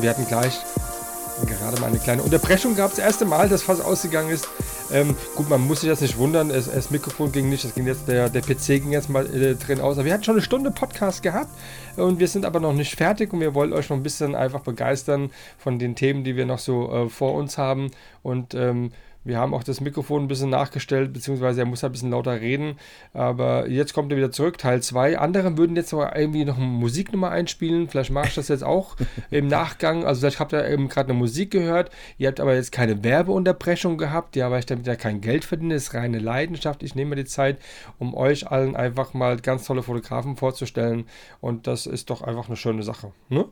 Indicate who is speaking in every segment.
Speaker 1: Wir hatten gleich gerade mal eine kleine Unterbrechung gehabt. Das erste Mal, dass fast ausgegangen ist. Ähm, gut, man muss sich das nicht wundern. Es, das Mikrofon ging nicht. Das ging jetzt, der, der PC ging jetzt mal äh, drin aus. Aber wir hatten schon eine Stunde Podcast gehabt. Und wir sind aber noch nicht fertig. Und wir wollen euch noch ein bisschen einfach begeistern von den Themen, die wir noch so äh, vor uns haben. Und ähm, wir haben auch das Mikrofon ein bisschen nachgestellt, beziehungsweise er muss ein bisschen lauter reden. Aber jetzt kommt er wieder zurück, Teil 2. Andere würden jetzt noch irgendwie noch eine Musiknummer einspielen. Vielleicht mache ich das jetzt auch im Nachgang. Also vielleicht habt ihr eben gerade eine Musik gehört. Ihr habt aber jetzt keine Werbeunterbrechung gehabt, ja, weil ich damit ja kein Geld verdiene. Das ist reine Leidenschaft. Ich nehme mir die Zeit, um euch allen einfach mal ganz tolle Fotografen vorzustellen. Und das ist doch einfach eine schöne Sache. Ne?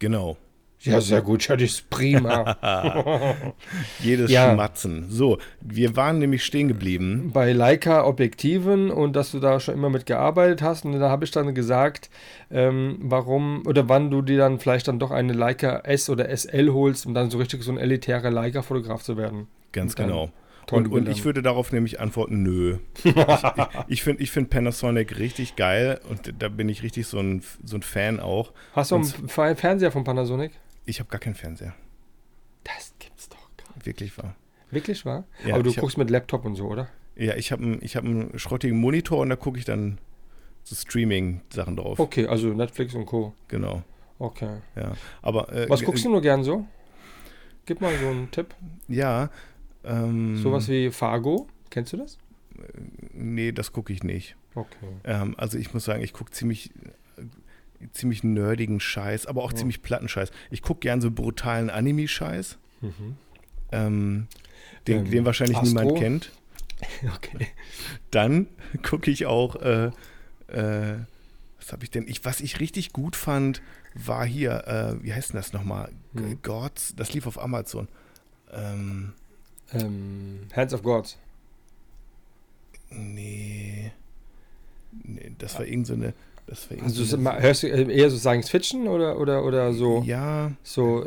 Speaker 2: Genau.
Speaker 1: Ja, sehr gut, ja, das ist prima.
Speaker 2: Jedes
Speaker 1: Ja.
Speaker 2: Schmatzen. So, wir waren nämlich stehen geblieben.
Speaker 1: Bei Leica Objektiven und dass du da schon immer mit gearbeitet hast. Und da habe ich dann gesagt, ähm, warum oder wann du dir dann vielleicht dann doch eine Leica S oder SL holst, um dann so richtig so ein elitärer Leica-Fotograf zu werden.
Speaker 2: Ganz
Speaker 1: Und
Speaker 2: genau. Und, und ich würde darauf nämlich antworten, nö. ich ich finde ich find Panasonic richtig geil und da bin ich richtig so ein, so ein Fan auch.
Speaker 1: Hast du einen
Speaker 2: Und
Speaker 1: Fernseher von Panasonic?
Speaker 2: Ich habe gar keinen Fernseher.
Speaker 1: Das gibt's doch gar nicht.
Speaker 2: Wirklich wahr.
Speaker 1: Wirklich wahr?
Speaker 2: Ja,
Speaker 1: Aber du
Speaker 2: ich hab-
Speaker 1: guckst mit Laptop und so, oder?
Speaker 2: Ja, ich habe einen, hab einen schrottigen Monitor und da gucke ich dann so Streaming-Sachen drauf.
Speaker 1: Okay, also Netflix und Co.
Speaker 2: Genau.
Speaker 1: Okay.
Speaker 2: Ja. Aber äh,
Speaker 1: Was guckst du nur gern so? Gib mal so einen Tipp.
Speaker 2: Ja. Ähm,
Speaker 1: Sowas wie Fargo. Kennst du das?
Speaker 2: Nee, das gucke ich nicht.
Speaker 1: Okay.
Speaker 2: Ähm, also ich muss sagen, ich gucke ziemlich, äh, ziemlich nerdigen Scheiß, aber auch
Speaker 1: Ja.
Speaker 2: ziemlich platten Scheiß. Ich gucke gern so brutalen Anime-Scheiß,
Speaker 1: Mhm.
Speaker 2: ähm, den,
Speaker 1: Ähm,
Speaker 2: den wahrscheinlich
Speaker 1: Astro?
Speaker 2: niemand kennt.
Speaker 1: Okay.
Speaker 2: Dann gucke ich auch, äh, äh, was habe ich denn? Ich, was ich richtig gut fand, war hier, äh, wie heißt denn das nochmal?
Speaker 1: Hm.
Speaker 2: Gods, das lief auf Amazon. Ähm,
Speaker 1: Ähm, Hands of Gods.
Speaker 2: nee. Nee, das war irgend so eine. Irgend
Speaker 1: Also
Speaker 2: so
Speaker 1: so-
Speaker 2: eine-
Speaker 1: hörst du äh, eher so Science Fiction oder, oder, oder so,
Speaker 2: Ja,
Speaker 1: so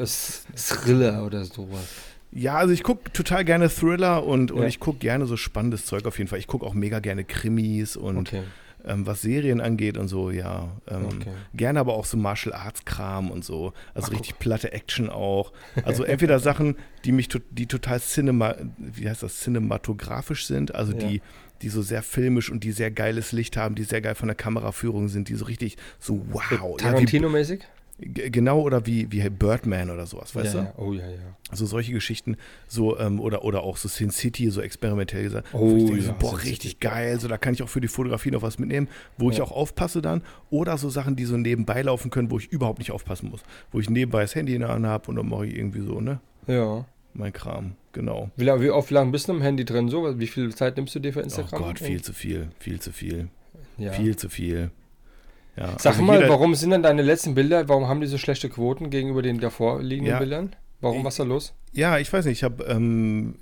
Speaker 1: Thriller oder sowas?
Speaker 2: Ja, also ich gucke total gerne Thriller und, und
Speaker 1: Ja.
Speaker 2: ich gucke gerne so spannendes Zeug auf jeden Fall. Ich gucke auch mega gerne Krimis und
Speaker 1: Okay.
Speaker 2: ähm, was Serien angeht und so, ja. Ähm,
Speaker 1: Okay.
Speaker 2: Gerne aber auch so Martial Arts Kram und so. Also
Speaker 1: Ach,
Speaker 2: richtig platte Action auch. Also entweder Sachen, die mich to die total cinema wie heißt das, cinematografisch sind, also
Speaker 1: Ja.
Speaker 2: die die so sehr filmisch und die sehr geiles Licht haben, die sehr geil von der Kameraführung sind, die so richtig so wow. Wie,
Speaker 1: Tarantino-mäßig?
Speaker 2: genau, oder wie, wie Birdman oder sowas, weißt
Speaker 1: ja,
Speaker 2: du?
Speaker 1: ja. Oh ja, ja.
Speaker 2: So solche Geschichten, so, ähm, oder, oder auch so Sin City, so experimentell gesagt.
Speaker 1: Oh,
Speaker 2: ich denke,
Speaker 1: ja,
Speaker 2: so, boah,
Speaker 1: Sin
Speaker 2: richtig
Speaker 1: City.
Speaker 2: geil. So, da kann ich auch für die Fotografie noch was mitnehmen, wo ich
Speaker 1: Ja.
Speaker 2: auch aufpasse dann. Oder so Sachen, die so nebenbei laufen können, wo ich überhaupt nicht aufpassen muss. Wo ich nebenbei das Handy in der Hand habe und dann mache ich irgendwie so, ne?
Speaker 1: Ja.
Speaker 2: Mein Kram, genau.
Speaker 1: Wie, lang- wie oft lang bist du am Handy drin? So, wie viel Zeit nimmst du dir für
Speaker 2: Oh
Speaker 1: Instagram?
Speaker 2: Gott, viel zu viel, viel zu viel,
Speaker 1: ja.
Speaker 2: viel zu viel. Ja,
Speaker 1: Sag
Speaker 2: also
Speaker 1: mal, warum sind denn deine letzten Bilder, warum haben die so schlechte Quoten gegenüber den davor liegenden
Speaker 2: Ja.
Speaker 1: Bildern? Warum,
Speaker 2: Ich-
Speaker 1: was da los?
Speaker 2: Ja, ich weiß nicht, ich habe, ähm,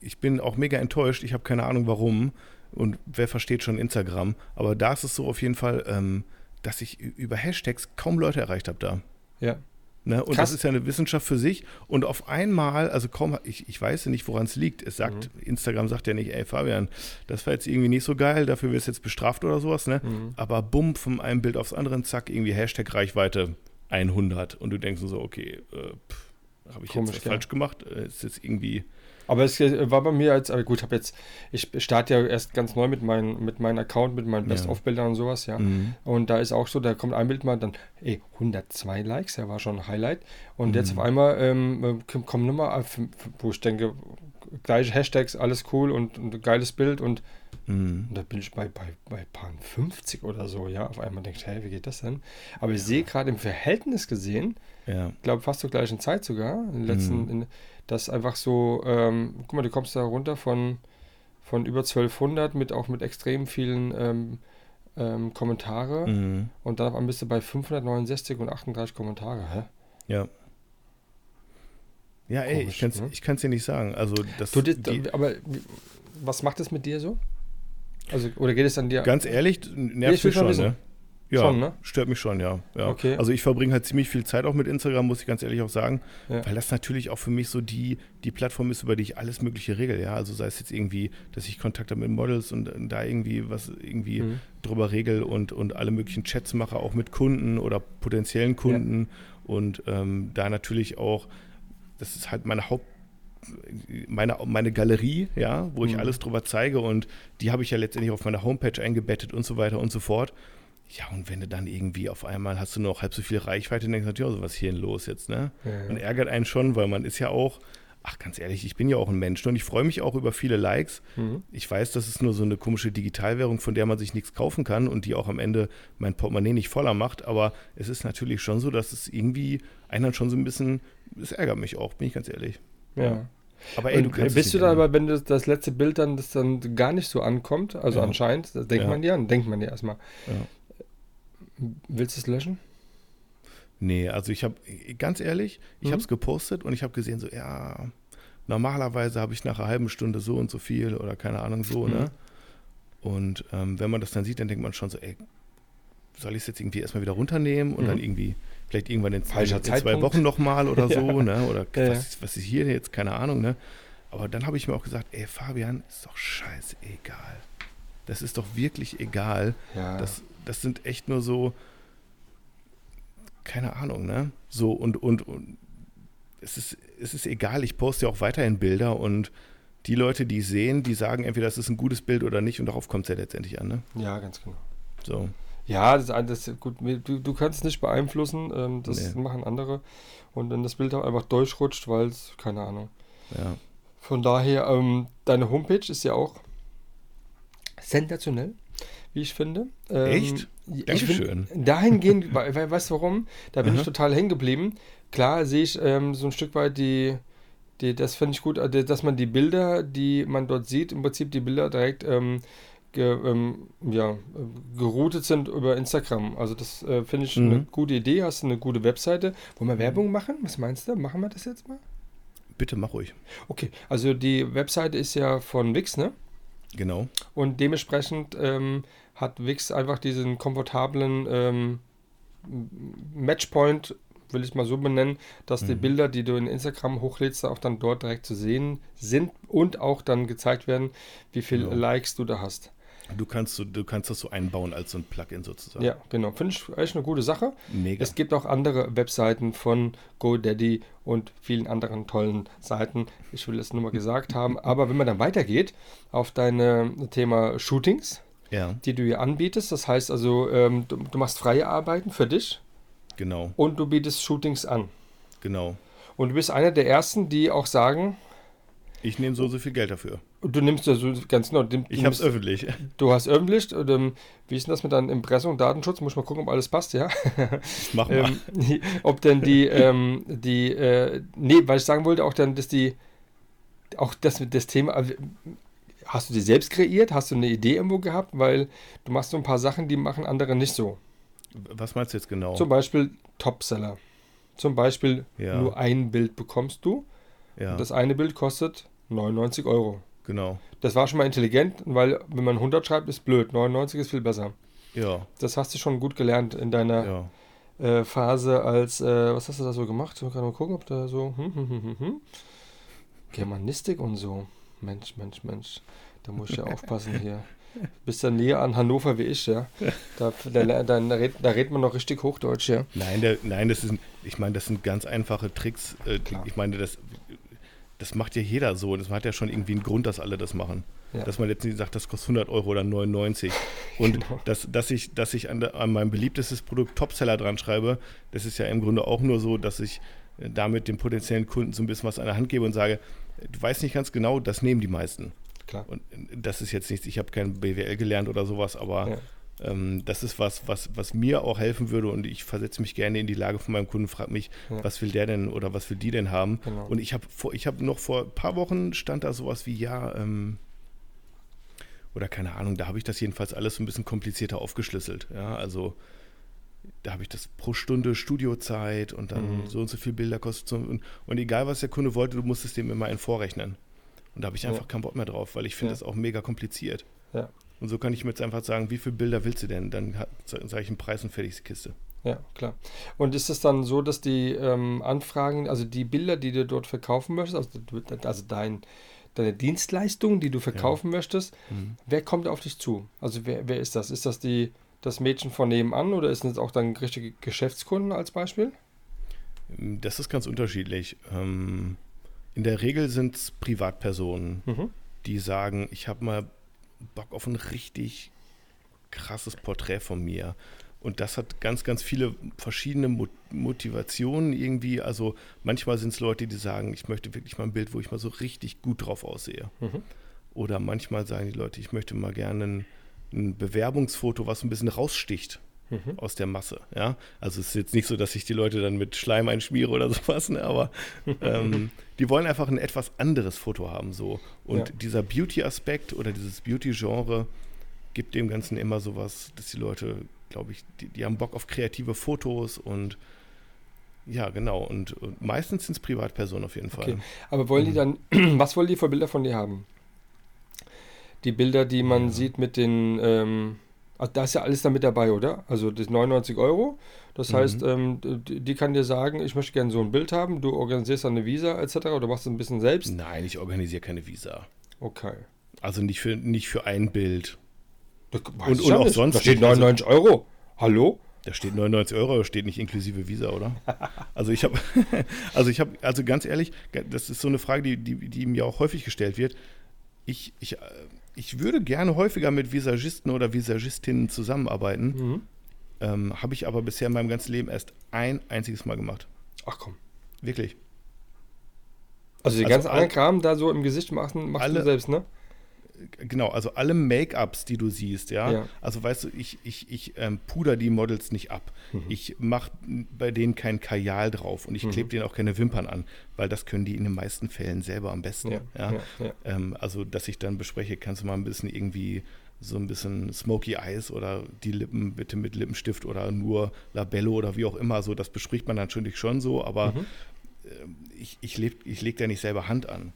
Speaker 2: ich bin auch mega enttäuscht. Ich habe keine Ahnung warum und wer versteht schon Instagram. Aber da ist es so auf jeden Fall, ähm, dass ich über Hashtags kaum Leute erreicht habe da.
Speaker 1: Ja.
Speaker 2: Ne? Und
Speaker 1: Krass.
Speaker 2: das ist ja eine Wissenschaft für sich. Und auf einmal, also kaum, ich, ich weiß ja nicht, woran es liegt. Es sagt,
Speaker 1: Mhm.
Speaker 2: Instagram sagt ja nicht, ey Fabian, das war jetzt irgendwie nicht so geil, dafür wirst du jetzt bestraft oder sowas, ne?
Speaker 1: Mhm.
Speaker 2: Aber bumm, von einem Bild aufs andere, zack, irgendwie Hashtag Reichweite 100. Und du denkst so, okay, äh, habe ich
Speaker 1: Komisch,
Speaker 2: jetzt was
Speaker 1: gell?
Speaker 2: falsch gemacht? Äh, ist jetzt irgendwie.
Speaker 1: Aber es äh, war bei mir jetzt, aber gut, ich habe jetzt, ich starte ja erst ganz neu mit, mein, mit meinem Account, mit meinen
Speaker 2: Ja.
Speaker 1: Best-of-Bildern und sowas, ja.
Speaker 2: Mhm.
Speaker 1: Und da ist auch so, da kommt ein Bild mal, dann, ey, 102 Likes, ja, war schon ein Highlight. Und
Speaker 2: Mhm.
Speaker 1: jetzt auf einmal ähm, kom- kommen nochmal, auf- wo ich denke, gleiche Hashtags, alles cool und, und ein geiles Bild und,
Speaker 2: Mhm.
Speaker 1: und da bin ich bei, bei, bei paar 50 oder so, ja. Auf einmal denke ich, hey, wie geht das denn? Aber ich sehe gerade im Verhältnis gesehen,
Speaker 2: Ja.
Speaker 1: ich glaube fast zur gleichen Zeit sogar, in den letzten,
Speaker 2: Mhm.
Speaker 1: in, dass einfach so, ähm, guck mal, du kommst da runter von, von über 1200 mit auch mit extrem vielen ähm, ähm, Kommentare
Speaker 2: Mhm.
Speaker 1: und dann auf einmal bist du bei 569 und 38 Kommentare. Hä?
Speaker 2: Ja. Ja, ey,
Speaker 1: Komisch,
Speaker 2: ich kann's,
Speaker 1: ne?
Speaker 2: ich kann's dir nicht sagen. Also das,
Speaker 1: Du, das,
Speaker 2: die,
Speaker 1: aber was macht es mit dir so? Also, oder geht es an dir?
Speaker 2: ganz ehrlich,
Speaker 1: ich
Speaker 2: nervt mich schon, ne? Ja,
Speaker 1: Schon, ne?
Speaker 2: stört mich schon, ja. ja.
Speaker 1: Okay.
Speaker 2: Also ich verbringe halt ziemlich viel Zeit auch mit Instagram, muss ich ganz ehrlich auch sagen,
Speaker 1: Ja.
Speaker 2: weil das natürlich auch für mich so die, die Plattform ist, über die ich alles Mögliche regel, ja. Also sei es jetzt irgendwie, dass ich Kontakt habe mit Models und äh, da irgendwie was irgendwie
Speaker 1: Mhm.
Speaker 2: drüber regel und, und alle möglichen Chats mache, auch mit Kunden oder potenziellen Kunden und ähm, da natürlich auch, das ist halt meine Haupt meine, meine Galerie, ja, wo ich
Speaker 1: Mhm.
Speaker 2: alles drüber zeige und die habe ich ja letztendlich auf meiner Homepage eingebettet und so weiter und so fort. Ja, und wenn du dann irgendwie auf einmal hast du noch halb so viel Reichweite, dann denkst du natürlich, oh, was hier denn los jetzt, ne?
Speaker 1: Ja, ja.
Speaker 2: Und ärgert einen schon, weil man ist ja auch, ach ganz ehrlich, ich bin ja auch ein Mensch und ich freue mich auch über viele Likes.
Speaker 1: Mhm.
Speaker 2: Ich weiß, das ist nur so eine komische Digitalwährung, von der man sich nichts kaufen kann und die auch am Ende mein Portemonnaie nicht voller macht, aber es ist natürlich schon so, dass es irgendwie einen dann schon so ein bisschen, es ärgert mich auch, bin ich ganz ehrlich.
Speaker 1: Ja.
Speaker 2: Aber ey, du
Speaker 1: Und
Speaker 2: kannst
Speaker 1: bist du
Speaker 2: nicht
Speaker 1: da
Speaker 2: ändern.
Speaker 1: aber, wenn das, das letzte Bild dann, das dann gar nicht so ankommt, also
Speaker 2: Ja.
Speaker 1: anscheinend, das denkt
Speaker 2: Ja.
Speaker 1: man ja, denkt man ja erstmal.
Speaker 2: Ja.
Speaker 1: Willst du es löschen?
Speaker 2: Nee, also ich habe, ganz ehrlich, ich
Speaker 1: Mhm.
Speaker 2: habe es gepostet und ich habe gesehen, so, ja, normalerweise habe ich nach einer halben Stunde so und so viel oder keine Ahnung so,
Speaker 1: Mhm.
Speaker 2: ne? Und ähm, wenn man das dann sieht, dann denkt man schon so, ey, soll ich es jetzt irgendwie erstmal wieder runternehmen und
Speaker 1: Mhm.
Speaker 2: dann irgendwie, vielleicht irgendwann in,
Speaker 1: Falscher
Speaker 2: in zwei
Speaker 1: Zeitpunkt.
Speaker 2: Wochen nochmal oder so,
Speaker 1: Ja.
Speaker 2: ne? Oder
Speaker 1: Ja,
Speaker 2: was, was ist hier jetzt, keine Ahnung, ne? Aber dann habe ich mir auch gesagt, ey, Fabian, ist doch scheiße egal. Das ist doch wirklich egal.
Speaker 1: Ja.
Speaker 2: Das, das sind echt nur so, keine Ahnung, ne? So und, und, und es, ist, es ist egal, ich poste ja auch weiterhin Bilder und die Leute, die sehen, die sagen entweder, das ist ein gutes Bild oder nicht und darauf kommt es ja letztendlich an, ne?
Speaker 1: ja, ganz genau.
Speaker 2: So.
Speaker 1: Ja, das, das gut, du, du kannst es nicht beeinflussen, ähm, das
Speaker 2: Nee.
Speaker 1: machen andere. Und wenn das Bild auch einfach durchrutscht, weil es, keine Ahnung.
Speaker 2: Ja.
Speaker 1: Von daher, ähm, deine Homepage ist ja auch sensationell, wie ich finde. Ähm,
Speaker 2: Echt?
Speaker 1: ich
Speaker 2: Dankeschön.
Speaker 1: Dahingehend, we- we- weißt du warum? Da bin ich
Speaker 2: Aha.
Speaker 1: total hängen geblieben. Klar sehe ich ähm, so ein Stück weit die, die das finde ich gut, äh, dass man die Bilder, die man dort sieht, im Prinzip die Bilder direkt ähm, ge, ähm, ja, äh, geroutet sind über Instagram. Also das äh, finde ich eine
Speaker 2: Mhm.
Speaker 1: gute Idee. Hast du eine gute Webseite. Wollen wir Werbung machen? Was meinst du? Machen wir das jetzt mal?
Speaker 2: Bitte mach ruhig.
Speaker 1: Okay, also die Webseite ist ja von Wix, ne?
Speaker 2: Genau.
Speaker 1: Und dementsprechend ähm, hat Wix einfach diesen komfortablen ähm, Matchpoint, will ich mal so benennen, dass die
Speaker 2: Mhm.
Speaker 1: Bilder, die du in Instagram hochlädst, auch dann dort direkt zu sehen sind und auch dann gezeigt werden, wie viel
Speaker 2: Genau.
Speaker 1: Likes du da hast.
Speaker 2: Du kannst, du kannst das so einbauen als so ein Plugin sozusagen.
Speaker 1: Ja, genau. Finde ich echt eine gute Sache.
Speaker 2: Mega.
Speaker 1: Es gibt auch andere Webseiten von GoDaddy und vielen anderen tollen Seiten. Ich will es nur mal gesagt haben. Aber wenn man dann weitergeht auf deine Thema Shootings,
Speaker 2: ja,
Speaker 1: die du hier anbietest, das heißt also, ähm, du, du machst freie Arbeiten für dich
Speaker 2: genau,
Speaker 1: und du bietest Shootings an.
Speaker 2: genau.
Speaker 1: Und du bist einer der ersten, die auch sagen,
Speaker 2: Ich nehme so so viel Geld dafür.
Speaker 1: du nimmst ja so ganz genau, du,
Speaker 2: Ich habe es öffentlich.
Speaker 1: du hast öffentlich, und, ähm, wie ist denn das mit deinem Impressum, Datenschutz? Muss ich mal gucken, ob alles passt, ja?
Speaker 2: Mach mal.
Speaker 1: ähm, ob denn die, ähm, die, äh, nee, weil ich sagen wollte, auch dann, dass die, auch das mit das Thema, hast du die selbst kreiert? Hast du eine Idee irgendwo gehabt? Weil du machst so ein paar Sachen, die machen andere nicht so.
Speaker 2: Was meinst du jetzt genau?
Speaker 1: Zum Beispiel Topseller. Zum Beispiel
Speaker 2: Ja.
Speaker 1: nur ein Bild bekommst du.
Speaker 2: ja,
Speaker 1: das eine Bild kostet 99 Euro.
Speaker 2: genau.
Speaker 1: Das war schon mal intelligent, weil wenn man 100 schreibt, ist blöd. 99 ist viel besser.
Speaker 2: Ja,
Speaker 1: Das hast du schon gut gelernt in deiner
Speaker 2: ja.
Speaker 1: äh, Phase als, äh, was hast du da so gemacht? Ich kann mal gucken, ob da so, hm, hm, hm, hm, hm. Germanistik und so. Mensch, Mensch, Mensch. Da muss ich ja aufpassen hier. Bist ja näher an Hannover wie ich, ja. Da, da, da, da, redet, man noch richtig Hochdeutsch, ja.
Speaker 2: Nein, der, nein, das ist, ich meine, das sind ganz einfache Tricks. Äh, ich meine, das, das macht ja jeder so. Das hat ja schon irgendwie einen Grund, dass alle das machen.
Speaker 1: Ja.
Speaker 2: Dass man jetzt nicht sagt, das kostet 100 Euro oder 99. Und
Speaker 1: Genau.
Speaker 2: dass, dass ich, dass ich an, an meinem beliebtestes Produkt Topseller dran schreibe, das ist ja im Grunde auch nur so, dass ich äh, damit dem potenziellen Kunden so ein bisschen was an der Hand gebe und sage, du weißt nicht ganz genau, das nehmen die meisten.
Speaker 1: Klar.
Speaker 2: Und das ist jetzt nichts, ich habe kein BWL gelernt oder sowas, aber
Speaker 1: Ja.
Speaker 2: ähm, das ist was, was, was mir auch helfen würde und ich versetze mich gerne in die Lage von meinem Kunden, frage mich,
Speaker 1: Ja.
Speaker 2: was will der denn oder was will die denn haben?
Speaker 1: Genau.
Speaker 2: Und ich habe vor, ich habe noch vor ein paar Wochen stand da sowas wie, ja, ähm, oder keine Ahnung, da habe ich das jedenfalls alles so ein bisschen komplizierter aufgeschlüsselt. Ja, also da habe ich das pro Stunde Studiozeit und dann
Speaker 1: Mhm.
Speaker 2: so und so viel Bilder kostet und, und egal was der Kunde wollte, du musstest dem immer einen vorrechnen. Und da habe ich
Speaker 1: Ja.
Speaker 2: einfach keinen Bock mehr drauf, weil ich finde
Speaker 1: Ja.
Speaker 2: das auch mega kompliziert.
Speaker 1: Ja.
Speaker 2: Und so kann ich mir jetzt einfach sagen, wie viele Bilder willst du denn? Dann sage ich einen Preis und fertig die Kiste.
Speaker 1: Ja, klar. Und ist es dann so, dass die ähm, Anfragen, also die Bilder, die du dort verkaufen möchtest, also, also dein, deine Dienstleistung, die du verkaufen möchtest,
Speaker 2: Mhm.
Speaker 1: wer kommt auf dich zu? Also wer, wer ist das? Ist das die, das Mädchen von nebenan oder ist das auch dann richtige Geschäftskunden als Beispiel?
Speaker 2: Das ist ganz unterschiedlich. Ähm, in der Regel sind es Privatpersonen,
Speaker 1: Mhm.
Speaker 2: die sagen, ich habe mal Bock auf ein richtig krasses Porträt von mir. Und das hat ganz, ganz viele verschiedene Mo Motivationen irgendwie. Also manchmal sind es Leute, die sagen, ich möchte wirklich mal ein Bild, wo ich mal so richtig gut drauf aussehe.
Speaker 1: Mhm.
Speaker 2: Oder manchmal sagen die Leute, ich möchte mal gerne ein, ein Bewerbungsfoto, was ein bisschen raussticht
Speaker 1: Mhm.
Speaker 2: aus der Masse. Ja, also es ist jetzt nicht so, dass ich die Leute dann mit Schleim einschmiere oder sowas, ne? aber ähm, die wollen einfach ein etwas anderes Foto haben so. Und
Speaker 1: Ja.
Speaker 2: dieser Beauty-Aspekt oder dieses Beauty-Genre gibt dem Ganzen immer sowas, dass die Leute, glaube ich, die, die haben Bock auf kreative Fotos und ja, genau. Und, und meistens sind es Privatpersonen auf jeden Fall.
Speaker 1: Okay. Aber wollen die dann, was wollen die für Bilder von dir haben? Die Bilder, die man sieht mit den, ähm, ach, da ist ja alles damit dabei, oder? Also das 99 Euro. Das
Speaker 2: Mhm.
Speaker 1: heißt, ähm, die, kann dir sagen, ich möchte gerne so ein Bild haben, du organisierst dann eine Visa etc. oder machst es ein bisschen selbst.
Speaker 2: Nein, ich organisiere keine Visa.
Speaker 1: Okay.
Speaker 2: Also nicht für, nicht für ein Bild.
Speaker 1: Das
Speaker 2: Und- und auch
Speaker 1: nicht.
Speaker 2: sonst
Speaker 1: Da steht
Speaker 2: nicht. Also-
Speaker 1: 99 Euro. Hallo?
Speaker 2: Da steht 99 Euro, steht nicht inklusive Visa, oder? Also ich habe, also ich habe, also ganz ehrlich, das ist so eine Frage, die, die, die mir auch häufig gestellt wird. Ich, ich, äh, ich würde gerne häufiger mit Visagisten oder Visagistinnen zusammenarbeiten,
Speaker 1: Mhm.
Speaker 2: ähm, habe ich aber bisher in meinem ganzen Leben erst ein einziges Mal gemacht.
Speaker 1: Ach komm.
Speaker 2: Wirklich.
Speaker 1: Also den
Speaker 2: Also
Speaker 1: ganzen anderen Kram da so im Gesicht machen, machst du
Speaker 2: alle-
Speaker 1: selbst, ne?
Speaker 2: Genau, also alle Make-ups, die du siehst, ja.
Speaker 1: Ja.
Speaker 2: Also weißt du, ich, ich, ich ähm, puder die Models nicht ab.
Speaker 1: Mhm.
Speaker 2: Ich mache bei denen kein Kajal drauf und ich klebe denen auch keine Wimpern an, weil das können die in den meisten Fällen selber am besten.
Speaker 1: Ja,
Speaker 2: Ja. Ähm, also, dass ich dann bespreche, kannst du mal ein bisschen irgendwie so ein bisschen Smoky Eyes oder die Lippen bitte mit Lippenstift oder nur Labello oder wie auch immer. So, das bespricht man natürlich schon so, aber
Speaker 1: Mhm.
Speaker 2: ähm, ich, ich, ich leg da nicht selber Hand an.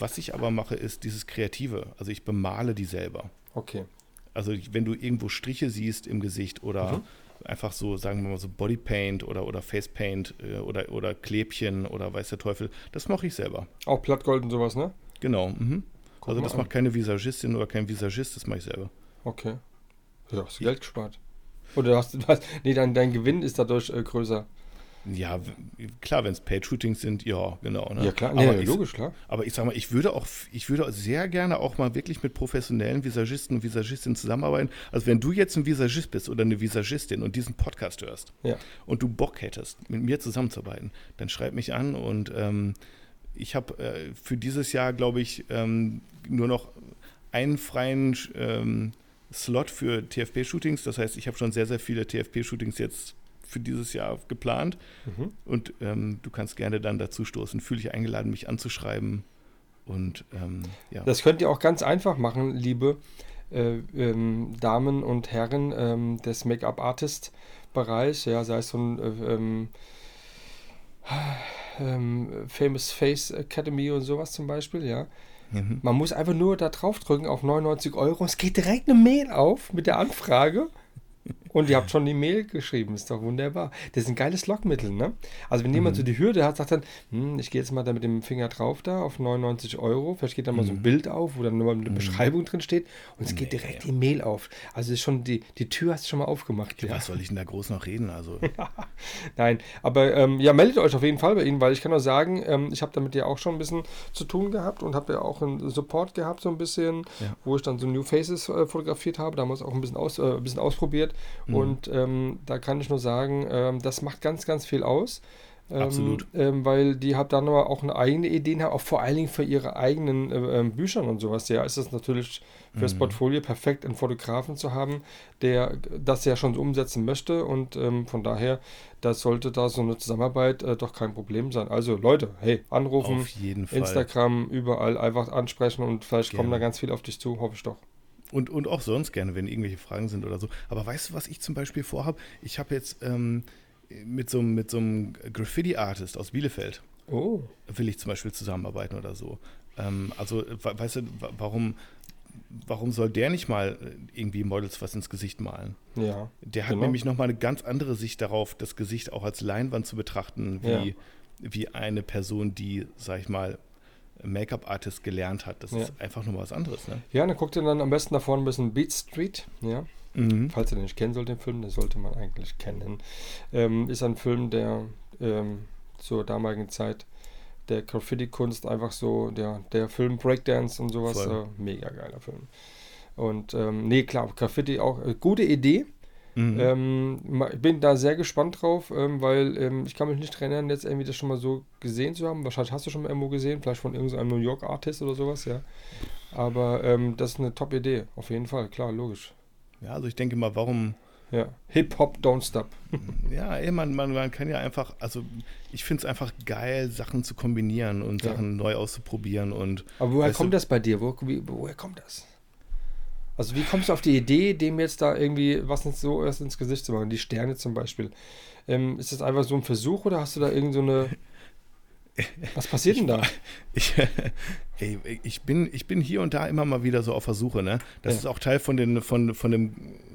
Speaker 2: Was ich aber mache, ist dieses Kreative. Also ich bemale die selber.
Speaker 1: Okay.
Speaker 2: Also wenn du irgendwo Striche siehst im Gesicht oder
Speaker 1: Mhm.
Speaker 2: einfach so, sagen wir mal so Bodypaint oder, oder Facepaint äh, oder, oder Klebchen oder weiß der Teufel, das mache ich selber.
Speaker 1: Auch Plattgold und sowas, ne?
Speaker 2: Genau. Mhm. Also das
Speaker 1: an.
Speaker 2: macht keine Visagistin oder kein Visagist, das mache ich selber.
Speaker 1: Okay. Ja, hast du Geld gespart. Oder hast du was? Nee, dein, dein Gewinn ist dadurch äh, größer.
Speaker 2: Ja, klar, wenn es Paid-Shootings sind, ja, genau. Ne?
Speaker 1: Ja, klar.
Speaker 2: Aber,
Speaker 1: Nee,
Speaker 2: ich,
Speaker 1: logisch, klar.
Speaker 2: aber ich sag mal, ich würde auch, ich würde sehr gerne auch mal wirklich mit professionellen Visagisten und Visagistinnen zusammenarbeiten. Also wenn du jetzt ein Visagist bist oder eine Visagistin und diesen Podcast hörst
Speaker 1: Ja.
Speaker 2: und du Bock hättest, mit mir zusammenzuarbeiten, dann schreib mich an und ähm, ich habe äh, für dieses Jahr, glaube ich, ähm, nur noch einen freien ähm, Slot für TFP-Shootings. Das heißt, ich habe schon sehr, sehr viele TFP-Shootings jetzt für dieses Jahr geplant.
Speaker 1: Mhm.
Speaker 2: Und ähm, du kannst gerne dann dazu stoßen. Fühle dich eingeladen, mich anzuschreiben. Und ähm, ja.
Speaker 1: Das könnt ihr auch ganz einfach machen, liebe äh, ähm, Damen und Herren ähm, des Make-up-Artist-Bereich, ja, sei es so ein äh, ähm, ähm, Famous Face Academy und sowas zum Beispiel, ja.
Speaker 2: Mhm.
Speaker 1: Man muss einfach nur da drauf drücken auf 99 Euro. Es geht direkt eine Mail auf mit der Anfrage. Und ihr habt schon die Mail geschrieben, ist doch wunderbar. Das ist ein geiles Lockmittel, ne? Also wenn jemand so die Hürde hat, sagt dann, hm, ich gehe jetzt mal da mit dem Finger drauf da auf 99 Euro, vielleicht geht da mal so ein Bild auf, wo dann nur mal eine Beschreibung drin steht und es geht
Speaker 2: Nee.
Speaker 1: direkt die Mail auf. Also ist schon die, die Tür hast du schon mal aufgemacht. Ja.
Speaker 2: Was soll ich denn da groß noch reden? Also,
Speaker 1: Nein, aber ähm, ja, meldet euch auf jeden Fall bei Ihnen, weil ich kann auch sagen, ähm, ich habe damit ja auch schon ein bisschen zu tun gehabt und habe ja auch einen Support gehabt, so ein bisschen,
Speaker 2: Ja.
Speaker 1: wo ich dann so New Faces äh, fotografiert habe, damals auch ein bisschen, aus, äh, ein bisschen ausprobiert
Speaker 2: Mhm.
Speaker 1: und ähm, da kann ich nur sagen, ähm, das macht ganz, ganz viel aus. Ähm,
Speaker 2: Absolut.
Speaker 1: Ähm, weil die halt dann aber auch eine eigene Ideen haben, auch vor allen Dingen für ihre eigenen äh, ähm, Büchern und sowas. Ja, ist das natürlich fürs
Speaker 2: Mhm.
Speaker 1: Portfolio perfekt, einen Fotografen zu haben, der das ja schon so umsetzen möchte und ähm, von daher, das sollte da so eine Zusammenarbeit äh, doch kein Problem sein. Also Leute, hey, anrufen. Instagram, überall einfach ansprechen und vielleicht kommen da
Speaker 2: Gerne.
Speaker 1: ganz viel auf dich zu, hoffe ich doch.
Speaker 2: Und, und auch sonst gerne, wenn irgendwelche Fragen sind oder so. Aber weißt du, was ich zum Beispiel vorhabe? Ich habe jetzt ähm, mit so, einem- mit so einem Graffiti-Artist aus Bielefeld,
Speaker 1: Oh.
Speaker 2: will ich zum Beispiel zusammenarbeiten oder so. Ähm, also, we- weißt du, wa- warum, warum soll der nicht mal äh, irgendwie Models was ins Gesicht malen?
Speaker 1: Ja.
Speaker 2: Der hat
Speaker 1: Genau.
Speaker 2: nämlich nochmal eine ganz andere Sicht darauf, das Gesicht auch als Leinwand zu betrachten, wie,
Speaker 1: Ja.
Speaker 2: wie eine Person, die, sag ich mal, Make-up-Artist gelernt hat. Das
Speaker 1: Ja.
Speaker 2: ist einfach nur was anderes. Ne?
Speaker 1: Ja, dann guckt ihr dann am besten da vorne ein bisschen Beat Street. Ja.
Speaker 2: Mhm.
Speaker 1: Falls ihr den nicht kennen sollt, den Film, den sollte man eigentlich kennen. Ähm, ist ein Film, der ähm, zur damaligen Zeit der Graffiti-Kunst einfach so, der, der Film Breakdance und sowas, äh, mega geiler Film. Und ähm, nee, klar, Graffiti auch äh, gute Idee.
Speaker 2: Mhm.
Speaker 1: Ähm, ich bin da sehr gespannt drauf, ähm, weil ähm, ich kann mich nicht erinnern, jetzt irgendwie das schon mal so gesehen zu haben. Wahrscheinlich hast du schon mal irgendwo gesehen, vielleicht von irgendeinem New York Artist oder sowas, ja. Aber ähm, das ist eine Top-Idee, auf jeden Fall, klar, logisch.
Speaker 2: Ja, also ich denke mal, warum.
Speaker 1: Ja. Hip-Hop, don't stop.
Speaker 2: Ja, ey, man, man, man kann ja einfach, also ich finde es einfach geil, Sachen zu kombinieren und
Speaker 1: Ja.
Speaker 2: Sachen neu auszuprobieren und
Speaker 1: Aber woher kommt
Speaker 2: du-
Speaker 1: das bei dir? Wo, wie, woher kommt das? Also wie kommst du auf die Idee, dem jetzt da irgendwie was ins, so erst ins Gesicht zu machen? Die Sterne zum Beispiel. Ähm, ist das einfach so ein Versuch oder hast du da irgend so eine... Was passiert denn da?
Speaker 2: Ich, ey, ich, bin, ich bin hier und da immer mal wieder so auf Versuche, ne? Das
Speaker 1: Ja.
Speaker 2: ist auch Teil von den, von, von dem,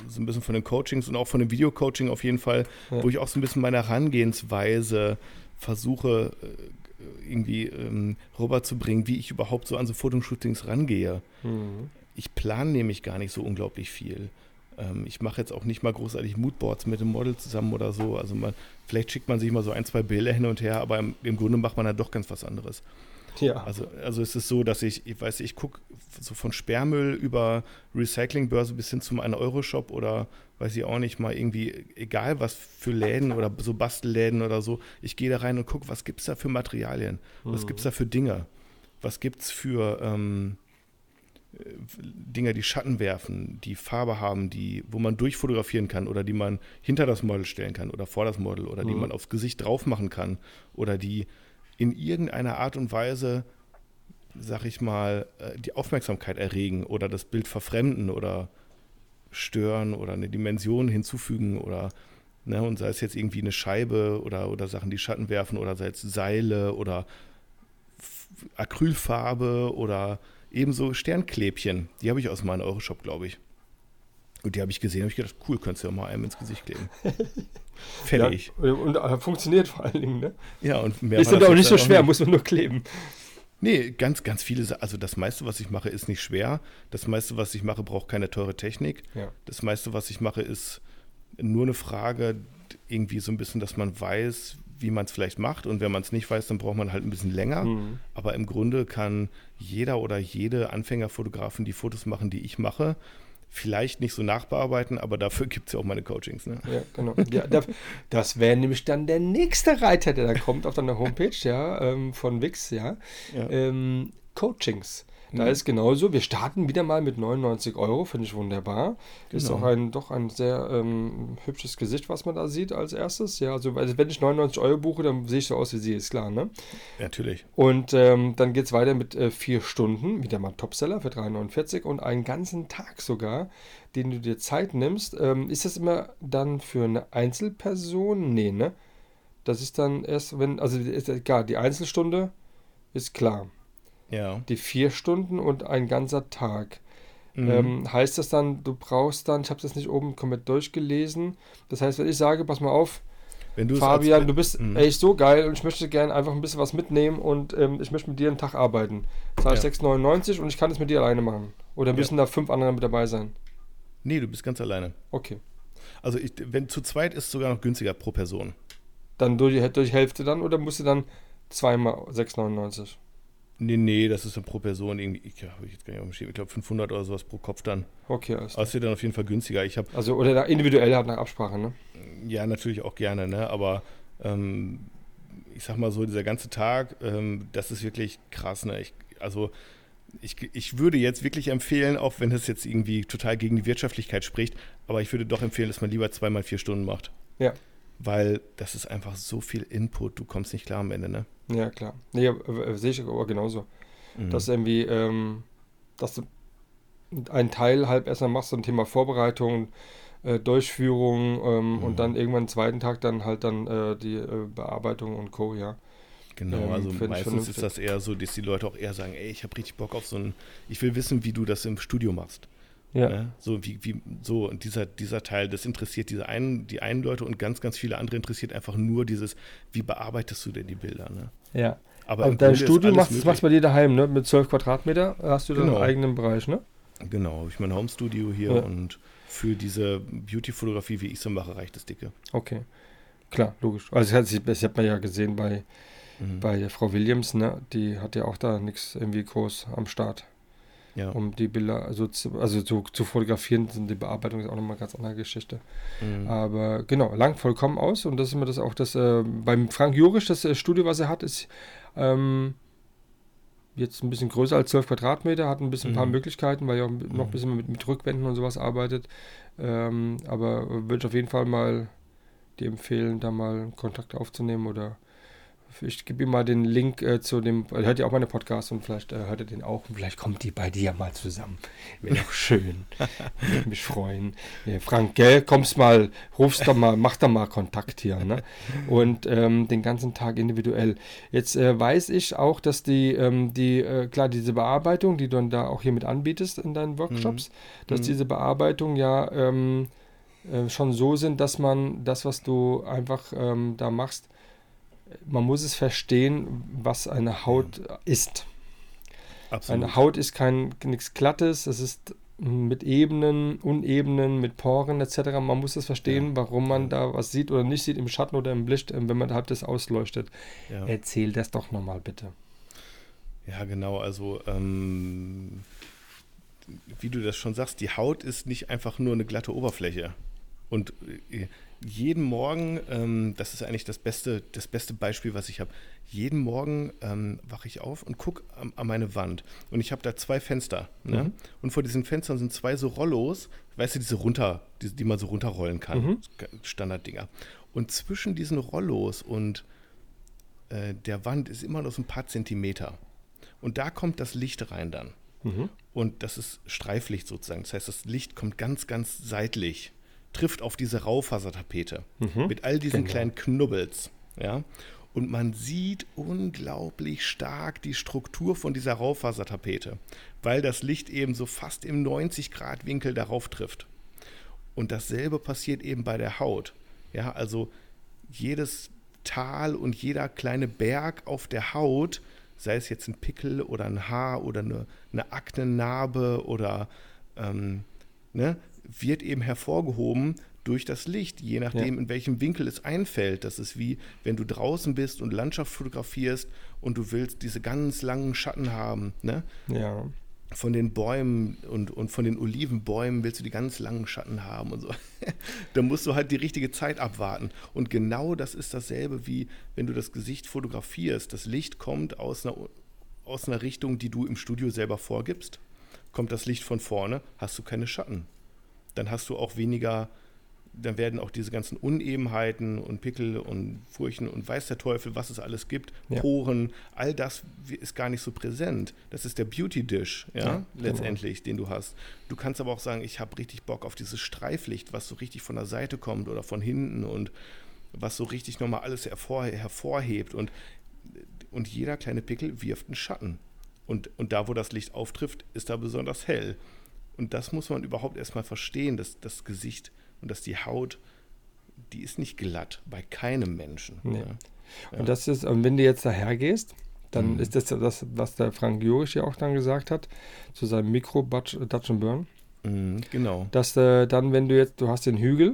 Speaker 2: so ein bisschen von den Coachings und auch von dem Videocoaching auf jeden Fall,
Speaker 1: Ja.
Speaker 2: wo ich auch so ein bisschen meine Herangehensweise versuche, äh, irgendwie ähm, rüberzubringen, wie ich überhaupt so an so Fotoshootings rangehe.
Speaker 1: Mhm.
Speaker 2: Ich plane nämlich gar nicht so unglaublich viel. Ähm, ich mache jetzt auch nicht mal großartig Moodboards mit dem Model zusammen oder so. Also man, vielleicht schickt man sich mal so ein, zwei Bilder hin und her, aber im, im Grunde macht man dann doch ganz was anderes.
Speaker 1: Ja.
Speaker 2: Also, also es ist so, dass ich, ich weiß, ich gucke so von Sperrmüll über Recyclingbörse bis hin zum 1-Euro-Shop oder weiß ich auch nicht mal irgendwie, egal was für Läden oder so Bastelläden oder so, ich gehe da rein und gucke, was gibt es da für Materialien, was
Speaker 1: Mhm.
Speaker 2: gibt es da für Dinge, was gibt es für ähm, äh, Dinger, die Schatten werfen, die Farbe haben, die, wo man durchfotografieren kann oder die man hinter das Model stellen kann oder vor das Model oder die
Speaker 1: Mhm.
Speaker 2: man aufs Gesicht drauf machen kann oder die in irgendeiner Art und Weise, sag ich mal, äh, die Aufmerksamkeit erregen oder das Bild verfremden oder stören oder eine Dimension hinzufügen oder ne, und sei es jetzt irgendwie eine Scheibe oder, oder Sachen, die Schatten werfen oder sei es Seile oder Acrylfarbe oder ebenso Sternklebchen. Die habe ich aus meinem Euroshop, glaube ich. Und die habe ich gesehen, habe ich gedacht, cool, könntest du ja mal einem ins Gesicht kleben. Fertig.
Speaker 1: Ja, und äh, funktioniert vor allen Dingen, ne?
Speaker 2: Ja, und mehr
Speaker 1: Ist dann auch nicht so schwer, muss man nur kleben.
Speaker 2: Nee, ganz, ganz viele. Also das meiste, was ich mache, ist nicht schwer. Das meiste, was ich mache, braucht keine teure Technik.
Speaker 1: Ja.
Speaker 2: Das meiste, was ich mache, ist nur eine Frage, irgendwie so ein bisschen, dass man weiß, wie man es vielleicht macht. Und wenn man es nicht weiß, dann braucht man halt ein bisschen länger.
Speaker 1: Mhm.
Speaker 2: Aber im Grunde kann jeder oder jede Anfängerfotografen die Fotos machen, die ich mache. Vielleicht nicht so nachbearbeiten, aber dafür gibt es ja auch meine Coachings. Ne?
Speaker 1: Ja, genau. Ja, da, das wäre nämlich dann der nächste Reiter, der da kommt auf deiner Homepage, ja, ähm, von Wix, ja.
Speaker 2: Ja.
Speaker 1: Ähm, Coachings. Da
Speaker 2: Mhm.
Speaker 1: ist genauso, wir starten wieder mal mit 99 Euro, finde ich wunderbar. Ist
Speaker 2: Genau.
Speaker 1: auch ein, doch ein sehr ähm, hübsches Gesicht, was man da sieht als erstes. Ja, also, also wenn ich 99 Euro buche, dann sehe ich so aus wie sie, ist klar, ne?
Speaker 2: Natürlich.
Speaker 1: Und ähm, dann geht es weiter mit äh, vier Stunden, wieder mal Topseller für 3,49 und einen ganzen Tag sogar, den du dir Zeit nimmst. Ähm, ist das immer dann für eine Einzelperson? Nee, ne? Das ist dann erst, wenn, also ist egal, die Einzelstunde ist klar.
Speaker 2: Ja.
Speaker 1: Die vier Stunden und ein ganzer Tag.
Speaker 2: Mhm.
Speaker 1: Ähm, heißt das dann, du brauchst dann, ich habe das nicht oben komplett durchgelesen. Das heißt, wenn ich sage, pass mal auf,
Speaker 2: Wenn du es
Speaker 1: Fabian,
Speaker 2: als-
Speaker 1: du bist
Speaker 2: Mhm.
Speaker 1: echt so geil und ich möchte gerne einfach ein bisschen was mitnehmen und ähm, ich möchte mit dir einen Tag arbeiten. Zahle ich
Speaker 2: Ja.
Speaker 1: 6,99 und ich kann es mit dir alleine machen. Oder müssen da fünf andere mit dabei sein?
Speaker 2: Nee, du bist ganz alleine.
Speaker 1: Okay.
Speaker 2: Also ich, wenn zu zweit ist sogar noch günstiger pro Person.
Speaker 1: Dann durch, durch Hälfte dann oder musst du dann zweimal 6,99?
Speaker 2: Nee, nee, das ist dann pro Person irgendwie, ich, ja, hab ich jetzt gar nicht Schirm, ich glaube 500 oder sowas pro Kopf dann.
Speaker 1: Okay, alles
Speaker 2: es wird dann auf jeden Fall günstiger. Ich habe,
Speaker 1: Also oder da individuell halt nach Absprache, ne?
Speaker 2: ja, natürlich auch gerne, ne, aber ähm, ich sag mal so, dieser ganze Tag, ähm, das ist wirklich krass, ne. Ich, also ich, ich würde jetzt wirklich empfehlen, auch wenn das jetzt irgendwie total gegen die Wirtschaftlichkeit spricht, aber ich würde doch empfehlen, dass man lieber zweimal vier Stunden macht.
Speaker 1: Ja.
Speaker 2: Weil das ist einfach so viel Input, du kommst nicht klar am Ende, ne?
Speaker 1: Ja, klar. Nee, äh, sehe ich aber genauso.
Speaker 2: Mhm.
Speaker 1: Dass irgendwie, ähm, dass du einen Teil halb erstmal machst zum Thema Vorbereitung, äh, Durchführung ähm,
Speaker 2: Mhm.
Speaker 1: und dann irgendwann am zweiten Tag dann halt dann äh, die äh, Bearbeitung und Co. Ja.
Speaker 2: Genau,
Speaker 1: Ähm,
Speaker 2: also
Speaker 1: ich
Speaker 2: meistens ist das eher so, dass die Leute auch eher sagen, ey, ich habe richtig Bock auf so ein, ich will wissen, wie du das im Studio machst.
Speaker 1: Ja.
Speaker 2: Ne? So wie, wie so und dieser, dieser Teil, das interessiert diese einen, die einen Leute und ganz, ganz viele andere interessiert einfach nur dieses, wie bearbeitest du denn die Bilder, ne?
Speaker 1: ja.
Speaker 2: Aber im
Speaker 1: dein Studio machst, machst bei dir daheim, ne? Mit 12 Quadratmeter hast du deinen
Speaker 2: Genau.
Speaker 1: eigenen Bereich, ne?
Speaker 2: Genau, habe ich mein Homestudio hier
Speaker 1: Ja.
Speaker 2: und für diese Beauty-Fotografie, wie ich sie mache, reicht das dicke.
Speaker 1: Okay. Klar, logisch. Also das hat, das hat man ja gesehen bei,
Speaker 2: Mhm.
Speaker 1: bei der Frau Williams, ne? Die hat ja auch da nichts irgendwie groß am Start.
Speaker 2: Ja.
Speaker 1: um die Bilder also zu, also zu, zu fotografieren. sind Die Bearbeitung ist auch nochmal eine ganz andere Geschichte.
Speaker 2: Mhm.
Speaker 1: Aber genau, lang vollkommen aus und das ist immer das auch das, äh, beim Frank Jurisch, das äh, Studio, was er hat, ist ähm, jetzt ein bisschen größer als 12 Quadratmeter, hat ein bisschen ein paar
Speaker 2: Mhm.
Speaker 1: Möglichkeiten, weil er auch noch ein
Speaker 2: Mhm.
Speaker 1: bisschen mit, mit Rückwänden und sowas arbeitet. Ähm, aber würde ich auf jeden Fall mal dir empfehlen, da mal Kontakt aufzunehmen oder ich gebe ihm mal den Link äh, zu dem, er hört ja auch meine Podcasts und vielleicht äh, hört er den auch und vielleicht kommt die bei dir mal zusammen. Wäre doch schön. Würde mich freuen. Ja, Frank, gell, kommst mal, rufst doch mal, mach doch mal Kontakt hier. Ne? Und ähm, den ganzen Tag individuell. Jetzt äh, weiß ich auch, dass die, ähm, die äh, klar, diese Bearbeitung, die du dann da auch hier mit anbietest in deinen Workshops, dass
Speaker 2: Mhm.
Speaker 1: diese Bearbeitung ja ähm, äh, schon so sind, dass man das, was du einfach ähm, da machst, man muss es verstehen, was eine Haut ist.
Speaker 2: Absolut.
Speaker 1: Eine Haut ist kein nichts Glattes, es ist mit Ebenen, Unebenen, mit Poren etc. Man muss es verstehen,
Speaker 2: Ja.
Speaker 1: warum man da was sieht oder nicht sieht im Schatten oder im Licht, äh, wenn man halt das ausleuchtet.
Speaker 2: ja.
Speaker 1: Erzähl das doch nochmal bitte.
Speaker 2: Ja, genau. Also, ähm, wie du das schon sagst, die Haut ist nicht einfach nur eine glatte Oberfläche. Und äh, jeden Morgen, ähm, das ist eigentlich das beste, das beste Beispiel, was ich habe. Jeden Morgen ähm, wache ich auf und gucke an, an meine Wand. Und ich habe da zwei Fenster. Ne?
Speaker 1: Mhm.
Speaker 2: Und vor diesen Fenstern sind zwei so Rollos, weißt du, diese runter, die, die man so runterrollen kann.
Speaker 1: Mhm.
Speaker 2: Standarddinger. Und zwischen diesen Rollos und äh, der Wand ist immer noch so ein paar Zentimeter. Und da kommt das Licht rein dann.
Speaker 1: Mhm.
Speaker 2: Und das ist Streiflicht sozusagen. Das heißt, das Licht kommt ganz, ganz seitlich, trifft auf diese Raufasertapete
Speaker 1: Mhm.
Speaker 2: mit all diesen
Speaker 1: Genau.
Speaker 2: kleinen Knubbels. Ja? Und man sieht unglaublich stark die Struktur von dieser Raufasertapete, weil das Licht eben so fast im 90-Grad-Winkel darauf trifft. Und dasselbe passiert eben bei der Haut. Ja, also jedes Tal und jeder kleine Berg auf der Haut, sei es jetzt ein Pickel oder ein Haar oder eine, eine Aknennarbe oder ähm, ne, wird eben hervorgehoben durch das Licht, je nachdem, in welchem Winkel es einfällt. Das ist wie, wenn du draußen bist und Landschaft fotografierst und du willst diese ganz langen Schatten haben. Ne?
Speaker 1: Ja.
Speaker 2: von den Bäumen und, und von den Olivenbäumen willst du die ganz langen Schatten haben und so. da musst du halt die richtige Zeit abwarten. Und genau das ist dasselbe wie wenn du das Gesicht fotografierst. Das Licht kommt aus einer, aus einer Richtung, die du im Studio selber vorgibst. Kommt das Licht von vorne, hast du keine Schatten. Dann hast du auch weniger, dann werden auch diese ganzen Unebenheiten und Pickel und Furchen und weiß der Teufel, was es alles gibt,
Speaker 1: Ja.
Speaker 2: Poren, all das ist gar nicht so präsent. Das ist der Beauty-Dish, ja,
Speaker 1: Ja, genau.
Speaker 2: letztendlich, den du hast. Du kannst aber auch sagen, ich habe richtig Bock auf dieses Streiflicht, was so richtig von der Seite kommt oder von hinten und was so richtig nochmal alles hervor, hervorhebt. Und, und jeder kleine Pickel wirft einen Schatten. Und, und da, wo das Licht auftrifft, ist da besonders hell. Und das muss man überhaupt erstmal verstehen, dass das Gesicht und dass die Haut, die ist nicht glatt bei keinem Menschen.
Speaker 1: Nee.
Speaker 2: Ja.
Speaker 1: Und das ist, und wenn du jetzt daher gehst, dann
Speaker 2: Mhm.
Speaker 1: ist das das, was der Frank Jurisch ja auch dann gesagt hat, zu seinem Mikro Dutch Dutch and Burn,
Speaker 2: Mhm, genau.
Speaker 1: dass äh, dann, wenn du jetzt, du hast den Hügel,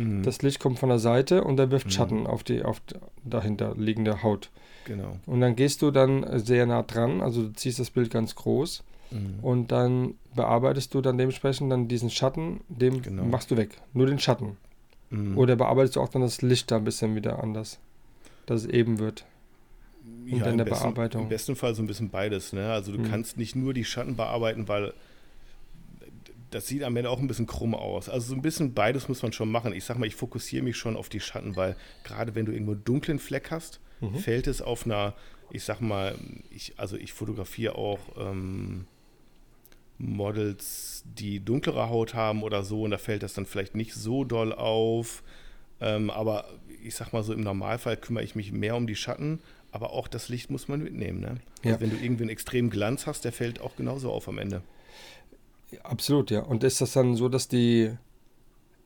Speaker 2: Mhm,
Speaker 1: das Licht kommt von der Seite und der wirft
Speaker 2: Mhm.
Speaker 1: Schatten auf die auf dahinter liegende Haut.
Speaker 2: genau.
Speaker 1: Und dann gehst du dann äh, sehr nah dran, also du ziehst das Bild ganz groß
Speaker 2: Mhm.
Speaker 1: und dann bearbeitest du dann dementsprechend dann diesen Schatten, dem
Speaker 2: Genau.
Speaker 1: machst du weg, nur den Schatten.
Speaker 2: Mhm.
Speaker 1: Oder bearbeitest du auch dann das Licht da ein bisschen wieder anders, dass es eben wird. und dann
Speaker 2: im
Speaker 1: der
Speaker 2: besten,
Speaker 1: Bearbeitung.
Speaker 2: Im besten Fall so ein bisschen beides. Ne? Also du
Speaker 1: Mhm.
Speaker 2: kannst nicht nur die Schatten bearbeiten, weil das sieht am Ende auch ein bisschen krumm aus. Also so ein bisschen beides muss man schon machen. Ich sag mal, ich fokussiere mich schon auf die Schatten, weil gerade wenn du irgendwo einen dunklen Fleck hast,
Speaker 1: Mhm.
Speaker 2: fällt es auf einer, ich sag mal, ich, also ich fotografiere auch ähm, Models, die dunklere Haut haben oder so, und da fällt das dann vielleicht nicht so doll auf. Ähm, aber ich sag mal so, im Normalfall kümmere ich mich mehr um die Schatten, aber auch das Licht muss man mitnehmen. Ne?
Speaker 1: Ja.
Speaker 2: Also wenn du irgendwie einen extremen Glanz hast, der fällt auch genauso auf am Ende.
Speaker 1: Absolut, ja. Und ist das dann so, dass die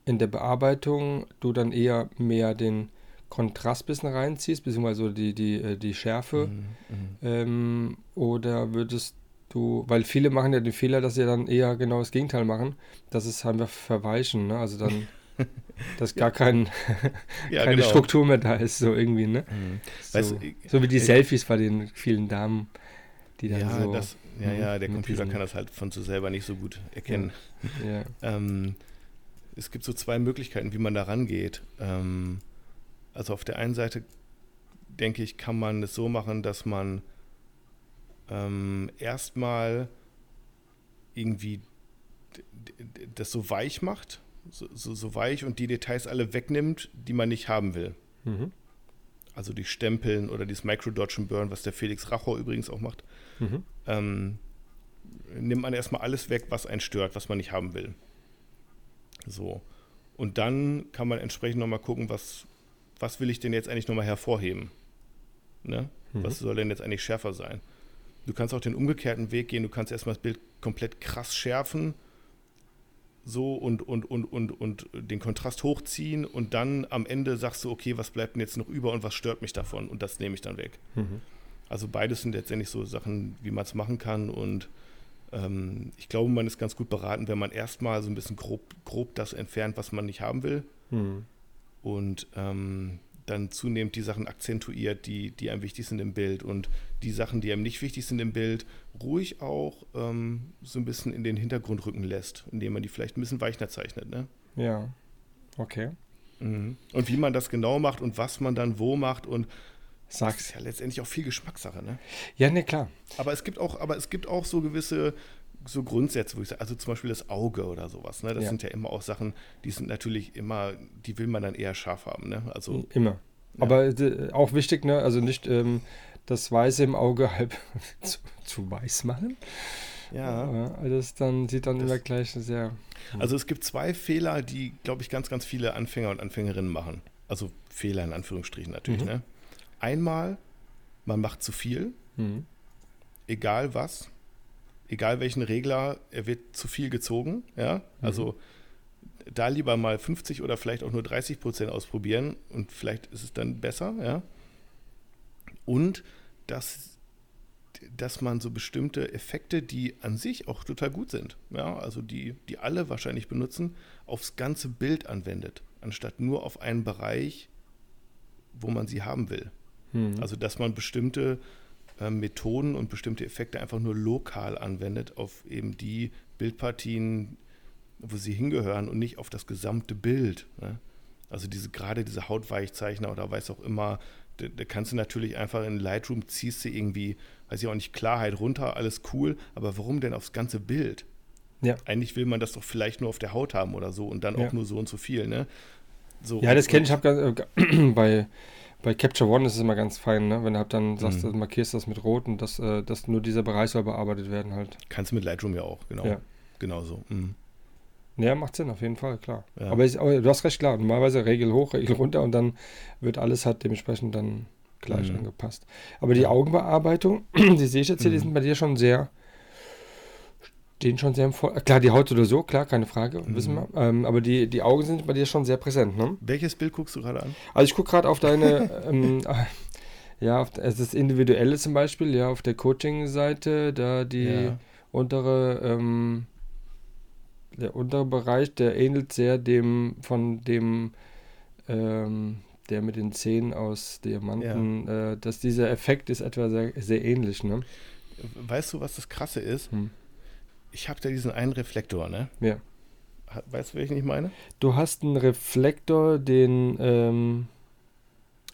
Speaker 1: in der Bearbeitung du dann eher mehr den Kontrast bisschen reinziehst, beziehungsweise die, die, äh, die Schärfe?
Speaker 2: Mhm,
Speaker 1: Ähm, oder würdest du, weil viele machen ja den Fehler, dass sie dann eher genau das Gegenteil machen, dass es einfach verweichen, ne? Also dann, dass gar kein,
Speaker 2: Ja,
Speaker 1: keine
Speaker 2: genau.
Speaker 1: Struktur mehr da ist, so irgendwie, ne?
Speaker 2: Mhm.
Speaker 1: So,
Speaker 2: Weißt
Speaker 1: so wie die Selfies bei den vielen Damen, die dann
Speaker 2: Ja,
Speaker 1: so.
Speaker 2: das, ja,
Speaker 1: Mhm,
Speaker 2: ja, der
Speaker 1: mit
Speaker 2: Computer kann das halt von sich selber nicht so gut erkennen.
Speaker 1: ja.
Speaker 2: Ähm, es gibt so zwei Möglichkeiten, wie man da rangeht. Ähm, also auf der einen Seite, denke ich, kann man es so machen, dass man ähm, erstmal irgendwie das so weich macht, so, so, so weich und die Details alle wegnimmt, die man nicht haben will.
Speaker 1: Mhm.
Speaker 2: Also die Stempeln oder dieses Micro-Dodge and Burn, was der Felix Rachor übrigens auch macht.
Speaker 1: Mhm.
Speaker 2: ähm, nimmt man erstmal alles weg, was einen stört, was man nicht haben will. So. Und dann kann man entsprechend nochmal gucken, was, was will ich denn jetzt eigentlich nochmal hervorheben? Ne? Was soll denn jetzt eigentlich schärfer sein? Du kannst auch den umgekehrten Weg gehen, du kannst erstmal das Bild komplett krass schärfen, so und, und, und, und, und den Kontrast hochziehen und dann am Ende sagst du, okay, was bleibt denn jetzt noch über und was stört mich davon? Und das nehme ich dann weg.
Speaker 1: Mhm.
Speaker 2: Also beides sind letztendlich so Sachen, wie man es machen kann. Und ähm, ich glaube, man ist ganz gut beraten, wenn man erstmal so ein bisschen grob, grob das entfernt, was man nicht haben will.
Speaker 1: Mhm.
Speaker 2: Und ähm, dann zunehmend die Sachen akzentuiert, die, die einem wichtig sind im Bild. Und die Sachen, die einem nicht wichtig sind im Bild, ruhig auch ähm, so ein bisschen in den Hintergrund rücken lässt, indem man die vielleicht ein bisschen weicher zeichnet. Ne?
Speaker 1: Ja. Okay.
Speaker 2: Mhm. Und wie man das genau macht und was man dann wo macht und das
Speaker 1: Sag's.
Speaker 2: ist ja letztendlich auch viel Geschmackssache. Ne?
Speaker 1: Ja, ne, klar.
Speaker 2: Aber es gibt auch, aber es gibt auch so gewisse so Grundsätze, wo ich sage, also zum Beispiel das Auge oder sowas. Ne? Das
Speaker 1: Ja.
Speaker 2: sind ja immer auch Sachen, die sind natürlich immer, die will man dann eher scharf haben. Ne? Also
Speaker 1: Immer. Aber äh, auch wichtig, ne? Also nicht ähm, das Weiße im Auge halb zu, zu weiß machen.
Speaker 2: ja.
Speaker 1: Ja, also das dann sieht dann
Speaker 2: Das-
Speaker 1: immer gleich sehr.
Speaker 2: Also es gibt zwei Fehler, die, glaube ich, ganz, ganz viele Anfänger und Anfängerinnen machen. Also Fehler in Anführungsstrichen natürlich.
Speaker 1: Mhm.
Speaker 2: Ne? Einmal, man macht zu viel,
Speaker 1: Mhm.
Speaker 2: egal was, egal welchen Regler, er wird zu viel gezogen. Ja, also da lieber mal 50 oder vielleicht auch nur 30 Prozent ausprobieren und vielleicht ist es dann besser. Ja, und dass, dass man so bestimmte Effekte, die an sich auch total gut sind, ja, also die, die alle wahrscheinlich benutzen, aufs ganze Bild anwendet, anstatt nur auf einen Bereich, wo man sie haben will.
Speaker 1: Mhm.
Speaker 2: Also, dass man bestimmte äh, Methoden und bestimmte Effekte einfach nur lokal anwendet auf eben die Bildpartien, wo sie hingehören und nicht auf das gesamte Bild. Ne? Also diese gerade diese Hautweichzeichner oder weiß auch immer, da, da kannst du natürlich einfach in Lightroom ziehst du irgendwie, weiß ich auch nicht, Klarheit runter, alles cool, aber warum denn aufs ganze Bild?
Speaker 1: Ja.
Speaker 2: Eigentlich will man das doch vielleicht nur auf der Haut haben oder so und dann
Speaker 1: Ja.
Speaker 2: auch nur so und so viel, ne? So,
Speaker 1: Ja, das kenne ich. Hab ganz, äh, bei, bei Capture One ist es immer ganz fein, ne? Wenn du halt dann sagst,
Speaker 2: Mhm.
Speaker 1: du markierst das mit Rot und dass, äh, dass nur dieser Bereich soll bearbeitet werden halt.
Speaker 2: Kannst du mit Lightroom ja auch, genau.
Speaker 1: Ja.
Speaker 2: Genau so. Mhm.
Speaker 1: Ja, macht Sinn, auf jeden Fall, klar.
Speaker 2: Ja.
Speaker 1: Aber, ist, aber du hast recht, klar. Normalerweise Regel hoch, Regel runter und dann wird alles halt dementsprechend dann gleich
Speaker 2: Mhm.
Speaker 1: angepasst. Aber die Augenbearbeitung, die sehe ich jetzt hier, die
Speaker 2: Mhm.
Speaker 1: sind bei dir schon sehr, stehen schon sehr im Vor Klar, die Haut oder so, klar, keine Frage,
Speaker 2: Mhm.
Speaker 1: wissen wir. Ähm, aber die, die Augen sind bei dir schon sehr präsent, ne?
Speaker 2: Welches Bild guckst du gerade an?
Speaker 1: Also ich gucke gerade auf deine, ähm, äh, ja, auf, es ist individuelle zum Beispiel, ja, auf der Coaching-Seite, da die
Speaker 2: Ja.
Speaker 1: untere, ähm, der untere Bereich, der ähnelt sehr dem von dem, ähm, der mit den Zähnen aus Diamanten, äh, dass dieser Effekt ist etwa sehr, sehr ähnlich, ne?
Speaker 2: Weißt du, was das Krasse ist?
Speaker 1: Hm.
Speaker 2: Ich habe da diesen einen Reflektor, ne?
Speaker 1: Ja.
Speaker 2: Weißt du, welchen ich meine?
Speaker 1: Du hast einen Reflektor, den, ähm,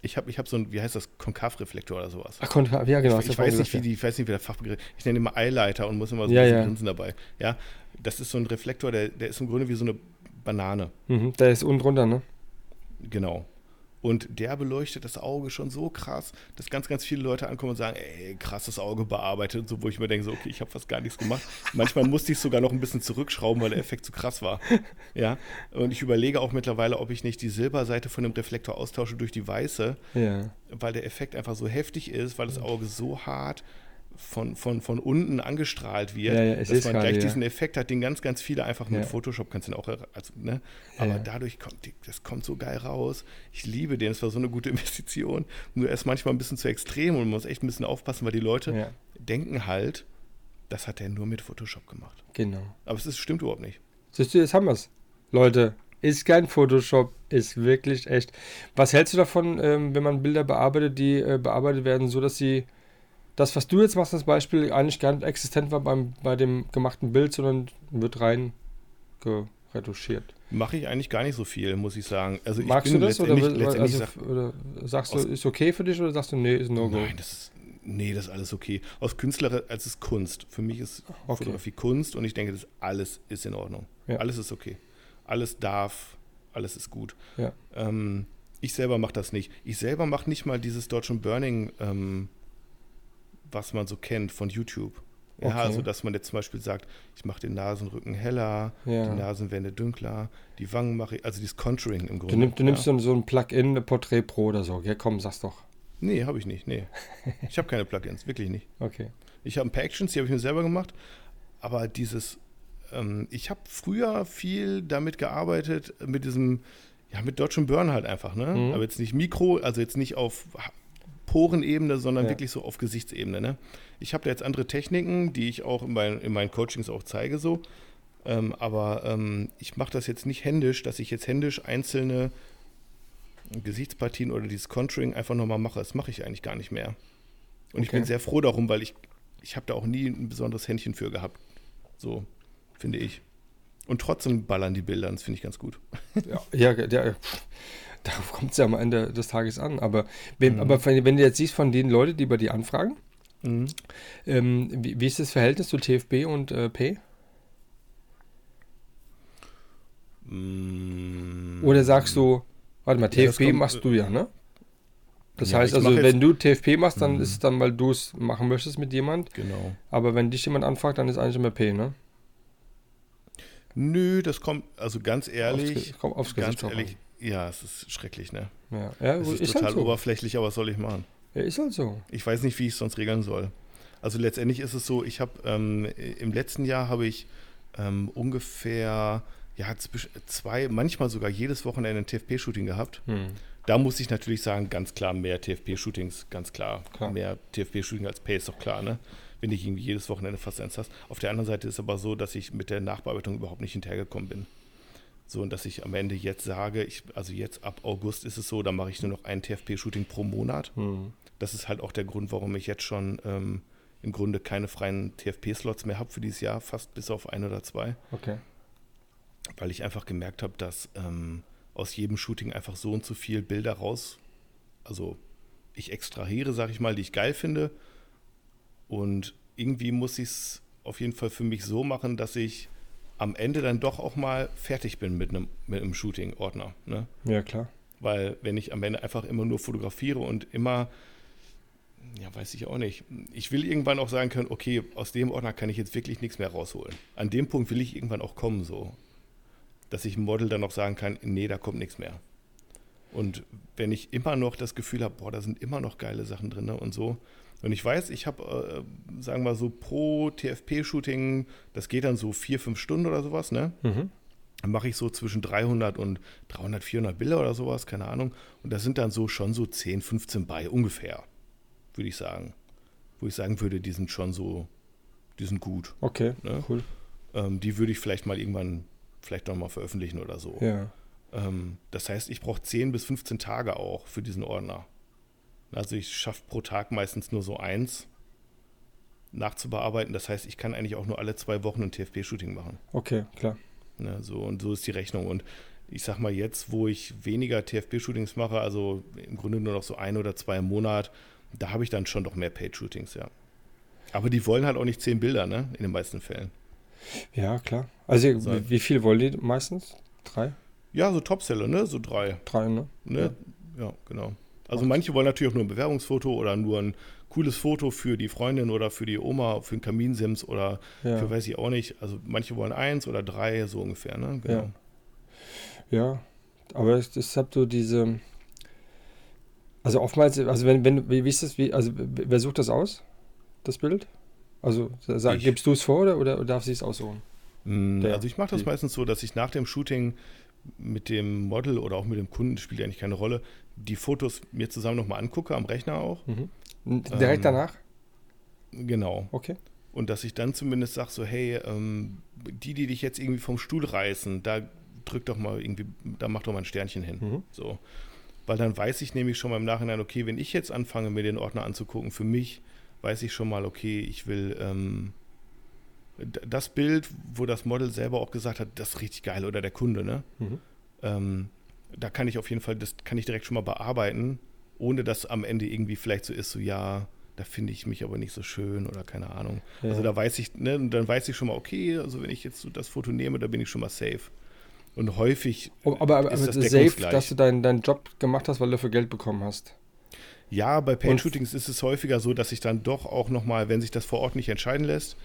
Speaker 2: Ich habe ich hab so ein, wie heißt das, Konkavreflektor oder sowas.
Speaker 1: ach, kontra- ja genau.
Speaker 2: ich, ich weiß nicht, wie die, ich weiß nicht, wie der Fachbegriff Ich nenne immer Eileiter und muss immer so
Speaker 1: Ja,
Speaker 2: ein bisschen
Speaker 1: ja.
Speaker 2: grinsen dabei. Ja, das ist so ein Reflektor, der, der ist im Grunde wie so eine Banane.
Speaker 1: Mhm, der ist unten drunter, ne?
Speaker 2: Genau. Und der beleuchtet das Auge schon so krass, dass ganz, ganz viele Leute ankommen und sagen, ey, krasses Auge bearbeitet. So, wo ich mir denke, so, okay, ich habe fast gar nichts gemacht. Manchmal musste ich sogar noch ein bisschen zurückschrauben, weil der Effekt zu krass war. Ja. Und ich überlege auch mittlerweile, ob ich nicht die Silberseite von dem Reflektor austausche durch die weiße,
Speaker 1: Ja.
Speaker 2: weil der Effekt einfach so heftig ist, weil das Auge so hart von, von, von unten angestrahlt wird,
Speaker 1: Ja, ja,
Speaker 2: dass man
Speaker 1: gerade,
Speaker 2: gleich
Speaker 1: ja.
Speaker 2: diesen Effekt hat, den ganz, ganz viele einfach mit. Photoshop kannst du auch, er- also, ne? aber dadurch kommt, die- das kommt so geil raus. Ich liebe den, es war so eine gute Investition. Nur er ist manchmal ein bisschen zu extrem und man muss echt ein bisschen aufpassen, weil die Leute denken halt, das hat er nur mit Photoshop gemacht.
Speaker 1: Genau.
Speaker 2: Aber es ist, stimmt überhaupt nicht.
Speaker 1: Siehst du, jetzt haben wir es. Leute, ist kein Photoshop, ist wirklich echt. Was hältst du davon, ähm, wenn man Bilder bearbeitet, die äh, bearbeitet werden, so dass sie das, was du jetzt machst, das Beispiel, eigentlich gar nicht existent war beim, bei dem gemachten Bild, sondern wird rein geretuschiert.
Speaker 2: Mache ich eigentlich gar nicht so viel, muss ich sagen. Also ich
Speaker 1: Magst du das oder, also,
Speaker 2: sag-
Speaker 1: oder sagst du, ist okay für dich oder sagst du, nee, ist No-Go?
Speaker 2: Nein, das ist, nee, das ist alles okay. Aus Künstler, als ist Kunst. Für mich ist
Speaker 1: Okay.
Speaker 2: Fotografie Kunst und ich denke, das alles ist in Ordnung.
Speaker 1: Ja.
Speaker 2: Alles ist okay. Alles darf, alles ist gut.
Speaker 1: Ja.
Speaker 2: Ähm, ich selber mache das nicht. Ich selber mache nicht mal dieses Dodge and Burning, ähm, was man so kennt von YouTube. Ja,
Speaker 1: Okay.
Speaker 2: also dass man jetzt zum Beispiel sagt, ich mache den Nasenrücken heller,
Speaker 1: Ja.
Speaker 2: die Nasenwände dunkler, die Wangen mache ich, also dieses Contouring im Grunde.
Speaker 1: Du, nimm, du nimmst
Speaker 2: ja.
Speaker 1: so, ein Plugin, eine Portrait Pro oder so. Ja, komm, sag's doch.
Speaker 2: Nee, habe ich nicht, nee. Ich habe keine Plugins, wirklich nicht.
Speaker 1: Okay.
Speaker 2: Ich habe ein paar Actions, die habe ich mir selber gemacht. Aber dieses, ähm, ich habe früher viel damit gearbeitet, mit diesem, ja, mit and Burn halt einfach, ne?
Speaker 1: Mhm.
Speaker 2: Aber jetzt nicht Mikro, also jetzt nicht auf Porenebene, sondern
Speaker 1: Ja.
Speaker 2: wirklich so auf Gesichtsebene, ne? Ich habe da jetzt andere Techniken, die ich auch in, meinen- in meinen Coachings auch zeige, so. Ähm, aber ähm, ich mache das jetzt nicht händisch, dass ich jetzt händisch einzelne Gesichtspartien oder dieses Contouring einfach nochmal mache. Das mache ich eigentlich gar nicht mehr. Und ich
Speaker 1: Okay.
Speaker 2: bin sehr froh darum, weil ich, ich habe da auch nie ein besonderes Händchen für gehabt. So, finde ich. Und trotzdem ballern die Bilder, das finde ich ganz gut.
Speaker 1: Ja, ja, ja darauf kommt es ja am Ende des Tages an. Aber, wenn,
Speaker 2: Mhm.
Speaker 1: aber wenn, du jetzt siehst von den Leuten, die bei dir anfragen, ähm, wie, wie ist das Verhältnis zu TFB und äh, Pay?
Speaker 2: Mm.
Speaker 1: Oder sagst du, warte mal,
Speaker 2: Ja,
Speaker 1: TFB
Speaker 2: kommt,
Speaker 1: machst du ja, ne? Das
Speaker 2: Ja,
Speaker 1: heißt also, wenn du TFP machst, dann
Speaker 2: Mhm.
Speaker 1: ist es dann, weil du es machen möchtest mit jemand.
Speaker 2: Genau.
Speaker 1: Aber wenn dich jemand anfragt, dann ist eigentlich immer Pay, ne?
Speaker 2: Nö, das kommt, also ganz ehrlich,
Speaker 1: Aufs aufs
Speaker 2: ganz ehrlich, ja, es ist schrecklich, ne?
Speaker 1: Ja, ja
Speaker 2: Es
Speaker 1: ist,
Speaker 2: ist, total
Speaker 1: halt so.
Speaker 2: oberflächlich, aber was soll ich machen?
Speaker 1: Ja, ist halt so.
Speaker 2: Ich weiß nicht, wie ich es sonst regeln soll. Also letztendlich ist es so, ich habe ähm, im letzten Jahr habe ich ähm, ungefähr ja, zwei, manchmal sogar jedes Wochenende ein TFP-Shooting gehabt.
Speaker 1: Hm.
Speaker 2: Da muss ich natürlich sagen, ganz klar mehr TFP-Shootings, ganz klar.
Speaker 1: Klar.
Speaker 2: Mehr TFP-Shooting als Pay ist doch klar, ne? Wenn ich irgendwie jedes Wochenende fast eins hast. Auf der anderen Seite ist aber so, dass ich mit der Nachbearbeitung überhaupt nicht hinterhergekommen bin. So, und dass ich am Ende jetzt sage, ich, also jetzt ab August ist es so, da mache ich nur noch ein TFP-Shooting pro Monat.
Speaker 1: Hm.
Speaker 2: Das ist halt auch der Grund, warum ich jetzt schon ähm, im Grunde keine freien TFP-Slots mehr habe für dieses Jahr, fast bis auf ein oder zwei,
Speaker 1: Okay.
Speaker 2: weil ich einfach gemerkt habe, dass ähm, aus jedem Shooting einfach so und so viel Bilder raus, also ich extrahiere, sag ich mal, die ich geil finde. Und irgendwie muss ich es auf jeden Fall für mich so machen, dass ich am Ende dann doch auch mal fertig bin mit einem, mit einem Shooting-Ordner. Ne?
Speaker 1: Ja, klar.
Speaker 2: Weil wenn ich am Ende einfach immer nur fotografiere und immer, ja, weiß ich auch nicht, ich will irgendwann auch sagen können, okay, aus dem Ordner kann ich jetzt wirklich nichts mehr rausholen. An dem Punkt will ich irgendwann auch kommen, so, dass ich ein Model dann auch sagen kann, nee, da kommt nichts mehr. Und wenn ich immer noch das Gefühl habe, boah, da sind immer noch geile Sachen drin ne, und so. Und ich weiß, ich habe, äh, sagen wir mal so, pro TFP-Shooting, das geht dann so vier, fünf Stunden oder sowas, ne?
Speaker 1: Mhm.
Speaker 2: Dann mache ich so zwischen 300 und 300, 400 Bilder oder sowas, keine Ahnung. Und da sind dann so schon so 10, 15 bei, ungefähr, würde ich sagen. Wo ich sagen würde, die sind schon so, die sind gut.
Speaker 1: Okay,
Speaker 2: Ne?
Speaker 1: cool.
Speaker 2: Ähm, die würde ich vielleicht mal irgendwann, vielleicht nochmal veröffentlichen oder so.
Speaker 1: Ja.
Speaker 2: Ähm, das heißt, ich brauche 10 bis 15 Tage auch für diesen Ordner. Also ich schaffe pro Tag meistens nur so eins nachzubearbeiten. Das heißt, ich kann eigentlich auch nur alle zwei Wochen ein TFP-Shooting machen.
Speaker 1: Okay, klar.
Speaker 2: Ne, so, und so ist die Rechnung. Und ich sag mal, jetzt, wo ich weniger TFP-Shootings mache, also im Grunde nur noch so ein oder zwei im Monat, da habe ich dann schon doch mehr Paid-Shootings, ja. Aber die wollen halt auch nicht zehn Bilder, ne? In den meisten Fällen.
Speaker 1: Ja, klar. Also,
Speaker 2: So.
Speaker 1: wie, wie viel wollen die meistens? Drei?
Speaker 2: Ja, so Topseller, ne? So drei.
Speaker 1: Drei, ne?
Speaker 2: Ne? Ja, genau. Also manche wollen natürlich auch nur ein Bewerbungsfoto oder nur ein cooles Foto für die Freundin oder für die Oma, für einen Kaminsims oder
Speaker 1: Ja.
Speaker 2: für weiß ich auch nicht. Also manche wollen eins oder drei, so ungefähr, ne? Genau.
Speaker 1: Ja, aber es ist halt so diese. Also oftmals, also wenn, wenn, wie, ist das, wie, also wer sucht das aus, das Bild? Also sag,
Speaker 2: Ich.
Speaker 1: gibst du es vor oder, oder, darf sie es aussuchen?
Speaker 2: Mm, also ich mache das meistens so, dass ich nach dem Shooting mit dem Model oder auch mit dem Kunden, spielt eigentlich keine Rolle, die Fotos mir zusammen nochmal angucke, am Rechner auch.
Speaker 1: Mhm. Direkt
Speaker 2: Ähm,
Speaker 1: danach?
Speaker 2: Genau.
Speaker 1: Okay.
Speaker 2: Und dass ich dann zumindest sage, so, hey, ähm, die, die dich jetzt irgendwie vom Stuhl reißen, da drück doch mal irgendwie, da mach doch mal ein Sternchen hin.
Speaker 1: Mhm.
Speaker 2: So. Weil dann weiß ich nämlich schon mal im Nachhinein, okay, wenn ich jetzt anfange, mir den Ordner anzugucken, für mich weiß ich schon mal, okay, ich will ähm, das Bild, wo das Model selber auch gesagt hat, das ist richtig geil, oder der Kunde, ne?
Speaker 1: Mhm.
Speaker 2: Ähm, da kann ich auf jeden Fall, das kann ich direkt schon mal bearbeiten, ohne dass am Ende irgendwie vielleicht so ist, so ja, da finde ich mich aber nicht so schön oder keine Ahnung.
Speaker 1: Ja.
Speaker 2: Also da weiß ich, ne, dann weiß ich schon mal, okay, also wenn ich jetzt so das Foto nehme, da bin ich schon mal safe. Und häufig
Speaker 1: Oh, aber aber,
Speaker 2: ist
Speaker 1: aber
Speaker 2: das
Speaker 1: safe, dass du deinen deinen Job gemacht hast, weil du dafür Geld bekommen hast.
Speaker 2: Ja, bei Paint-Shootings ist es häufiger so, dass ich dann doch auch nochmal, wenn sich das vor Ort nicht entscheiden lässt,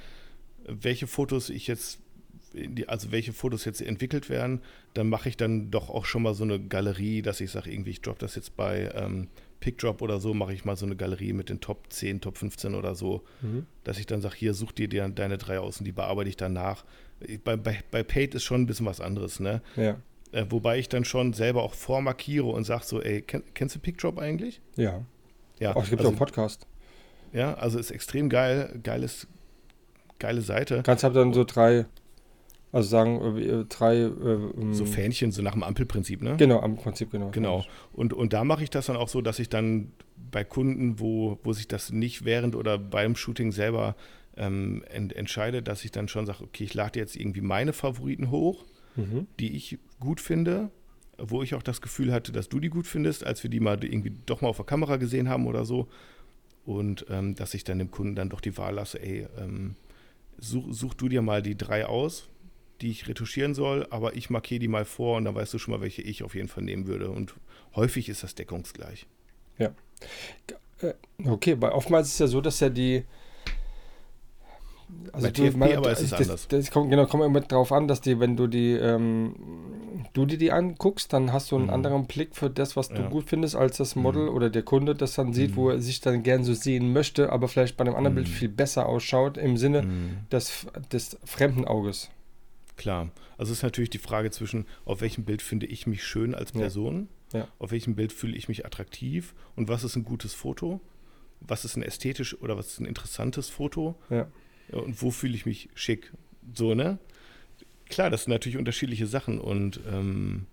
Speaker 2: welche Fotos ich jetzt, also welche Fotos jetzt entwickelt werden, dann mache ich dann doch auch schon mal so eine Galerie, dass ich sage, irgendwie, ich drop das jetzt bei ähm, PickDrop oder so, mache ich mal so eine Galerie mit den Top 10, Top 15 oder so, dass ich dann sage, hier, such dir die- deine drei aus und die bearbeite ich danach. Bei, bei, bei Paid ist schon ein bisschen was anderes, ne?
Speaker 1: Ja.
Speaker 2: Äh, wobei ich dann schon selber auch vormarkiere und sage so, ey, kenn, kennst du PickDrop eigentlich?
Speaker 1: Ja.
Speaker 2: Ja,
Speaker 1: Auch es gibt
Speaker 2: also,
Speaker 1: auch einen Podcast.
Speaker 2: ja, also ist extrem geil, geiles, geile Seite.
Speaker 1: Kannst halt dann so drei, also sagen, äh, äh, drei. Äh, ähm,
Speaker 2: So Fähnchen, so nach dem Ampelprinzip, ne?
Speaker 1: Genau, am Prinzip, genau.
Speaker 2: Genau. Und, und da mache ich das dann auch so, dass ich dann bei Kunden, wo, wo sich das nicht während oder beim Shooting selber ähm, ent, entscheide, dass ich dann schon sage, okay, ich lade jetzt irgendwie meine Favoriten hoch,
Speaker 1: Mhm.
Speaker 2: die ich gut finde, wo ich auch das Gefühl hatte, dass du die gut findest, als wir die mal irgendwie doch mal auf der Kamera gesehen haben oder so. Und ähm, dass ich dann dem Kunden dann doch die Wahl lasse, ey, ähm, such, such du dir mal die drei aus, die ich retuschieren soll, aber ich markiere die mal vor und dann weißt du schon mal, welche ich auf jeden Fall nehmen würde. Und häufig ist das deckungsgleich.
Speaker 1: Okay, weil oftmals ist es ja so, dass ja die.
Speaker 2: Bei TFP aber ist es
Speaker 1: das,
Speaker 2: anders.
Speaker 1: Das kommt, genau, kommt immer drauf an, dass die, wenn du die, ähm, du dir die anguckst, dann hast du einen
Speaker 2: Mhm.
Speaker 1: anderen Blick für das, was du
Speaker 2: Ja.
Speaker 1: gut findest, als das Model
Speaker 2: Mhm.
Speaker 1: oder der Kunde das dann sieht,
Speaker 2: Mhm.
Speaker 1: wo er sich dann gern so sehen möchte, aber vielleicht bei einem anderen Bild
Speaker 2: Mhm.
Speaker 1: viel besser ausschaut im Sinne
Speaker 2: Mhm.
Speaker 1: des, des fremden Auges.
Speaker 2: Klar. Also es ist natürlich die Frage zwischen, auf welchem Bild finde ich mich schön als
Speaker 1: Ja.
Speaker 2: Person,
Speaker 1: Ja.
Speaker 2: auf welchem Bild fühle ich mich attraktiv und was ist ein gutes Foto, was ist ein ästhetisch oder was ist ein interessantes Foto
Speaker 1: Ja.
Speaker 2: Ja, und wo fühle ich mich schick. So, ne? Klar, das sind natürlich unterschiedliche Sachen und ähm,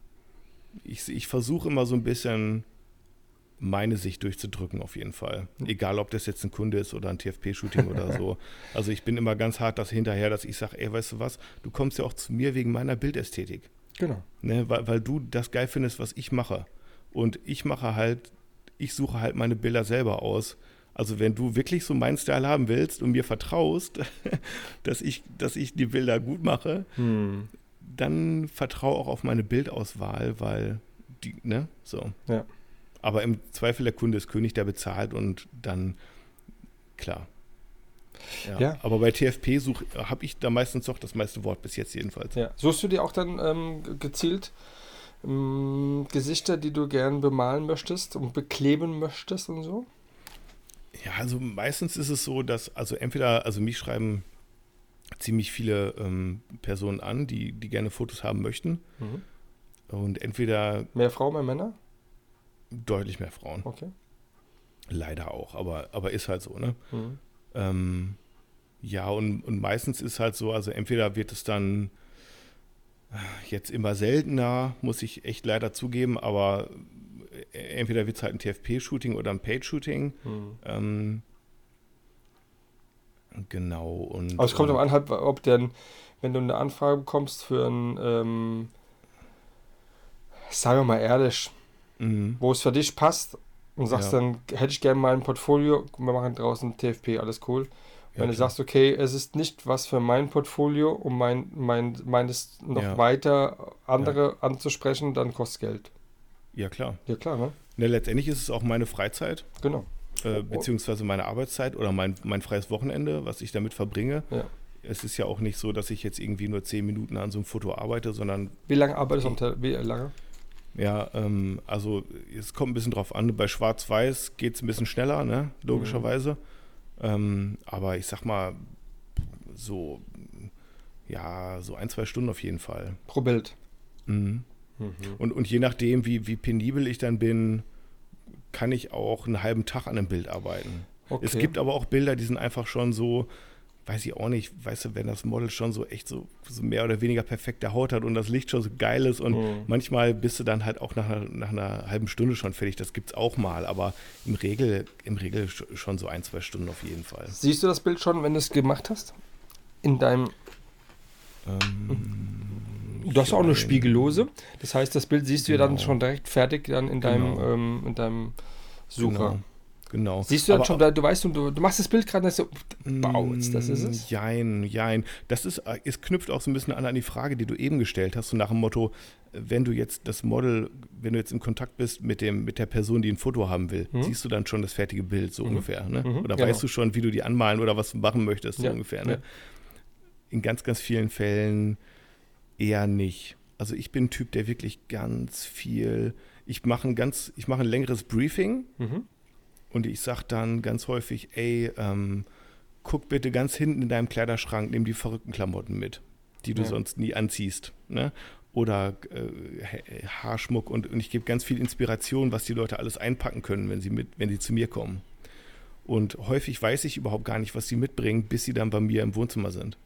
Speaker 2: ich, ich versuche immer so ein bisschen meine Sicht durchzudrücken auf jeden Fall. Egal, ob das jetzt ein Kunde ist oder ein TFP-Shooting oder so. Also ich bin immer ganz hart das hinterher, dass ich sage, ey, weißt du was, du kommst ja auch zu mir wegen meiner Bildästhetik.
Speaker 1: Genau.
Speaker 2: Ne? Weil, weil du das geil findest, was ich mache. Und ich mache halt, ich suche halt meine Bilder selber aus. Also wenn du wirklich so meinen Style haben willst und mir vertraust, dass ich, dass ich die Bilder gut mache,
Speaker 1: Hm.
Speaker 2: dann vertraue auch auf meine Bildauswahl, weil die, ne, so.
Speaker 1: Ja.
Speaker 2: Aber im Zweifel der Kunde ist König, der bezahlt und dann, klar. Ja.
Speaker 1: Ja.
Speaker 2: Aber bei TFP habe ich da meistens doch das meiste Wort bis jetzt jedenfalls.
Speaker 1: Ja. Suchst du dir auch dann ähm, ge- gezielt ähm, Gesichter, die du gern bemalen möchtest und bekleben möchtest und so?
Speaker 2: Ja, also meistens ist es so, dass, also entweder, also mich schreiben ziemlich viele ähm, Personen an, die, die gerne Fotos haben möchten.
Speaker 1: Mhm.
Speaker 2: Und entweder
Speaker 1: Mehr Frauen, mehr Männer?
Speaker 2: deutlich mehr Frauen.
Speaker 1: Okay.
Speaker 2: Leider auch, aber, aber ist halt so, ne?
Speaker 1: Mhm.
Speaker 2: Ähm, ja, und, und meistens ist halt so, also entweder wird es dann äh, jetzt immer seltener, muss ich echt leider zugeben, aber entweder wird es halt ein TFP-Shooting oder ein Paid-Shooting.
Speaker 1: Mhm.
Speaker 2: Ähm, genau. Und,
Speaker 1: Aber es kommt
Speaker 2: ähm,
Speaker 1: auch an, halt, ob denn, wenn du eine Anfrage bekommst für ein, ähm, sagen wir mal ehrlich,
Speaker 2: mhm.
Speaker 1: wo es für dich passt und sagst
Speaker 2: Ja.
Speaker 1: dann, hätte ich gerne mal ein Portfolio, wir machen draußen TFP, alles cool.
Speaker 2: Ja,
Speaker 1: Wenn du
Speaker 2: klar.
Speaker 1: sagst, okay, es ist nicht was für mein Portfolio, um mein, mein, meines noch
Speaker 2: Ja.
Speaker 1: weiter andere anzusprechen, dann kostet Geld.
Speaker 2: Ja, klar.
Speaker 1: Ja klar, ne?
Speaker 2: Ne, letztendlich ist es auch meine Freizeit,
Speaker 1: Genau.
Speaker 2: äh, beziehungsweise meine Arbeitszeit oder mein, mein freies Wochenende, was ich damit verbringe.
Speaker 1: Ja.
Speaker 2: Es ist ja auch nicht so, dass ich jetzt irgendwie nur zehn Minuten an so einem Foto arbeite, sondern
Speaker 1: Wie lange arbeitest du am Tag? Wie lange?
Speaker 2: ja, ähm, also es kommt ein bisschen drauf an. Bei Schwarz-Weiß geht es ein bisschen schneller, ne? logischerweise. Ähm, aber ich sag mal, so, ja, so ein, zwei Stunden auf jeden Fall.
Speaker 1: Pro Bild.
Speaker 2: Mhm. Und, und je nachdem, wie, wie penibel ich dann bin, kann ich auch einen halben Tag an einem Bild arbeiten.
Speaker 1: Okay.
Speaker 2: Es gibt aber auch Bilder, die sind einfach schon so, weiß ich auch nicht, weißt du, wenn das Model schon so echt so, so mehr oder weniger perfekte Haut hat und das Licht schon so geil ist und
Speaker 1: Mhm.
Speaker 2: manchmal bist du dann halt auch nach einer, nach einer halben Stunde schon fertig. Das gibt's auch mal, aber im Regel, im Regel sch- schon so ein, zwei Stunden auf jeden Fall.
Speaker 1: Siehst du das Bild schon, wenn du es gemacht hast? In deinem.
Speaker 2: Ähm,
Speaker 1: Du hast auch eine Spiegellose. Das heißt, das Bild siehst du ja dann
Speaker 2: Genau.
Speaker 1: schon direkt fertig dann in deinem,
Speaker 2: Genau.
Speaker 1: ähm, in deinem Sucher.
Speaker 2: Genau. genau.
Speaker 1: Siehst du dann schon, du weißt, du, du machst das Bild gerade so, baut's, das ist es.
Speaker 2: Mm, Jein, jein. Das ist, äh, es knüpft auch so ein bisschen an an die Frage, die du eben gestellt hast, so nach dem Motto, wenn du jetzt das Model, wenn du jetzt im Kontakt bist mit, dem, mit der Person, die ein Foto haben will,
Speaker 1: Mhm.
Speaker 2: siehst du dann schon das fertige Bild, so ungefähr. Ne?
Speaker 1: Mhm,
Speaker 2: Oder
Speaker 1: genau.
Speaker 2: weißt du schon, wie du die anmalen oder was du machen möchtest, so
Speaker 1: Ja,
Speaker 2: ungefähr. Ne?
Speaker 1: ja.
Speaker 2: In ganz, ganz vielen Fällen eher nicht. Also ich bin ein Typ, der wirklich ganz viel, ich mache ein ganz, ich mache ein längeres Briefing,
Speaker 1: Mhm.
Speaker 2: und ich sag dann ganz häufig, ey, ähm, guck bitte ganz hinten in deinem Kleiderschrank, nimm die verrückten Klamotten mit, die du
Speaker 1: Ja.
Speaker 2: sonst nie anziehst. Ne? Oder äh, Ha- Haarschmuck und, und ich gebe ganz viel Inspiration, was die Leute alles einpacken können, wenn sie, mit, wenn sie zu mir kommen. Und häufig weiß ich überhaupt gar nicht, was sie mitbringen, bis sie dann bei mir im Wohnzimmer sind.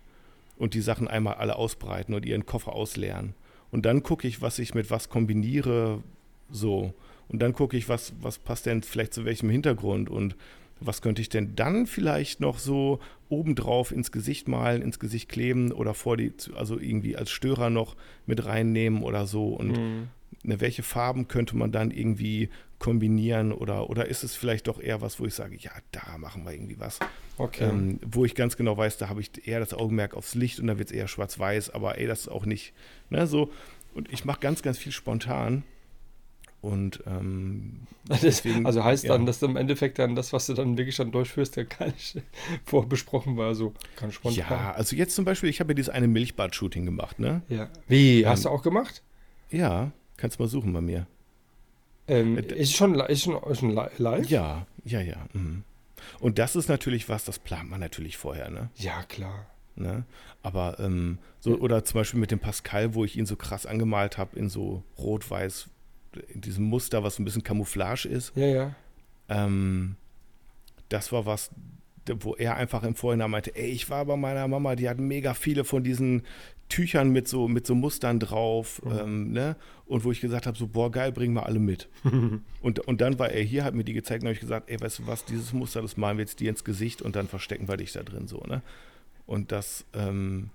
Speaker 2: Und die Sachen einmal alle ausbreiten und ihren Koffer ausleeren. Und dann gucke ich, was ich mit was kombiniere, so. Und dann gucke ich, was, was passt denn vielleicht zu welchem Hintergrund und was könnte ich denn dann vielleicht noch so obendrauf ins Gesicht malen, ins Gesicht kleben oder vor die, also irgendwie als Störer noch mit reinnehmen oder so. Und
Speaker 1: Mhm.
Speaker 2: ne, welche Farben könnte man dann irgendwie kombinieren oder, oder ist es vielleicht doch eher was, wo ich sage, ja, da machen wir irgendwie was.
Speaker 1: Okay.
Speaker 2: Ähm, wo ich ganz genau weiß, da habe ich eher das Augenmerk aufs Licht und da wird es eher schwarz-weiß, aber ey, das ist auch nicht, ne, so. Und ich mache ganz, ganz viel spontan. Und ähm, deswegen,
Speaker 1: also heißt
Speaker 2: ja.
Speaker 1: dann, dass im Endeffekt dann das, was du dann wirklich dann durchführst, ja gar nicht vorbesprochen war, so ganz spontan.
Speaker 2: ja, also jetzt zum Beispiel, ich habe ja dieses eine Milchbad-Shooting gemacht, ne?
Speaker 1: Ja. Wie?
Speaker 2: Ähm,
Speaker 1: Hast du auch gemacht?
Speaker 2: Ja, kannst mal suchen bei mir.
Speaker 1: Ähm,
Speaker 2: äh,
Speaker 1: ist schon, ist schon, ist schon li- live?
Speaker 2: Ja, ja, ja. Mhm. Und das ist natürlich was, das plant man natürlich vorher, ne?
Speaker 1: Ja, klar.
Speaker 2: Ne? Aber ähm, so, oder zum Beispiel mit dem Pascal, wo ich ihn so krass angemalt habe, in so rot-weiß, in diesem Muster, was ein bisschen Camouflage ist.
Speaker 1: Ja, ja.
Speaker 2: Ähm, das war was, wo er einfach im Vorhinein meinte, ey, ich war bei meiner Mama, die hat mega viele von diesen Tüchern mit so, mit so Mustern drauf,
Speaker 1: Mhm.
Speaker 2: ähm, ne? Und wo ich gesagt habe, so, boah, geil, bring mal alle mit. und, und dann war er hier, hat mir die gezeigt und habe ich gesagt, ey, weißt du was, dieses Muster, das malen wir jetzt dir ins Gesicht und dann verstecken wir dich da drin, so, ne? Und das, ähm,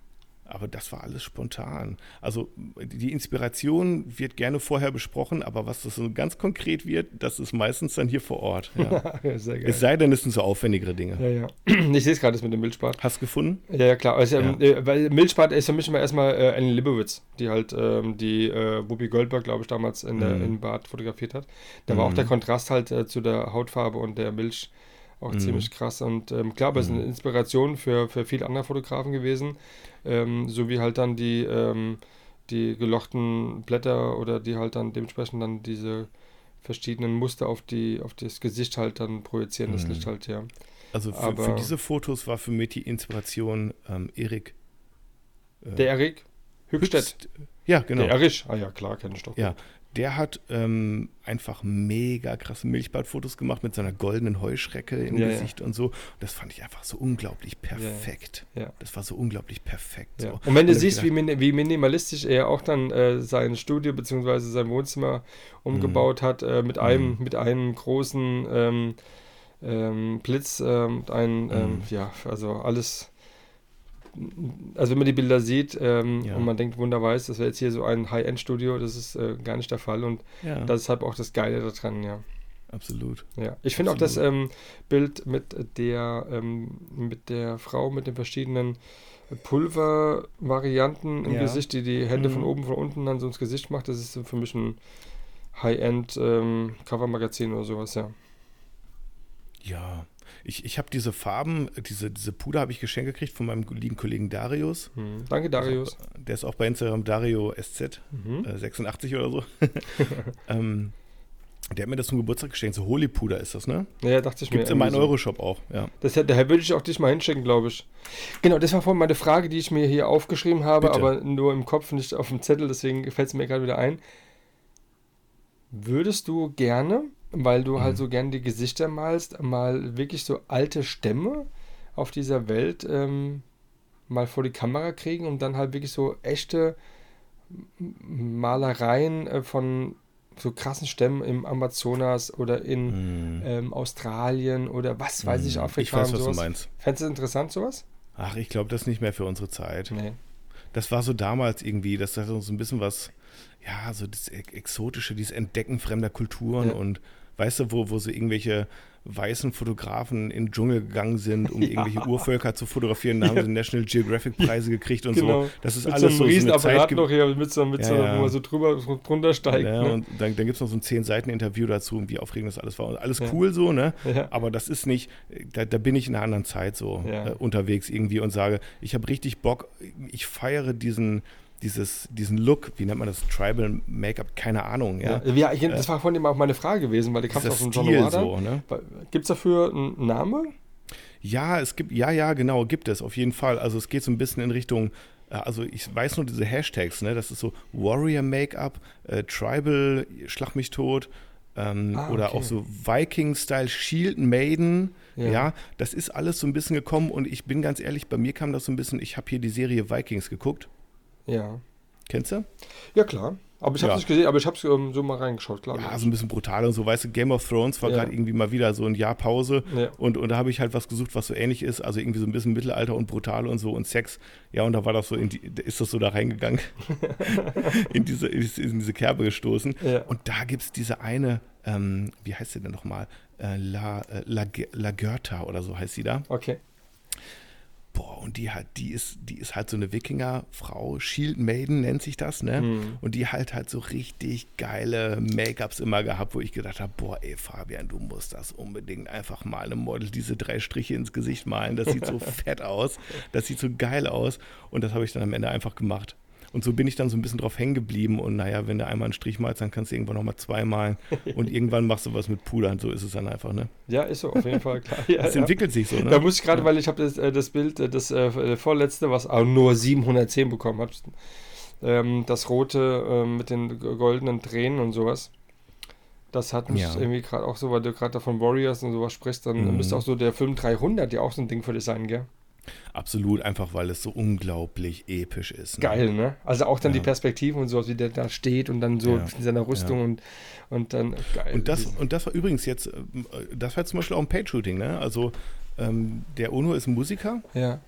Speaker 2: aber das war alles spontan. Also die Inspiration wird gerne vorher besprochen, aber was das so ganz konkret wird, das ist meistens dann hier vor Ort. Ja.
Speaker 1: ja
Speaker 2: es sei denn, es sind so aufwendigere Dinge.
Speaker 1: ja, ja. Ich sehe es gerade das mit dem Milchbad.
Speaker 2: Hast du gefunden?
Speaker 1: Ja, ja, klar. Also, ähm, äh, weil Milchbad ist für mich immer erstmal äh, Annie Libowitz, die halt ähm, die äh, Whoopi Goldberg, glaube ich, damals in der,
Speaker 2: Mhm.
Speaker 1: in Bad fotografiert hat. Da war auch
Speaker 2: Mhm.
Speaker 1: der Kontrast halt äh, zu der Hautfarbe und der Milch auch
Speaker 2: Mhm.
Speaker 1: ziemlich krass. Und ähm, klar, aber es ist eine
Speaker 2: Mhm.
Speaker 1: Inspiration für, für viele andere Fotografen gewesen. Ähm, so wie halt dann die, ähm, die gelochten Blätter oder die halt dann dementsprechend dann diese verschiedenen Muster auf die auf das Gesicht halt dann projizieren, das
Speaker 2: Mhm.
Speaker 1: Licht halt, ja.
Speaker 2: Also für,
Speaker 1: Aber-
Speaker 2: für diese Fotos war für mich die Inspiration ähm, Erik. äh,
Speaker 1: Der Erik Hückstedt.
Speaker 2: Hübst- Ja, genau.
Speaker 1: Der Erich. Ah ja, klar, kenne ich doch.
Speaker 2: Ja, der hat ähm, einfach mega krasse Milchbadfotos gemacht mit seiner goldenen Heuschrecke im
Speaker 1: Ja, ja.
Speaker 2: Gesicht und so. Das fand ich einfach so unglaublich perfekt.
Speaker 1: Ja.
Speaker 2: Das war so unglaublich perfekt.
Speaker 1: Ja.
Speaker 2: So.
Speaker 1: Und wenn du
Speaker 2: ich
Speaker 1: siehst, wie,
Speaker 2: gedacht,
Speaker 1: min wie minimalistisch er auch dann äh, sein Studio bzw. sein Wohnzimmer umgebaut hat, äh, mit einem,
Speaker 2: Mhm.
Speaker 1: mit einem großen ähm, ähm, Blitz, ähm, ein, ähm,
Speaker 2: Mhm.
Speaker 1: ja, also alles. Also wenn man die Bilder sieht ähm,
Speaker 2: Ja.
Speaker 1: und man denkt, wunderweiß, das wäre jetzt hier so ein High-End-Studio, das ist äh, gar nicht der Fall und
Speaker 2: ja,
Speaker 1: das ist halt auch das Geile daran, ja.
Speaker 2: absolut.
Speaker 1: Ja, ich finde auch das ähm, Bild mit der, ähm, mit der Frau mit den verschiedenen Pulvervarianten im
Speaker 2: Ja.
Speaker 1: Gesicht, die die Hände von
Speaker 2: Mhm.
Speaker 1: oben, von unten dann so ins Gesicht macht, das ist für mich ein High-End ähm, oder sowas, ja.
Speaker 2: Ja, ich, ich habe diese Farben, diese, diese Puder habe ich geschenkt gekriegt von meinem lieben Kollegen Darius.
Speaker 1: Hm. Danke, Darius.
Speaker 2: Der ist auch bei Instagram Dario SZ,
Speaker 1: Mhm.
Speaker 2: äh, 86 oder so. ähm, der hat mir das zum Geburtstag geschenkt. So Holy Puder ist das, ne?
Speaker 1: Ja, dachte ich
Speaker 2: Gibt es
Speaker 1: mir.
Speaker 2: in meinem
Speaker 1: so.
Speaker 2: Euroshop auch, ja.
Speaker 1: Das, daher würde ich auch dich mal hinschicken, glaube ich. Genau, das war vorhin meine Frage, die ich mir hier aufgeschrieben habe,
Speaker 2: Bitte.
Speaker 1: aber nur im Kopf, nicht auf dem Zettel, deswegen fällt es mir gerade wieder ein. Würdest du gerne, weil du
Speaker 2: Mhm.
Speaker 1: halt so gerne die Gesichter malst, mal wirklich so alte Stämme auf dieser Welt ähm, mal vor die Kamera kriegen und dann halt wirklich so echte Malereien äh, von so krassen Stämmen im Amazonas oder in
Speaker 2: Hm.
Speaker 1: ähm, Australien oder was weiß ich,
Speaker 2: Hm.
Speaker 1: Afrika
Speaker 2: Ich weiß,
Speaker 1: und
Speaker 2: was du
Speaker 1: sowas.
Speaker 2: meinst.
Speaker 1: Fändest du das interessant, sowas?
Speaker 2: Ach, ich glaube, das ist nicht mehr für unsere Zeit.
Speaker 1: Nee.
Speaker 2: Das war so damals irgendwie, das hat so ein bisschen was, ja, so das Ex- Exotische, dieses Entdecken fremder Kulturen
Speaker 1: Ja.
Speaker 2: und weißt du, wo, wo so irgendwelche weißen Fotografen in den Dschungel gegangen sind, um irgendwelche Urvölker zu fotografieren. Da haben sie National Geographic Preise gekriegt und
Speaker 1: Genau.
Speaker 2: so. Das ist
Speaker 1: Mit
Speaker 2: alles
Speaker 1: so
Speaker 2: so, eine
Speaker 1: Riesenapparat
Speaker 2: Zeit.
Speaker 1: noch hier, mit so, mit
Speaker 2: Ja,
Speaker 1: so
Speaker 2: ja.
Speaker 1: wo man so drüber, drunter steigt.
Speaker 2: Ja,
Speaker 1: ne?
Speaker 2: und dann, dann gibt es noch so ein 10-Seiten-Interview dazu, und wie aufregend das alles war. Und alles
Speaker 1: Ja.
Speaker 2: cool so, ne?
Speaker 1: Ja.
Speaker 2: Aber das ist nicht, da, da bin ich in einer anderen Zeit so
Speaker 1: Ja.
Speaker 2: äh, unterwegs irgendwie und sage, ich habe richtig Bock, ich feiere diesen, dieses, diesen Look, wie nennt man das, Tribal Make-up, keine Ahnung, ja.
Speaker 1: Ja, ja, ich- das war vorhin auch meine Frage gewesen, weil die kam
Speaker 2: Dieser
Speaker 1: aus dem Wada.
Speaker 2: so, ne?
Speaker 1: Gibt es dafür einen Namen?
Speaker 2: Ja, es gibt, ja, ja, genau, gibt es auf jeden Fall. Also es geht so ein bisschen in Richtung, äh, also ich weiß nur diese Hashtags, ne? Das ist so Warrior Make-up, äh, Tribal, Schlag mich tot, ähm,
Speaker 1: Ah,
Speaker 2: oder
Speaker 1: okay.
Speaker 2: auch so Viking-Style, Shield Maiden.
Speaker 1: Ja.
Speaker 2: Ja. das ist alles so ein bisschen gekommen und ich bin ganz ehrlich, bei mir kam das so ein bisschen, ich habe hier die Serie Vikings geguckt.
Speaker 1: Ja.
Speaker 2: Kennst du?
Speaker 1: Ja, klar. Aber ich habe es
Speaker 2: Ja.
Speaker 1: nicht gesehen, aber ich habe es ähm, so mal reingeschaut, klar.
Speaker 2: Ja, so ein bisschen brutal und so, weißt du, Game of Thrones war
Speaker 1: Ja.
Speaker 2: gerade irgendwie mal wieder so ein Jahr Pause
Speaker 1: Ja.
Speaker 2: und, und da habe ich halt was gesucht, was so ähnlich ist, also irgendwie so ein bisschen Mittelalter und brutal und so und Sex. Ja, und da war das so, in die, ist das so da reingegangen, in, diese, in diese- Kerbe gestoßen. Und da gibt es diese eine, ähm, wie heißt sie denn nochmal? Äh, La, äh, La, La Goethe oder so heißt sie da.
Speaker 1: Okay.
Speaker 2: Boah, und die hat, die ist, die ist halt so eine Wikinger-Frau, Shield Maiden nennt sich das, ne?
Speaker 1: Mhm.
Speaker 2: Und die halt halt so richtig geile Make-ups immer gehabt, wo ich gedacht habe, boah, ey Fabian, du musst das unbedingt einfach mal einem Model diese drei Striche ins Gesicht malen. Das sieht so fett aus, das sieht so geil aus. Und das habe ich dann am Ende einfach gemacht. Und so bin ich dann so ein bisschen drauf hängen geblieben. Und naja, wenn du einmal einen Strich malst, dann kannst du irgendwann nochmal zwei malen. Und irgendwann machst du was mit Pudern. So ist es dann einfach, ne?
Speaker 1: Ja, ist so, auf jeden Fall, klar. Ja,
Speaker 2: Es
Speaker 1: ja.
Speaker 2: entwickelt sich so, ne?
Speaker 1: Da muss ich gerade, weil ich habe das, äh, das Bild, äh, das äh, vorletzte, was auch nur 710 bekommen hat, ähm, das rote ähm, mit den goldenen Tränen und sowas. Das hat mich
Speaker 2: Ja.
Speaker 1: irgendwie gerade auch so, weil du gerade von Warriors und sowas sprichst, dann
Speaker 2: Mhm.
Speaker 1: müsste auch so der Film 300 ja auch so ein Ding für dich sein, gell?
Speaker 2: Absolut, einfach weil es so unglaublich episch ist. Ne?
Speaker 1: Geil, ne? Also auch dann
Speaker 2: Ja.
Speaker 1: die Perspektiven und sowas, wie der da steht und dann so
Speaker 2: Ja.
Speaker 1: in seiner Rüstung
Speaker 2: Ja.
Speaker 1: und, und dann geil.
Speaker 2: Und das, und das war übrigens jetzt, äh, das war zum Beispiel auch ein Page-Shooting, ne? Also ähm, der Ono ist ein Musiker
Speaker 1: ja.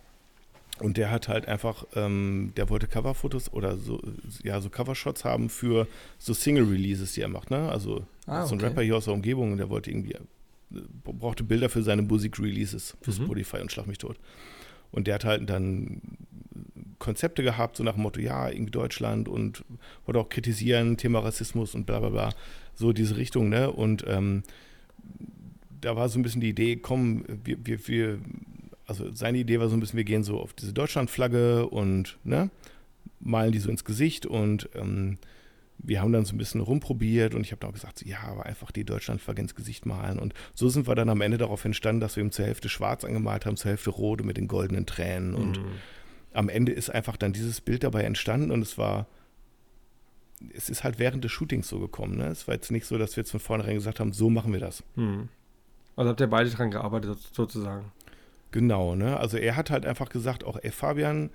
Speaker 2: und der hat halt einfach, ähm, der wollte Coverfotos oder so, ja, so Covershots haben für so Single-Releases, die er macht, ne? Also
Speaker 1: Ah,
Speaker 2: so ein
Speaker 1: okay.
Speaker 2: Rapper hier aus der Umgebung und der wollte irgendwie, äh, brauchte Bilder für seine Musik-Releases, für
Speaker 1: Mhm.
Speaker 2: Spotify und Schlag mich tot. Und der hat halt dann Konzepte gehabt, so nach dem Motto, ja, irgendwie Deutschland und wollte auch kritisieren, Thema Rassismus und bla bla bla, so diese Richtung, ne? Und ähm, da war so ein bisschen die Idee, komm, wir, wir, wir, also seine Idee war so ein bisschen, wir gehen so auf diese Deutschlandflagge und, ne, malen die so ins Gesicht und ähm, wir haben dann so ein bisschen rumprobiert und ich habe dann auch gesagt, so, ja, aber einfach die Deutschlandflagge ins Gesicht malen. Und so sind wir dann am Ende darauf entstanden, dass wir ihm zur Hälfte schwarz angemalt haben, zur Hälfte rot und mit den goldenen Tränen. Und
Speaker 1: Mhm.
Speaker 2: am Ende ist einfach dann dieses Bild dabei entstanden und es war, es ist halt während des Shootings so gekommen. Ne? Es war jetzt nicht so, dass wir jetzt von vornherein gesagt haben, so machen wir das.
Speaker 1: Mhm. Also habt ihr beide dran gearbeitet, sozusagen.
Speaker 2: Genau, ne? Also er hat halt einfach gesagt, auch ey Fabian,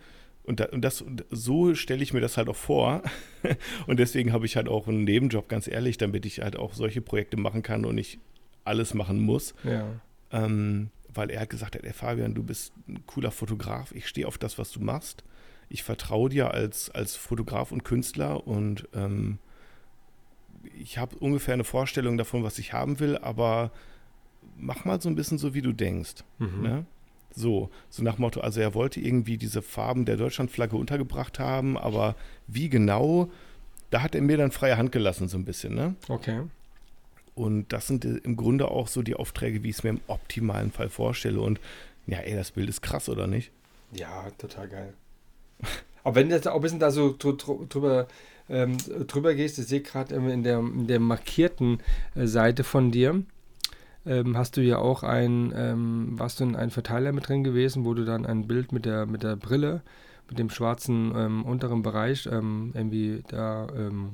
Speaker 2: und, da, und das und so stelle ich mir das halt auch vor. und deswegen habe ich halt auch einen Nebenjob, ganz ehrlich, damit ich halt auch solche Projekte machen kann und nicht alles machen muss.
Speaker 1: Ja.
Speaker 2: Ähm, weil er hat gesagt hat, ey Fabian, du bist ein cooler Fotograf, ich stehe auf das, was du machst. Ich vertraue dir als, als Fotograf und Künstler und ähm, ich habe ungefähr eine Vorstellung davon, was ich haben will, aber mach mal so ein bisschen so, wie du denkst.
Speaker 1: Mhm.
Speaker 2: Ne? So, so nach Motto, also er wollte irgendwie diese Farben der Deutschlandflagge untergebracht haben, aber wie genau da hat er mir dann freie Hand gelassen, so ein bisschen, ne?
Speaker 1: Okay.
Speaker 2: Und das sind äh, im Grunde auch so die Aufträge, wie ich es mir im optimalen Fall vorstelle. Und ja, ey, das Bild ist krass, oder nicht?
Speaker 1: Ja, total geil. Aber wenn du jetzt auch ein bisschen da so drüber, ähm, drüber gehst, ich sehe gerade in der, in der markierten äh, Seite von dir, ähm, hast du ja auch ein, ähm, warst du in einem Verteiler mit drin gewesen, wo du dann ein Bild mit der, mit der Brille, mit dem schwarzen ähm, unteren Bereich ähm, irgendwie da ähm,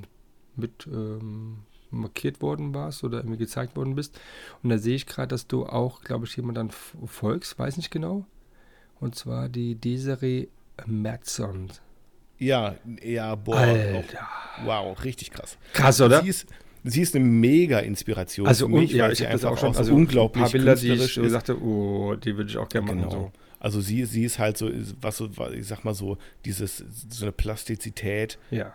Speaker 1: mit ähm, markiert worden warst oder irgendwie gezeigt worden bist. Und da sehe ich gerade, dass du auch, glaube ich, jemand dann folgst, weiß nicht genau. Und zwar die Desiree Matson.
Speaker 2: Ja, ja, boah.
Speaker 1: Alter.
Speaker 2: wow, richtig krass.
Speaker 1: Krass, oder?
Speaker 2: Sie ist, sie ist eine mega Inspiration
Speaker 1: also,
Speaker 2: für mich,
Speaker 1: ja,
Speaker 2: weil
Speaker 1: ich
Speaker 2: sie
Speaker 1: habe das
Speaker 2: einfach
Speaker 1: auch schon,
Speaker 2: so
Speaker 1: also
Speaker 2: unglaublich
Speaker 1: ein paar Bilder, die ich
Speaker 2: ist.
Speaker 1: oh, die würde ich auch gerne machen.
Speaker 2: Genau.
Speaker 1: So.
Speaker 2: Also sie, sie ist halt so, was so, ich sag mal so, dieses, so eine Plastizität
Speaker 1: Ja.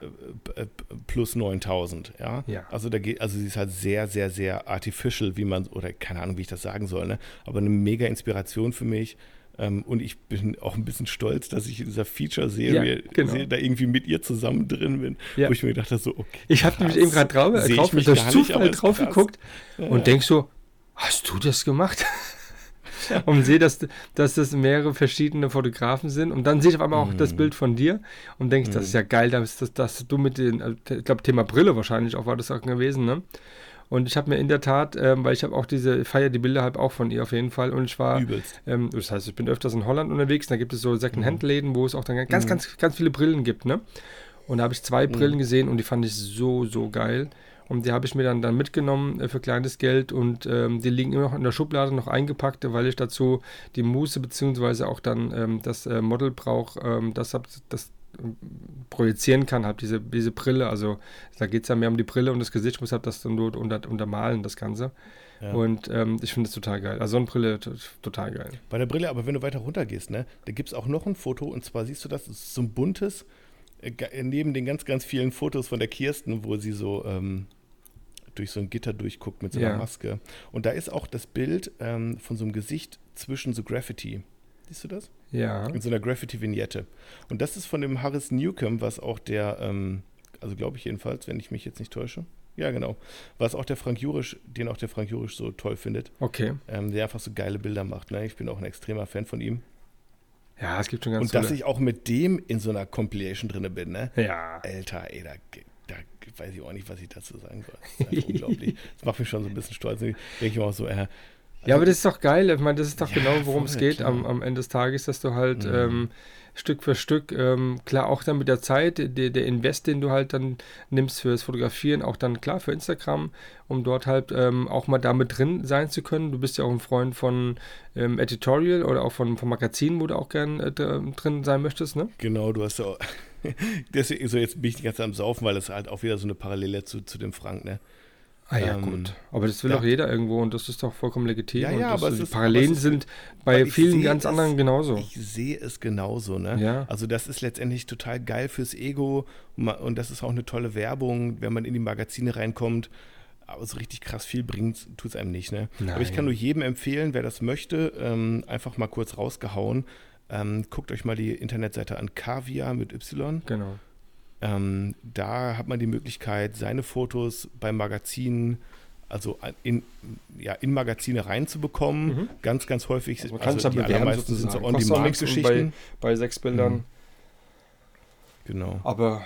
Speaker 2: äh, äh, plus 9000, ja.
Speaker 1: Ja.
Speaker 2: Also da geht, also sie ist halt sehr, sehr, sehr artificial, wie man, oder keine Ahnung, wie ich das sagen soll, ne? Aber eine mega Inspiration für mich. Ähm, und ich bin auch ein bisschen stolz, dass ich in dieser Feature-Serie
Speaker 1: Ja, genau.
Speaker 2: Da irgendwie mit ihr zusammen drin bin,
Speaker 1: Ja.
Speaker 2: wo ich mir gedacht habe, so, okay.
Speaker 1: Ich habe nämlich eben gerade drauf,
Speaker 2: ich
Speaker 1: drauf durch
Speaker 2: nicht,
Speaker 1: Zufall
Speaker 2: ist
Speaker 1: drauf geguckt
Speaker 2: Ja.
Speaker 1: und denk so, hast du das gemacht? und sehe, dass, dass das mehrere verschiedene Fotografen sind. Und dann sehe ich auf einmal auch
Speaker 2: Mhm.
Speaker 1: das Bild von dir und denke, das ist ja geil, dass, dass, dass du mit den, äh, ich glaube, Thema Brille wahrscheinlich auch war das auch gewesen, ne? Und ich habe mir in der Tat, ähm, weil ich habe auch diese, ich feiere die Bilder halt auch von ihr auf jeden Fall. Und ich war,
Speaker 2: Übelst.
Speaker 1: ähm, das heißt, ich bin öfters in Holland unterwegs, da gibt es so Second-Hand-Läden, wo es auch dann ganz,
Speaker 2: Mhm.
Speaker 1: ganz, ganz viele Brillen gibt, ne? Und da habe ich zwei Brillen gesehen und die fand ich so, so geil. Und die habe ich mir dann, dann mitgenommen äh, für kleines Geld und ähm, die liegen immer noch in der Schublade noch eingepackt, weil ich dazu die Muße beziehungsweise auch dann ähm, das äh, Model brauche, ähm, das, das projizieren kann, habe diese, diese Brille. Also da geht es ja mehr um die Brille und das Gesicht, ich muss halt das dann nur unter, untermalen, das Ganze.
Speaker 2: Ja.
Speaker 1: Und ähm, ich finde es total geil. Also Sonnenbrille, total geil.
Speaker 2: Bei der Brille, aber wenn du weiter runter gehst, ne, da gibt es auch noch ein Foto und zwar siehst du das, das ist so ein buntes, äh, ga- neben den ganz, ganz vielen Fotos von der Kirsten, wo sie so ähm, durch so ein Gitter durchguckt mit so einer
Speaker 1: Ja.
Speaker 2: Maske. Und da ist auch das Bild ähm, von so einem Gesicht zwischen so Graffiti. Siehst du das?
Speaker 1: Ja.
Speaker 2: In so einer Graffiti-Vignette. Und das ist von dem Harris Newcomb, was auch der, ähm, also glaube ich jedenfalls, wenn ich mich jetzt nicht täusche. Ja, genau. Was auch der Frank Jurisch, den auch der Frank Jurisch so toll findet,
Speaker 1: Okay.
Speaker 2: ähm, der einfach so geile Bilder macht. Ne? Ich bin auch ein extremer Fan von ihm.
Speaker 1: Ja, es gibt schon ganz
Speaker 2: Und dass
Speaker 1: tolle-
Speaker 2: ich auch mit dem in so einer Compilation drin bin, ne?
Speaker 1: Ja.
Speaker 2: Alter, ey, da, da weiß ich auch nicht, was ich dazu sagen soll. Das ist unglaublich. Das macht mich schon so ein bisschen stolz. Denke ich mir auch so, äh,
Speaker 1: Ja, aber das ist doch geil. Ich meine, das ist doch
Speaker 2: Ja,
Speaker 1: genau, worum es geht am, am Ende des Tages, dass du halt
Speaker 2: Mhm.
Speaker 1: ähm, Stück für Stück, ähm, klar, auch dann mit der Zeit, der, der Invest, den du halt dann nimmst fürs Fotografieren, auch dann klar für Instagram, um dort halt ähm, auch mal damit drin sein zu können. Du bist ja auch ein Freund von ähm, Editorial oder auch von, von Magazinen, wo du auch gern äh, dr- drin sein möchtest, ne?
Speaker 2: genau, du hast ja auch. Deswegen, so jetzt bin ich die ganze Zeit am Saufen, weil das halt auch wieder so eine Parallele zu, zu dem Frank, ne?
Speaker 1: Ah ja,
Speaker 2: Ähm,
Speaker 1: gut. Aber das will
Speaker 2: ja.
Speaker 1: doch jeder irgendwo und das ist doch vollkommen legitim.
Speaker 2: Ja,
Speaker 1: und
Speaker 2: ja, aber
Speaker 1: die
Speaker 2: ist-
Speaker 1: Parallelen
Speaker 2: aber
Speaker 1: sind bei vielen ganz
Speaker 2: es-
Speaker 1: anderen genauso.
Speaker 2: Ich sehe es genauso, ne?
Speaker 1: Ja.
Speaker 2: Also das ist letztendlich total geil fürs Ego und das ist auch eine tolle Werbung, wenn man in die Magazine reinkommt. Aber so richtig krass viel bringt tut es einem nicht, ne? Aber ich
Speaker 1: Nein.
Speaker 2: kann nur jedem empfehlen, wer das möchte, ähm, einfach mal kurz rausgehauen. Ähm, guckt euch mal die Internetseite an, Kaviar mit Y.
Speaker 1: Genau.
Speaker 2: Ähm, da hat man die Möglichkeit, seine Fotos bei Magazinen, also in, ja, in Magazine reinzubekommen.
Speaker 1: Mhm.
Speaker 2: Ganz, ganz häufig.
Speaker 1: Also man kann es ja
Speaker 2: die allermeisten sind so On-Demand-Geschichten.
Speaker 1: Bei, bei sechs Bildern.
Speaker 2: Mhm. Genau.
Speaker 1: Aber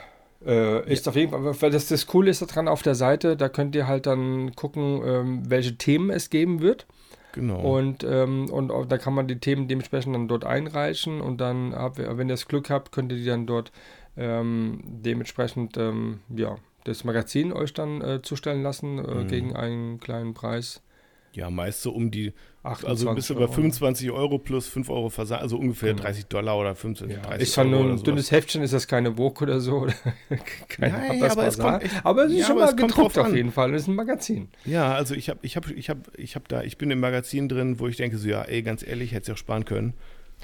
Speaker 1: äh, ist auf jeden Fall, weil das, das Coole ist daran auf der Seite, da könnt ihr halt dann gucken, ähm, welche Themen es geben wird.
Speaker 2: Genau.
Speaker 1: Und, ähm, und auch, da kann man die Themen dementsprechend dann dort einreichen und dann, habt wenn ihr das Glück habt, könnt ihr die dann dort ähm, dementsprechend, ähm, ja, das Magazin euch dann äh, zustellen lassen äh,
Speaker 2: Mhm.
Speaker 1: gegen einen kleinen Preis.
Speaker 2: ja, meist so um die,
Speaker 1: 28
Speaker 2: also bis über
Speaker 1: Euro.
Speaker 2: 25 Euro plus 5 Euro Versand, also ungefähr
Speaker 1: Genau.
Speaker 2: 30 Dollar oder 25,
Speaker 1: Ja,
Speaker 2: 30
Speaker 1: ist zwar
Speaker 2: Euro
Speaker 1: nur ein dünnes Heftchen, ist das keine Vogue oder so. Oder kein
Speaker 2: Nein, aber es kommt echt-
Speaker 1: aber es ist
Speaker 2: ja,
Speaker 1: schon mal gedruckt auf jeden Fall. Es ist ein Magazin.
Speaker 2: Ja, also ich habe, ich habe, ich habe, ich habe da, ich bin im Magazin drin, wo ich denke so, ja, ey, ganz ehrlich, hätte es auch sparen können.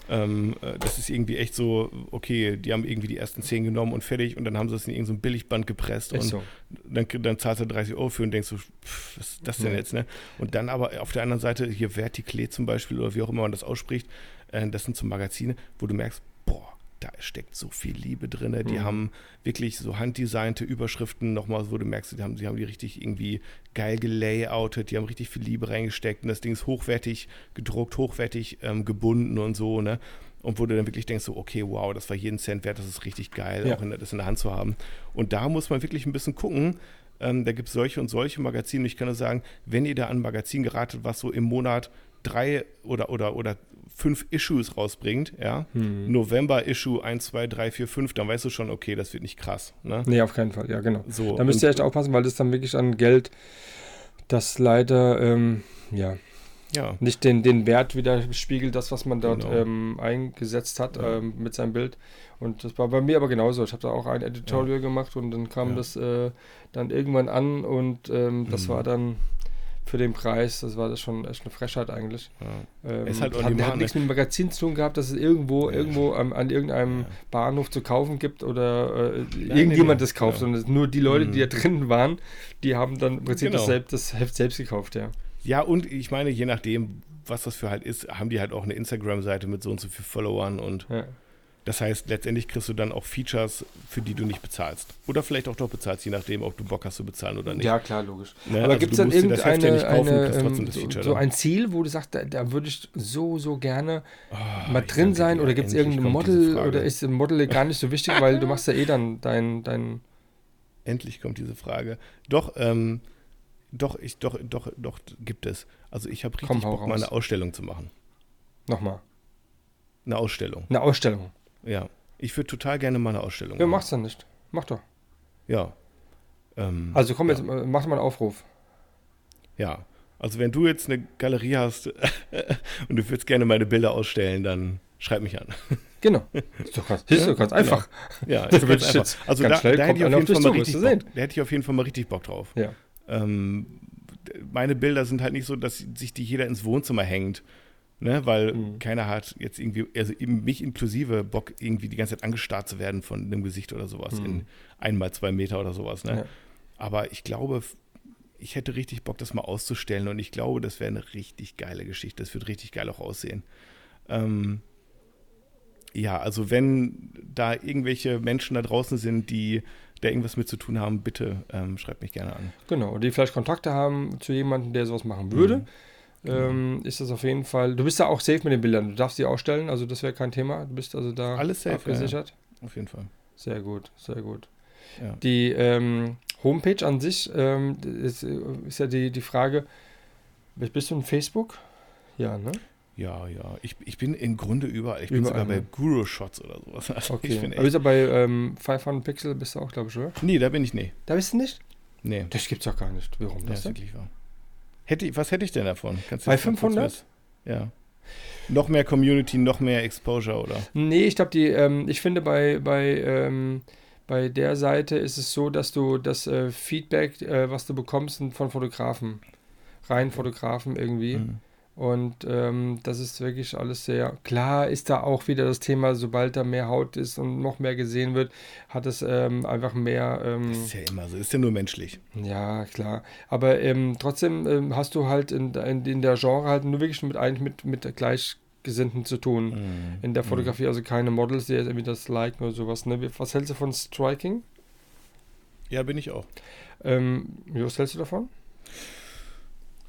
Speaker 2: Ähm, äh, das ist irgendwie echt so, okay, die haben irgendwie die ersten 10 genommen und fertig und dann haben sie es in irgendein so Billigband gepresst
Speaker 1: Ist
Speaker 2: und
Speaker 1: so.
Speaker 2: dann, dann zahlst du 30 Euro für und denkst so, pff, was ist das denn jetzt, ne? Und dann aber auf der anderen Seite hier Verticlé zum Beispiel oder wie auch immer man das ausspricht, äh, das sind so Magazine, wo du merkst, boah, da steckt so viel Liebe drin. Die
Speaker 1: Mhm.
Speaker 2: haben wirklich so handdesignte Überschriften nochmal, wo du merkst, die haben, die haben die richtig irgendwie geil gelayoutet, die haben richtig viel Liebe reingesteckt und das Ding ist hochwertig gedruckt, hochwertig ähm, gebunden und so, ne? Und wo du dann wirklich denkst, so, okay, wow, das war jeden Cent wert, das ist richtig geil,
Speaker 1: Ja.
Speaker 2: auch in, das in der Hand zu haben. Und da muss man wirklich ein bisschen gucken. Ähm, da gibt es solche und solche Magazine. Und ich kann nur sagen, wenn ihr da an ein Magazin geratet, was so im Monat drei oder, oder, oder fünf Issues rausbringt, ja,
Speaker 1: Hm.
Speaker 2: November-Issue 1, 2, 3, 4, 5, dann weißt du schon, okay, das wird nicht krass. Ne?
Speaker 1: Nee, auf keinen Fall, ja, genau.
Speaker 2: So,
Speaker 1: Da müsst ihr echt aufpassen, weil das dann wirklich an Geld, das leider, ähm, ja,
Speaker 2: Ja,
Speaker 1: nicht den, den Wert widerspiegelt, das, was man dort
Speaker 2: Genau.
Speaker 1: ähm, eingesetzt hat
Speaker 2: Ja.
Speaker 1: ähm, mit seinem Bild. Und das war bei mir aber genauso. Ich habe da auch ein Editorial gemacht und dann kam
Speaker 2: Ja.
Speaker 1: das äh, dann irgendwann an und ähm, das
Speaker 2: Mhm.
Speaker 1: war dann für den Preis, das war das schon echt eine Frechheit eigentlich.
Speaker 2: ja.
Speaker 1: Ähm,
Speaker 2: Ist halt
Speaker 1: hat,
Speaker 2: demand,
Speaker 1: hat nichts mit dem Magazin zu tun gehabt, dass es irgendwo,
Speaker 2: Ja.
Speaker 1: irgendwo am, an irgendeinem
Speaker 2: Ja.
Speaker 1: Bahnhof zu kaufen gibt oder äh, irgendjemand das kauft, sondern es nur die Leute, die da
Speaker 2: Mhm.
Speaker 1: drin waren, die haben dann im Prinzip
Speaker 2: Genau.
Speaker 1: das, selbst, das Heft selbst gekauft, ja.
Speaker 2: ja, und ich meine, je nachdem, was das für halt ist, haben die halt auch eine Instagram-Seite mit so und so viel Followern und
Speaker 1: ja.
Speaker 2: Das heißt, letztendlich kriegst du dann auch Features, für die du nicht bezahlst. Oder vielleicht auch doch bezahlst, je nachdem, ob du Bock hast zu bezahlen oder nicht.
Speaker 1: Ja, klar, logisch.
Speaker 2: Ne?
Speaker 1: Aber
Speaker 2: Also
Speaker 1: gibt es dann irgendeine
Speaker 2: kaufen,
Speaker 1: eine,
Speaker 2: trotzdem
Speaker 1: ähm, so, so
Speaker 2: dann.
Speaker 1: ein Ziel, wo du sagst, da, da würde ich so, so gerne
Speaker 2: Ah,
Speaker 1: mal drin sein? Oder gibt es irgendein Model oder ist ein Model gar nicht so wichtig, weil du machst ja eh dann dein, dein
Speaker 2: Endlich kommt diese Frage. Doch, ähm, doch, ich, doch, doch, doch, gibt es. Also ich habe richtig
Speaker 1: Komm,
Speaker 2: Bock, mal
Speaker 1: raus.
Speaker 2: eine Ausstellung zu machen.
Speaker 1: nochmal,
Speaker 2: Eine Ausstellung,
Speaker 1: eine Ausstellung.
Speaker 2: Ja. Ich würde total gerne mal eine Ausstellung
Speaker 1: Ja,
Speaker 2: machen.
Speaker 1: mach's dann nicht. Mach doch.
Speaker 2: Ja. Ähm,
Speaker 1: Also komm
Speaker 2: ja.
Speaker 1: jetzt, äh, mach mal einen Aufruf.
Speaker 2: Ja. Also wenn du jetzt eine Galerie hast und du würdest gerne meine Bilder ausstellen, dann schreib mich an.
Speaker 1: Genau. Ist doch ganz, ist doch ganz
Speaker 2: Genau.
Speaker 1: einfach.
Speaker 2: Ja,
Speaker 1: Du
Speaker 2: ist ganz einfach. Also
Speaker 1: ganz
Speaker 2: da, da hätte ich auf jeden Fall mal richtig Bock. Da hätte ich auf jeden Fall mal richtig Bock drauf.
Speaker 1: Ja.
Speaker 2: Ähm, meine Bilder sind halt nicht so, dass sich die jeder ins Wohnzimmer hängt. Ne, weil
Speaker 1: Mhm.
Speaker 2: keiner hat jetzt irgendwie, also eben mich inklusive, Bock, irgendwie die ganze Zeit angestarrt zu werden von einem Gesicht oder sowas
Speaker 1: Mhm.
Speaker 2: in einmal zwei Meter oder sowas. Ne?
Speaker 1: Ja.
Speaker 2: Aber ich glaube, ich hätte richtig Bock, das mal auszustellen und ich glaube, das wäre eine richtig geile Geschichte. Das wird richtig geil auch aussehen. Ähm, ja, also wenn da irgendwelche Menschen da draußen sind, die da irgendwas mit zu tun haben, bitte ähm, schreibt mich gerne an.
Speaker 1: Genau, die vielleicht Kontakte haben zu jemandem, der sowas machen würde,
Speaker 2: Mhm.
Speaker 1: Ähm, ist das auf jeden Fall. Du bist da auch safe mit den Bildern. Du darfst die ausstellen, also das wäre kein Thema. Du bist also da
Speaker 2: Alles safe,
Speaker 1: abgesichert.
Speaker 2: Auf jeden Fall.
Speaker 1: Sehr gut, sehr gut.
Speaker 2: Ja.
Speaker 1: Die ähm, Homepage an sich ähm, ist, ist ja die, die Frage: Bist du in Facebook? Ja, ne?
Speaker 2: Ja, ja. Ich, ich bin im Grunde überall. Ich bin
Speaker 1: Überall,
Speaker 2: sogar bei
Speaker 1: ne?
Speaker 2: Guru Shots oder sowas. Also
Speaker 1: Okay. Aber bist du bei ähm, 500 Pixel bist du auch, glaube ich, oder?
Speaker 2: nee, da bin ich nee.
Speaker 1: Da bist du nicht?
Speaker 2: Nee,
Speaker 1: Das gibt's doch gar nicht. Warum
Speaker 2: das
Speaker 1: das
Speaker 2: ist wirklich wahr. Hätte, was hätte ich denn davon? Kannst
Speaker 1: Bei
Speaker 2: das mal kurz
Speaker 1: 500?
Speaker 2: was- Ja. Noch mehr Community, noch mehr Exposure, oder?
Speaker 1: Nee, ich glaube, die, ähm, ich finde bei, bei, ähm, bei der Seite ist es so, dass du das äh, Feedback, äh, was du bekommst, sind von Fotografen. Rein Fotografen irgendwie.
Speaker 2: Mhm.
Speaker 1: Und ähm, das ist wirklich alles sehr klar. Ist da auch wieder das Thema, sobald da mehr Haut ist und noch mehr gesehen wird, hat es ähm, einfach mehr. Ähm,
Speaker 2: ist ja immer so, ist ja nur menschlich.
Speaker 1: ja, klar. Aber ähm, trotzdem ähm, hast du halt in, in, in der Genre halt nur wirklich mit eigentlich mit, mit Gleichgesinnten zu tun.
Speaker 2: Mhm.
Speaker 1: In der Fotografie, also keine Models, die jetzt irgendwie das liken oder sowas. Ne? Was hältst du von Striking?
Speaker 2: Ja, bin ich auch.
Speaker 1: Ähm, was hältst du davon?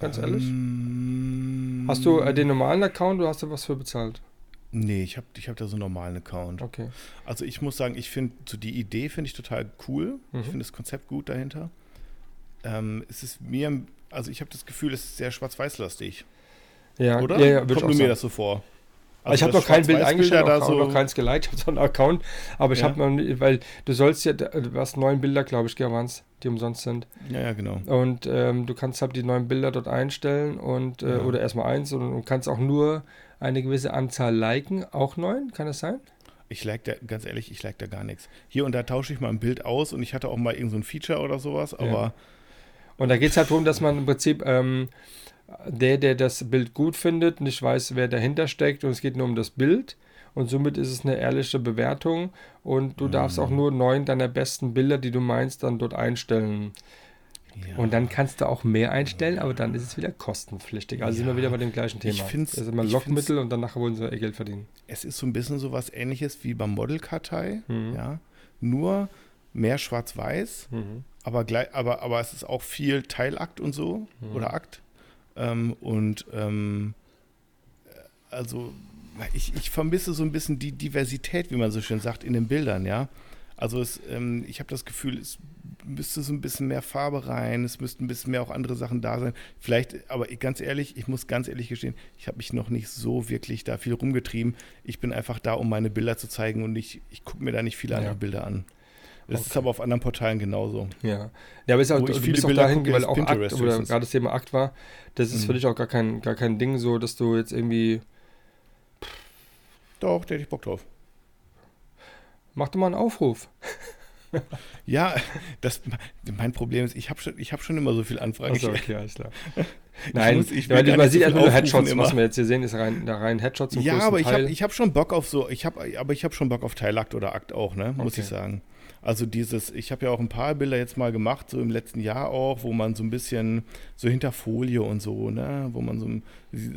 Speaker 1: Ganz ehrlich?
Speaker 2: Ähm,
Speaker 1: Hast du äh, den normalen Account oder hast du was für bezahlt?
Speaker 2: Nee, ich habe ich hab da so einen normalen Account.
Speaker 1: Okay.
Speaker 2: Also ich muss sagen, ich finde so die Idee finde ich total cool.
Speaker 1: Mhm.
Speaker 2: Ich finde das Konzept gut dahinter. Ähm, es ist mir, also ich habe das Gefühl, es ist sehr schwarz-weiß-lastig,
Speaker 1: Ja,
Speaker 2: oder?
Speaker 1: ja, ja,
Speaker 2: Kommt nur mir das so vor.
Speaker 1: Also ich habe noch kein Bild eingestellt,
Speaker 2: da
Speaker 1: auch,
Speaker 2: so.
Speaker 1: noch keins geliked, ich habe so einen Account, aber ich
Speaker 2: Ja.
Speaker 1: habe noch weil du sollst ja, du hast neun Bilder, glaube ich, es, die umsonst sind.
Speaker 2: Ja, ja, genau.
Speaker 1: Und ähm, du kannst halt die neuen Bilder dort einstellen und äh,
Speaker 2: Ja.
Speaker 1: oder erstmal eins und, und kannst auch nur eine gewisse Anzahl liken, auch neun, kann das sein?
Speaker 2: Ich like da, ganz ehrlich, ich like da gar nichts. Hier und da tausche ich mal ein Bild aus und ich hatte auch mal irgend so ein Feature oder sowas, aber
Speaker 1: Und da geht es halt darum, dass man im Prinzip ähm, der, der das Bild gut findet, nicht weiß, wer dahinter steckt und es geht nur um das Bild. Und somit ist es eine ehrliche Bewertung und du darfst
Speaker 2: Mhm.
Speaker 1: auch nur neun deiner besten Bilder, die du meinst, dann dort einstellen. Ja. Und dann kannst du auch mehr einstellen, aber dann ist es wieder kostenpflichtig. Also ja. sind wir wieder bei dem gleichen Thema.
Speaker 2: Ich finde
Speaker 1: es ist immer Lockmittel und dann nachher wollen sie ihr Geld verdienen.
Speaker 2: Es ist so ein bisschen so was ähnliches wie beim Modelkartei, mhm. ja. Nur mehr schwarz-weiß, mhm. aber, aber, aber es ist auch viel Teilakt und so mhm. oder Akt. Ähm, und ähm, also ich, ich vermisse so ein bisschen die Diversität, wie man so schön sagt, in den Bildern, ja. Also es, ähm, ich habe das Gefühl, es müsste so ein bisschen mehr Farbe rein, es müssten ein bisschen mehr auch andere Sachen da sein. Vielleicht, aber ganz ehrlich, ich muss ganz ehrlich gestehen, ich habe mich noch nicht so wirklich da viel rumgetrieben. Ich bin einfach da, um meine Bilder zu zeigen und ich, ich gucke mir da nicht viele ja. andere Bilder an. Das okay. ist aber auf anderen Portalen genauso.
Speaker 1: Ja, ja aber ist auch, du viele bist auch Bilder dahin, weil auch Akt, oder gerade das Thema Akt war, das ist mhm. für dich auch gar kein, gar kein Ding so, dass du jetzt irgendwie
Speaker 2: doch, da hätte ich Bock drauf.
Speaker 1: Mach doch mal einen Aufruf.
Speaker 2: ja, das, mein Problem ist, ich habe schon, hab schon immer so viel Anfragen.
Speaker 1: Achso, okay, alles klar. Nein, muss, ich will man sieht einfach nur Headshots, immer. was wir jetzt hier sehen, ist rein, da rein Headshots
Speaker 2: Ja, aber ich habe hab schon Bock auf so, ich hab, aber ich habe schon Bock auf Teilakt oder Akt auch, ne, muss okay. ich sagen. Also dieses, ich habe ja auch ein paar Bilder jetzt mal gemacht, so im letzten Jahr auch, wo man so ein bisschen so hinter Folie und so, ne, wo man so,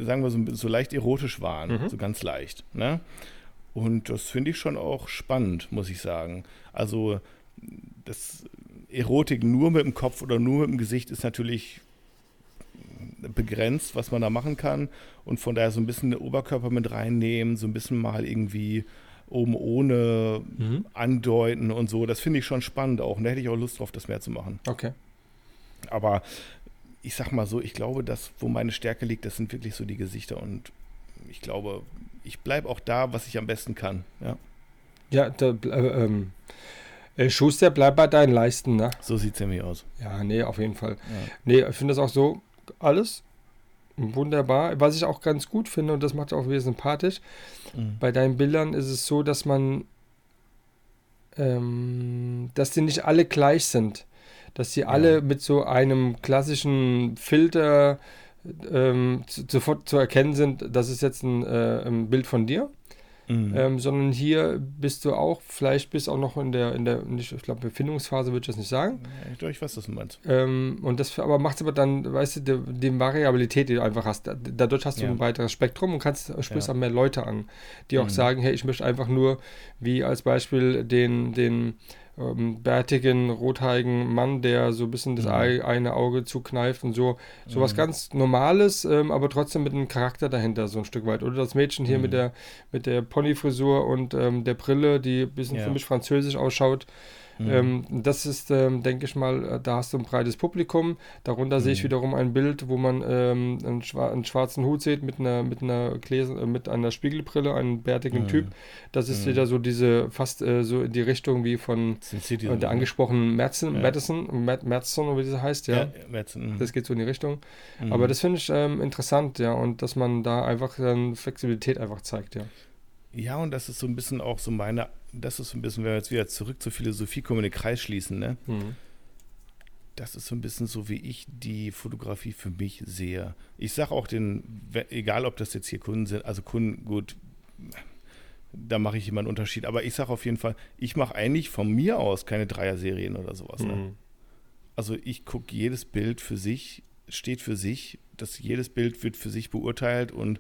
Speaker 2: sagen wir so, so leicht erotisch waren, mhm. so ganz leicht, ne. Und das finde ich schon auch spannend, muss ich sagen. Also das Erotik nur mit dem Kopf oder nur mit dem Gesicht ist natürlich begrenzt, was man da machen kann. Und von daher so ein bisschen den Oberkörper mit reinnehmen, so ein bisschen mal irgendwie oben ohne mhm. andeuten und so. Das finde ich schon spannend auch. Und da hätte ich auch Lust drauf, das mehr zu machen.
Speaker 1: Okay.
Speaker 2: Aber ich sag mal so, ich glaube, dass, wo meine Stärke liegt, das sind wirklich so die Gesichter. Und ich glaube, ich bleibe auch da, was ich am besten kann. Ja,
Speaker 1: ja da, äh, ähm, äh, Schuster, bleib bei deinen Leisten, ne?
Speaker 2: So sieht es nämlich aus.
Speaker 1: Ja, nee, auf jeden Fall. Ja. Nee, ich finde das auch so, alles wunderbar. Was ich auch ganz gut finde, und das macht auch wieder sympathisch, mhm. bei deinen Bildern ist es so, dass man, ähm, dass die nicht alle gleich sind. Dass die ja. alle mit so einem klassischen Filter ähm, sofort zu erkennen sind, das ist jetzt ein, äh, ein Bild von dir. Mhm. Ähm, sondern hier bist du auch, vielleicht bist auch noch in der, in der, ich glaube, Befindungsphase würde ich das nicht sagen.
Speaker 2: Ja, ich weiß, was du meinst.
Speaker 1: Ähm, und das aber macht es aber dann, weißt du, die, die, Variabilität, die du einfach hast. Dadurch hast du ja. ein weiteres Spektrum und kannst sprichst ja. auch mehr Leute an, die auch mhm. sagen, hey, ich möchte einfach nur, wie als Beispiel den, den ähm, bärtigen, rothaarigen Mann, der so ein bisschen das mhm. eine Auge zukneift und so. So was mhm. ganz Normales, ähm, aber trotzdem mit einem Charakter dahinter, so ein Stück weit. Oder das Mädchen hier mhm. mit der, mit der Ponyfrisur und ähm, der Brille, die ein bisschen ja. für mich französisch ausschaut. Mhm. Ähm, das ist, ähm, denke ich mal, äh, da hast du ein breites Publikum. Darunter mhm. sehe ich mhm. wiederum ein Bild, wo man ähm, einen, schwar einen, schwarzen Hut sieht mit einer, mit einer, Gläser, äh, mit einer Spiegelbrille, einen bärtigen mhm. Typ. Das ist mhm. wieder so diese, fast äh, so in die Richtung wie von äh, der angesprochenen Merzen, ja. Madison, Madison, wie das heißt, ja. ja Madison, das geht so in die Richtung. Mhm. Aber das finde ich ähm, interessant, ja, und dass man da einfach dann Flexibilität einfach zeigt, ja.
Speaker 2: Ja, und das ist so ein bisschen auch so meine das ist so ein bisschen, wenn wir jetzt wieder zurück zur Philosophie kommen, den Kreis schließen, ne? Mhm. Das ist so ein bisschen so, wie ich die Fotografie für mich sehe. Ich sage auch den, egal ob das jetzt hier Kunden sind, also Kunden, gut, da mache ich immer einen Unterschied. Aber ich sage auf jeden Fall, ich mache eigentlich von mir aus keine Dreier-Serien oder sowas. Ne? Mhm. Also ich gucke jedes Bild für sich, steht für sich, dass jedes Bild wird für sich beurteilt und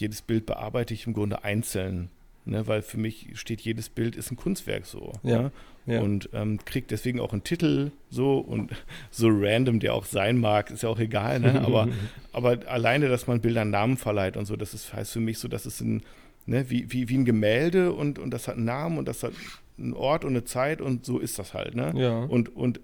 Speaker 2: jedes Bild bearbeite ich im Grunde einzeln. Ne, weil für mich steht jedes Bild ist ein Kunstwerk so. Ja. Ne? ja. Und ähm, kriegt deswegen auch einen Titel so und so random der auch sein mag, ist ja auch egal. Ne? Aber, aber alleine, dass man Bildern Namen verleiht und so, das ist, heißt für mich so, dass es ein, ne, wie, wie, wie ein Gemälde und, und das hat einen Namen und das hat einen Ort und eine Zeit und so ist das halt. Ne? Ja. Und, und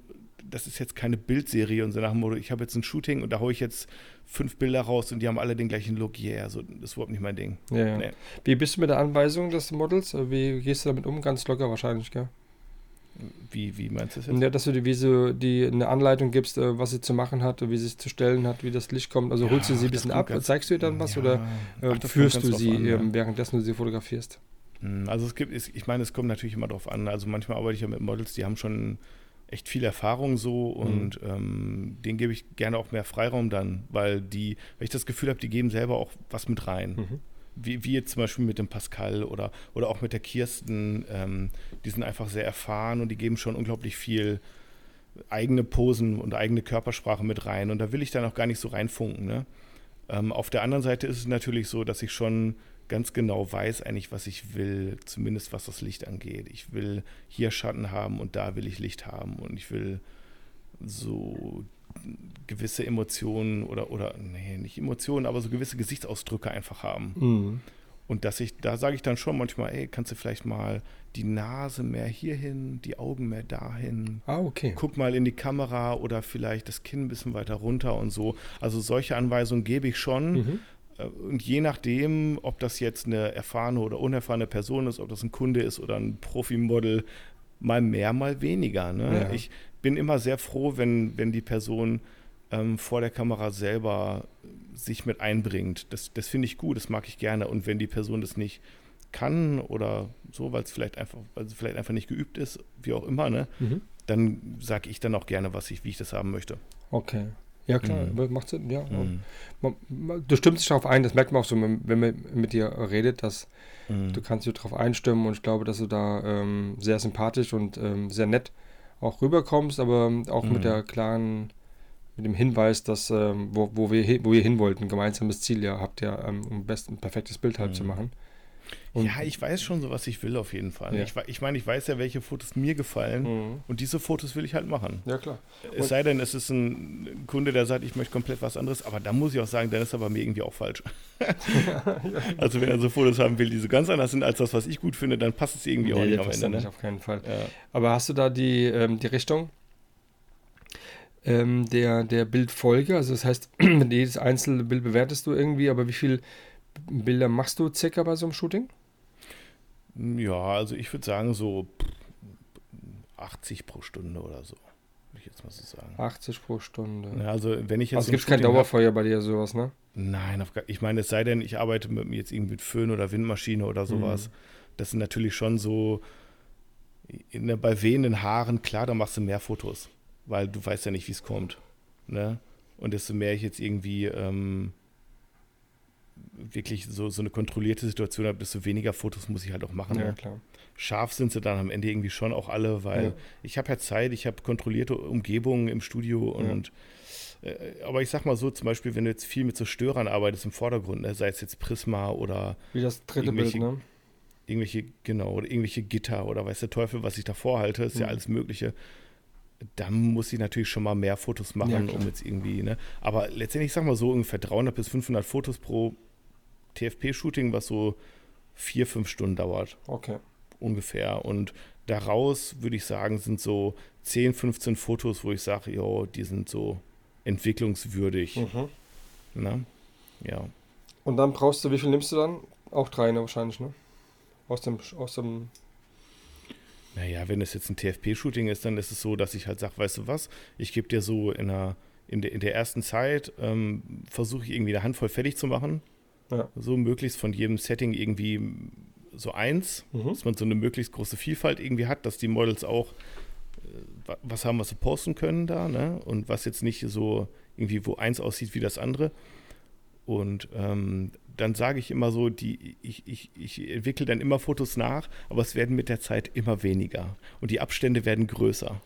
Speaker 2: das ist jetzt keine Bildserie und so nach dem Motto, ich habe jetzt ein Shooting und da haue ich jetzt fünf Bilder raus und die haben alle den gleichen Look. Yeah, also das ist überhaupt nicht mein Ding.
Speaker 1: Ja, ja. Nee. Wie bist du mit der Anweisung des Models? Wie gehst du damit um? Ganz locker wahrscheinlich, gell?
Speaker 2: Wie, wie meinst du das jetzt?
Speaker 1: Ja, dass du die, wie so die eine Anleitung gibst, äh, was sie zu machen hat, wie sie es zu stellen hat, wie das Licht kommt. Also ja, holst du sie ein bisschen ab, zeigst du ihr dann was ja, oder äh, ach, führst du sie, an, ja. Ähm, währenddessen du sie fotografierst?
Speaker 2: Hm, also es gibt, ich meine, es kommt natürlich immer darauf an. Also manchmal arbeite ich ja mit Models, die haben schon echt viel Erfahrung so und mhm. ähm, denen gebe ich gerne auch mehr Freiraum dann, weil die, weil ich das Gefühl habe, die geben selber auch was mit rein. Mhm. Wie, wie jetzt zum Beispiel mit dem Pascal oder, oder auch mit der Kirsten, ähm, die sind einfach sehr erfahren und die geben schon unglaublich viel eigene Posen und eigene Körpersprache mit rein. Und da will ich dann auch gar nicht so reinfunken. Ne? Ähm, auf der anderen Seite ist es natürlich so, dass ich schon ganz genau weiß eigentlich, was ich will, zumindest was das Licht angeht. Ich will hier Schatten haben und da will ich Licht haben und ich will so gewisse Emotionen oder, oder, nee, nicht Emotionen, aber so gewisse Gesichtsausdrücke einfach haben. Mhm. Und dass ich, da sage ich dann schon manchmal, ey, kannst du vielleicht mal die Nase mehr hierhin, die Augen mehr dahin.
Speaker 1: Ah, okay.
Speaker 2: Guck mal in die Kamera oder vielleicht das Kinn ein bisschen weiter runter und so. Also solche Anweisungen gebe ich schon. Mhm. Äh, und je nachdem, ob das jetzt eine erfahrene oder unerfahrene Person ist, ob das ein Kunde ist oder ein Profimodel, mal mehr, mal weniger. Ne? Ja. Ich bin immer sehr froh, wenn, wenn die Person ähm, vor der Kamera selber sich mit einbringt. Das, das finde ich gut, das mag ich gerne. Und wenn die Person das nicht kann oder so, weil es vielleicht einfach, weil es vielleicht einfach nicht geübt ist, wie auch immer, ne, mhm. dann sage ich dann auch gerne, was ich, wie ich das haben möchte.
Speaker 1: Okay. Ja, klar, mhm. macht Sinn, ja. Mhm. Du stimmst dich darauf ein, das merkt man auch so, wenn man mit dir redet, dass mhm. du kannst dich darauf einstimmen und ich glaube, dass du da ähm, sehr sympathisch und ähm, sehr nett auch rüberkommst, aber auch mit mhm. der klaren, mit dem Hinweis, dass ähm, wo, wo, wir, wo wir hin wollten, gemeinsames Ziel ja habt, ja, um ein, best, ein perfektes Bild halt zu mhm. machen.
Speaker 2: Und ja, ich weiß schon so, was ich will auf jeden Fall. Ja. Ich, ich meine, ich weiß ja, welche Fotos mir gefallen mhm. und diese Fotos will ich halt machen.
Speaker 1: Ja, klar.
Speaker 2: Und es sei denn, es ist ein Kunde, der sagt, ich möchte komplett was anderes, aber da muss ich auch sagen, dann ist er bei mir irgendwie auch falsch. also wenn er so Fotos haben will, die so ganz anders sind als das, was ich gut finde, dann passt es irgendwie nee, auch nicht am Ende.
Speaker 1: Ne? Nicht, auf keinen Fall. Ja. Aber hast du da die, ähm, die Richtung? Ähm, der, der Bildfolge, also das heißt, jedes einzelne Bild bewertest du irgendwie, aber wie viele Bilder machst du circa bei so einem Shooting?
Speaker 2: Ja, also ich würde sagen so 80 pro Stunde oder so. Würde ich jetzt mal so sagen.
Speaker 1: 80 pro Stunde.
Speaker 2: Ja, also wenn ich jetzt. Also
Speaker 1: es gibt kein Dauerfeuer hab, bei dir sowas, ne?
Speaker 2: Nein, ich meine, es sei denn, ich arbeite mit, jetzt irgendwie mit Föhn oder Windmaschine oder sowas. Mhm. Das sind natürlich schon so in, bei wehenden Haaren, klar, da machst du mehr Fotos, weil du weißt ja nicht, wie es kommt. Ne? Und desto mehr ich jetzt irgendwie ähm, wirklich so, so eine kontrollierte Situation habe, desto weniger Fotos muss ich halt auch machen.
Speaker 1: Ja, ne? klar.
Speaker 2: Scharf sind sie dann am Ende irgendwie schon auch alle, weil ja. ich habe ja Zeit, ich habe kontrollierte Umgebungen im Studio und ja. äh, aber ich sag mal so, zum Beispiel, wenn du jetzt viel mit so Störern arbeitest im Vordergrund, ne, sei es jetzt Prisma oder
Speaker 1: wie das dritte Bild, ne?
Speaker 2: Irgendwelche, genau, oder irgendwelche Gitter oder weiß der Teufel, was ich da vorhalte, ist mhm. ja alles Mögliche dann muss ich natürlich schon mal mehr Fotos machen, ja, um jetzt irgendwie, ne? Aber letztendlich, ich sag mal so, ungefähr 300 bis 500 Fotos pro TFP-Shooting, was so vier, fünf Stunden dauert.
Speaker 1: Okay.
Speaker 2: Ungefähr. Und daraus würde ich sagen, sind so 10, 15 Fotos, wo ich sage, jo, die sind so entwicklungswürdig. Mhm. Na? Ja.
Speaker 1: Und dann brauchst du, wie viel nimmst du dann? Auch drei, ne, wahrscheinlich, ne? Aus dem, aus dem
Speaker 2: naja, wenn es jetzt ein TFP-Shooting ist, dann ist es so, dass ich halt sage, weißt du was, ich gebe dir so in der, in der, in der ersten Zeit, ähm, versuche ich irgendwie eine Handvoll fertig zu machen. Ja. So möglichst von jedem Setting irgendwie so eins, mhm. dass man so eine möglichst große Vielfalt irgendwie hat, dass die Models auch äh, was haben, was sie posten können da, ne? Und was jetzt nicht so irgendwie wo eins aussieht wie das andere. Und ähm, dann sage ich immer so, die, ich, ich, ich entwickle dann immer Fotos nach, aber es werden mit der Zeit immer weniger und die Abstände werden größer.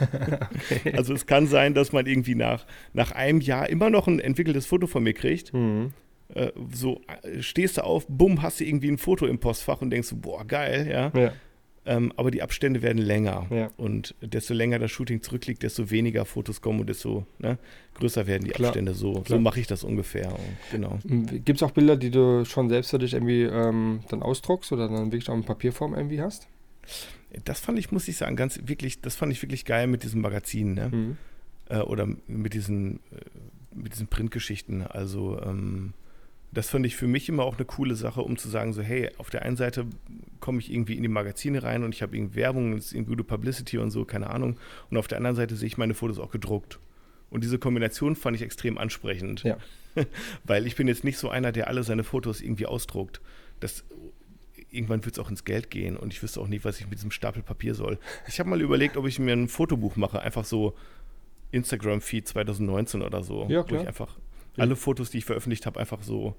Speaker 2: okay. Also es kann sein, dass man irgendwie nach, nach einem Jahr immer noch ein entwickeltes Foto von mir kriegt. Mhm. Äh, so äh, stehst du auf, bumm, hast du irgendwie ein Foto im Postfach und denkst, boah, geil, ja. ja. Ähm, aber die Abstände werden länger. Ja. Und desto länger das Shooting zurückliegt, desto weniger Fotos kommen und desto ne, größer werden die Klar. Abstände. So, so mache ich das ungefähr. Und, genau.
Speaker 1: Gibt es auch Bilder, die du schon selbst für dich irgendwie ähm, dann ausdruckst oder dann wirklich auch in Papierform irgendwie hast?
Speaker 2: Das fand ich, muss ich sagen, ganz wirklich, das fand ich wirklich geil mit diesem Magazin, ne? Mhm. Äh, oder mit diesen, äh, mit diesen Printgeschichten. Also ähm, das fand ich für mich immer auch eine coole Sache, um zu sagen, so, hey, auf der einen Seite komme ich irgendwie in die Magazine rein und ich habe irgendwie Werbung, es ist irgendwie gute Publicity und so, keine Ahnung. Und auf der anderen Seite sehe ich meine Fotos auch gedruckt. Und diese Kombination fand ich extrem ansprechend.
Speaker 1: Ja.
Speaker 2: Weil ich bin jetzt nicht so einer, der alle seine Fotos irgendwie ausdruckt. Das, irgendwann wird es auch ins Geld gehen und ich wüsste auch nicht, was ich mit diesem Stapel Papier soll. Ich habe mal überlegt, ob ich mir ein Fotobuch mache, einfach so Instagram-Feed 2019 oder so.
Speaker 1: Ja, klar.
Speaker 2: Wo ich einfach alle Fotos, die ich veröffentlicht habe, einfach so,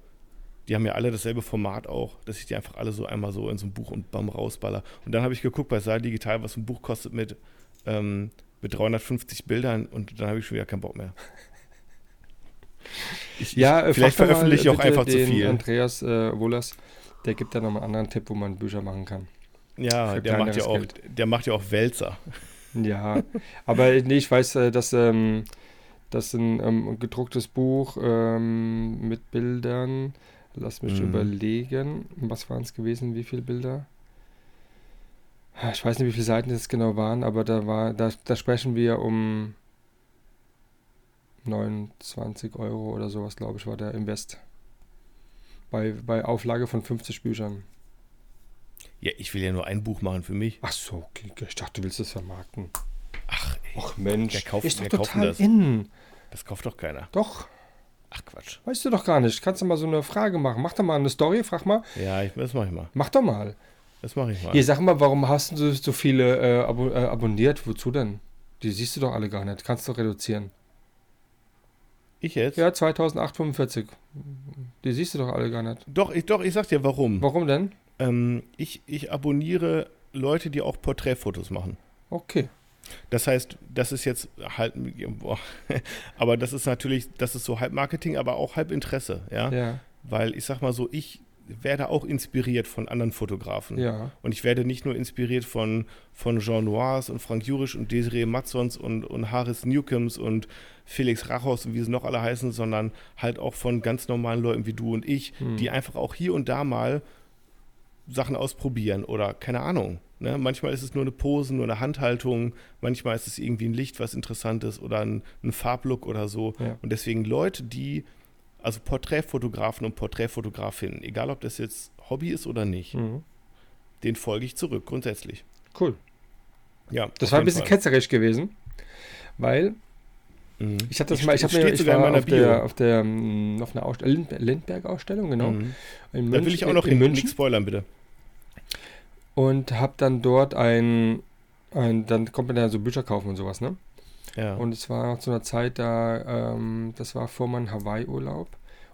Speaker 2: die haben ja alle dasselbe Format auch, dass ich die einfach alle so einmal so in so ein Buch und bam rausballer. Und dann habe ich geguckt bei Saal Digital, was ein Buch kostet mit ähm, mit 350 Bildern und dann habe ich schon wieder keinen Bock mehr.
Speaker 1: Ich, ja,
Speaker 2: ich, vielleicht veröffentliche ich auch einfach zu viel.
Speaker 1: Andreas äh, Wohlers, der gibt da noch einen anderen Tipp, wo man Bücher machen kann.
Speaker 2: Ja, der macht ja, auch, der macht ja auch Wälzer.
Speaker 1: Ja, aber nee, ich weiß, äh, dass ähm, das ein ähm, gedrucktes Buch ähm, mit Bildern. Lass mich mhm. überlegen. Was waren es gewesen? Wie viele Bilder? Ich weiß nicht, wie viele Seiten das genau waren, aber da war, da, da sprechen wir um 29 Euro oder sowas, glaube ich, war der Invest. Bei, bei Auflage von 50 Büchern.
Speaker 2: Ja, ich will ja nur ein Buch machen für mich.
Speaker 1: Ach so, ich dachte, du willst das vermarkten.
Speaker 2: Ach, ey.
Speaker 1: Ach Mensch,
Speaker 2: der kauft,
Speaker 1: ist
Speaker 2: doch
Speaker 1: total
Speaker 2: das.
Speaker 1: in.
Speaker 2: Das kauft doch keiner.
Speaker 1: Doch.
Speaker 2: Ach Quatsch.
Speaker 1: Weißt du doch gar nicht. Kannst du mal so eine Frage machen. Mach doch mal eine Story, frag mal.
Speaker 2: Ja, ich, das mach ich mal.
Speaker 1: Mach doch mal.
Speaker 2: Das mache ich mal.
Speaker 1: Hier, sag mal, warum hast du so viele äh, abo äh, abonniert? Wozu denn? Die siehst du doch alle gar nicht. Kannst du reduzieren.
Speaker 2: Ich jetzt?
Speaker 1: Ja, 2845. Die siehst du doch alle gar nicht.
Speaker 2: Doch, ich, doch, ich sag dir warum.
Speaker 1: Warum denn?
Speaker 2: Ähm, ich, ich abonniere Leute, die auch Porträtfotos machen.
Speaker 1: Okay.
Speaker 2: Das heißt, das ist jetzt halt, boah, aber das ist natürlich, das ist so halb Marketing, aber auch halb Interesse, ja.
Speaker 1: Ja.
Speaker 2: Weil ich sag mal so, ich werde auch inspiriert von anderen Fotografen.
Speaker 1: Ja.
Speaker 2: Und ich werde nicht nur inspiriert von, von Jean Noirs und Frank Jurisch und Desiree Matzons und, und Harris Newcombs und Felix Rachos und wie sie noch alle heißen, sondern halt auch von ganz normalen Leuten wie du und ich, hm. die einfach auch hier und da mal Sachen ausprobieren oder keine Ahnung. Ne? Manchmal ist es nur eine Pose, nur eine Handhaltung, manchmal ist es irgendwie ein Licht, was interessant ist oder ein, ein Farblook oder so.
Speaker 1: Ja.
Speaker 2: Und deswegen Leute, die also Porträtfotografen und Porträtfotografinnen, egal ob das jetzt Hobby ist oder nicht,
Speaker 1: mhm.
Speaker 2: den folge ich zurück, grundsätzlich.
Speaker 1: Cool.
Speaker 2: Ja,
Speaker 1: das war ein bisschen Fall. ketzerisch gewesen, weil mhm. ich hatte das ich mal, ich habe mir ich war auf der, auf der mm, auf einer Ausstellung, Lindberg-Ausstellung, genau.
Speaker 2: Mhm. Da will ich auch noch in, in München spoilern, bitte.
Speaker 1: Und habe dann dort ein, ein, dann kommt man da so Bücher kaufen und sowas, ne?
Speaker 2: Ja.
Speaker 1: Und es war zu einer Zeit da, ähm, das war vor meinem Hawaii-Urlaub.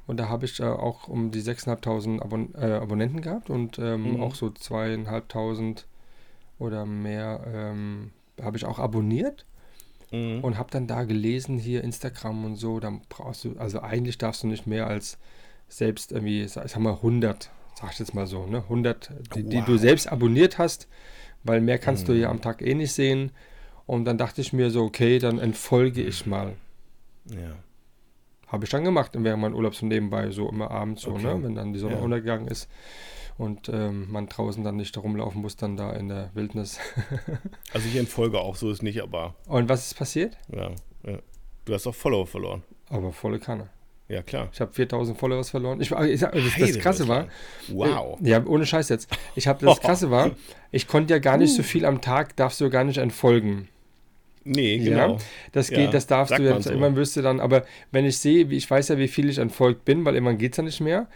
Speaker 1: Und da habe ich äh, auch um die 6.500 Abon äh, Abonnenten gehabt und ähm, mhm. auch so 2.500 oder mehr ähm, habe ich auch abonniert. Mhm. Und habe dann da gelesen, hier Instagram und so, dann brauchst du, also eigentlich darfst du nicht mehr als selbst irgendwie, ich sag mal 100, sag ich jetzt mal so, ne, 100, die, wow. die du selbst abonniert hast, weil mehr kannst mhm. du ja am Tag eh nicht sehen. Und dann dachte ich mir so, okay, dann entfolge ich mal.
Speaker 2: Ja.
Speaker 1: Habe ich dann gemacht während meinem Urlaub so nebenbei, so immer abends so, okay. ne, wenn dann die Sonne ja. untergegangen ist und ähm, man draußen dann nicht rumlaufen muss, dann da in der Wildnis.
Speaker 2: also ich entfolge auch, so ist nicht, aber.
Speaker 1: Und was ist passiert?
Speaker 2: Ja, ja. Du hast auch Follower verloren.
Speaker 1: Aber volle Kanne.
Speaker 2: Ja, klar.
Speaker 1: Ich habe 4000 Followers verloren. Ich, ich das, das Krasse war.
Speaker 2: Wow.
Speaker 1: Äh, ja, ohne Scheiß jetzt. Ich habe das Krasse war, ich konnte ja gar nicht so uh. viel am Tag, darfst du ja gar nicht entfolgen.
Speaker 2: Nee, genau.
Speaker 1: Ja, das geht, ja, das darfst du jetzt. So. Irgendwann wirst du dann, aber wenn ich sehe, ich weiß ja, wie viel ich entfolgt bin, weil irgendwann geht es ja nicht mehr.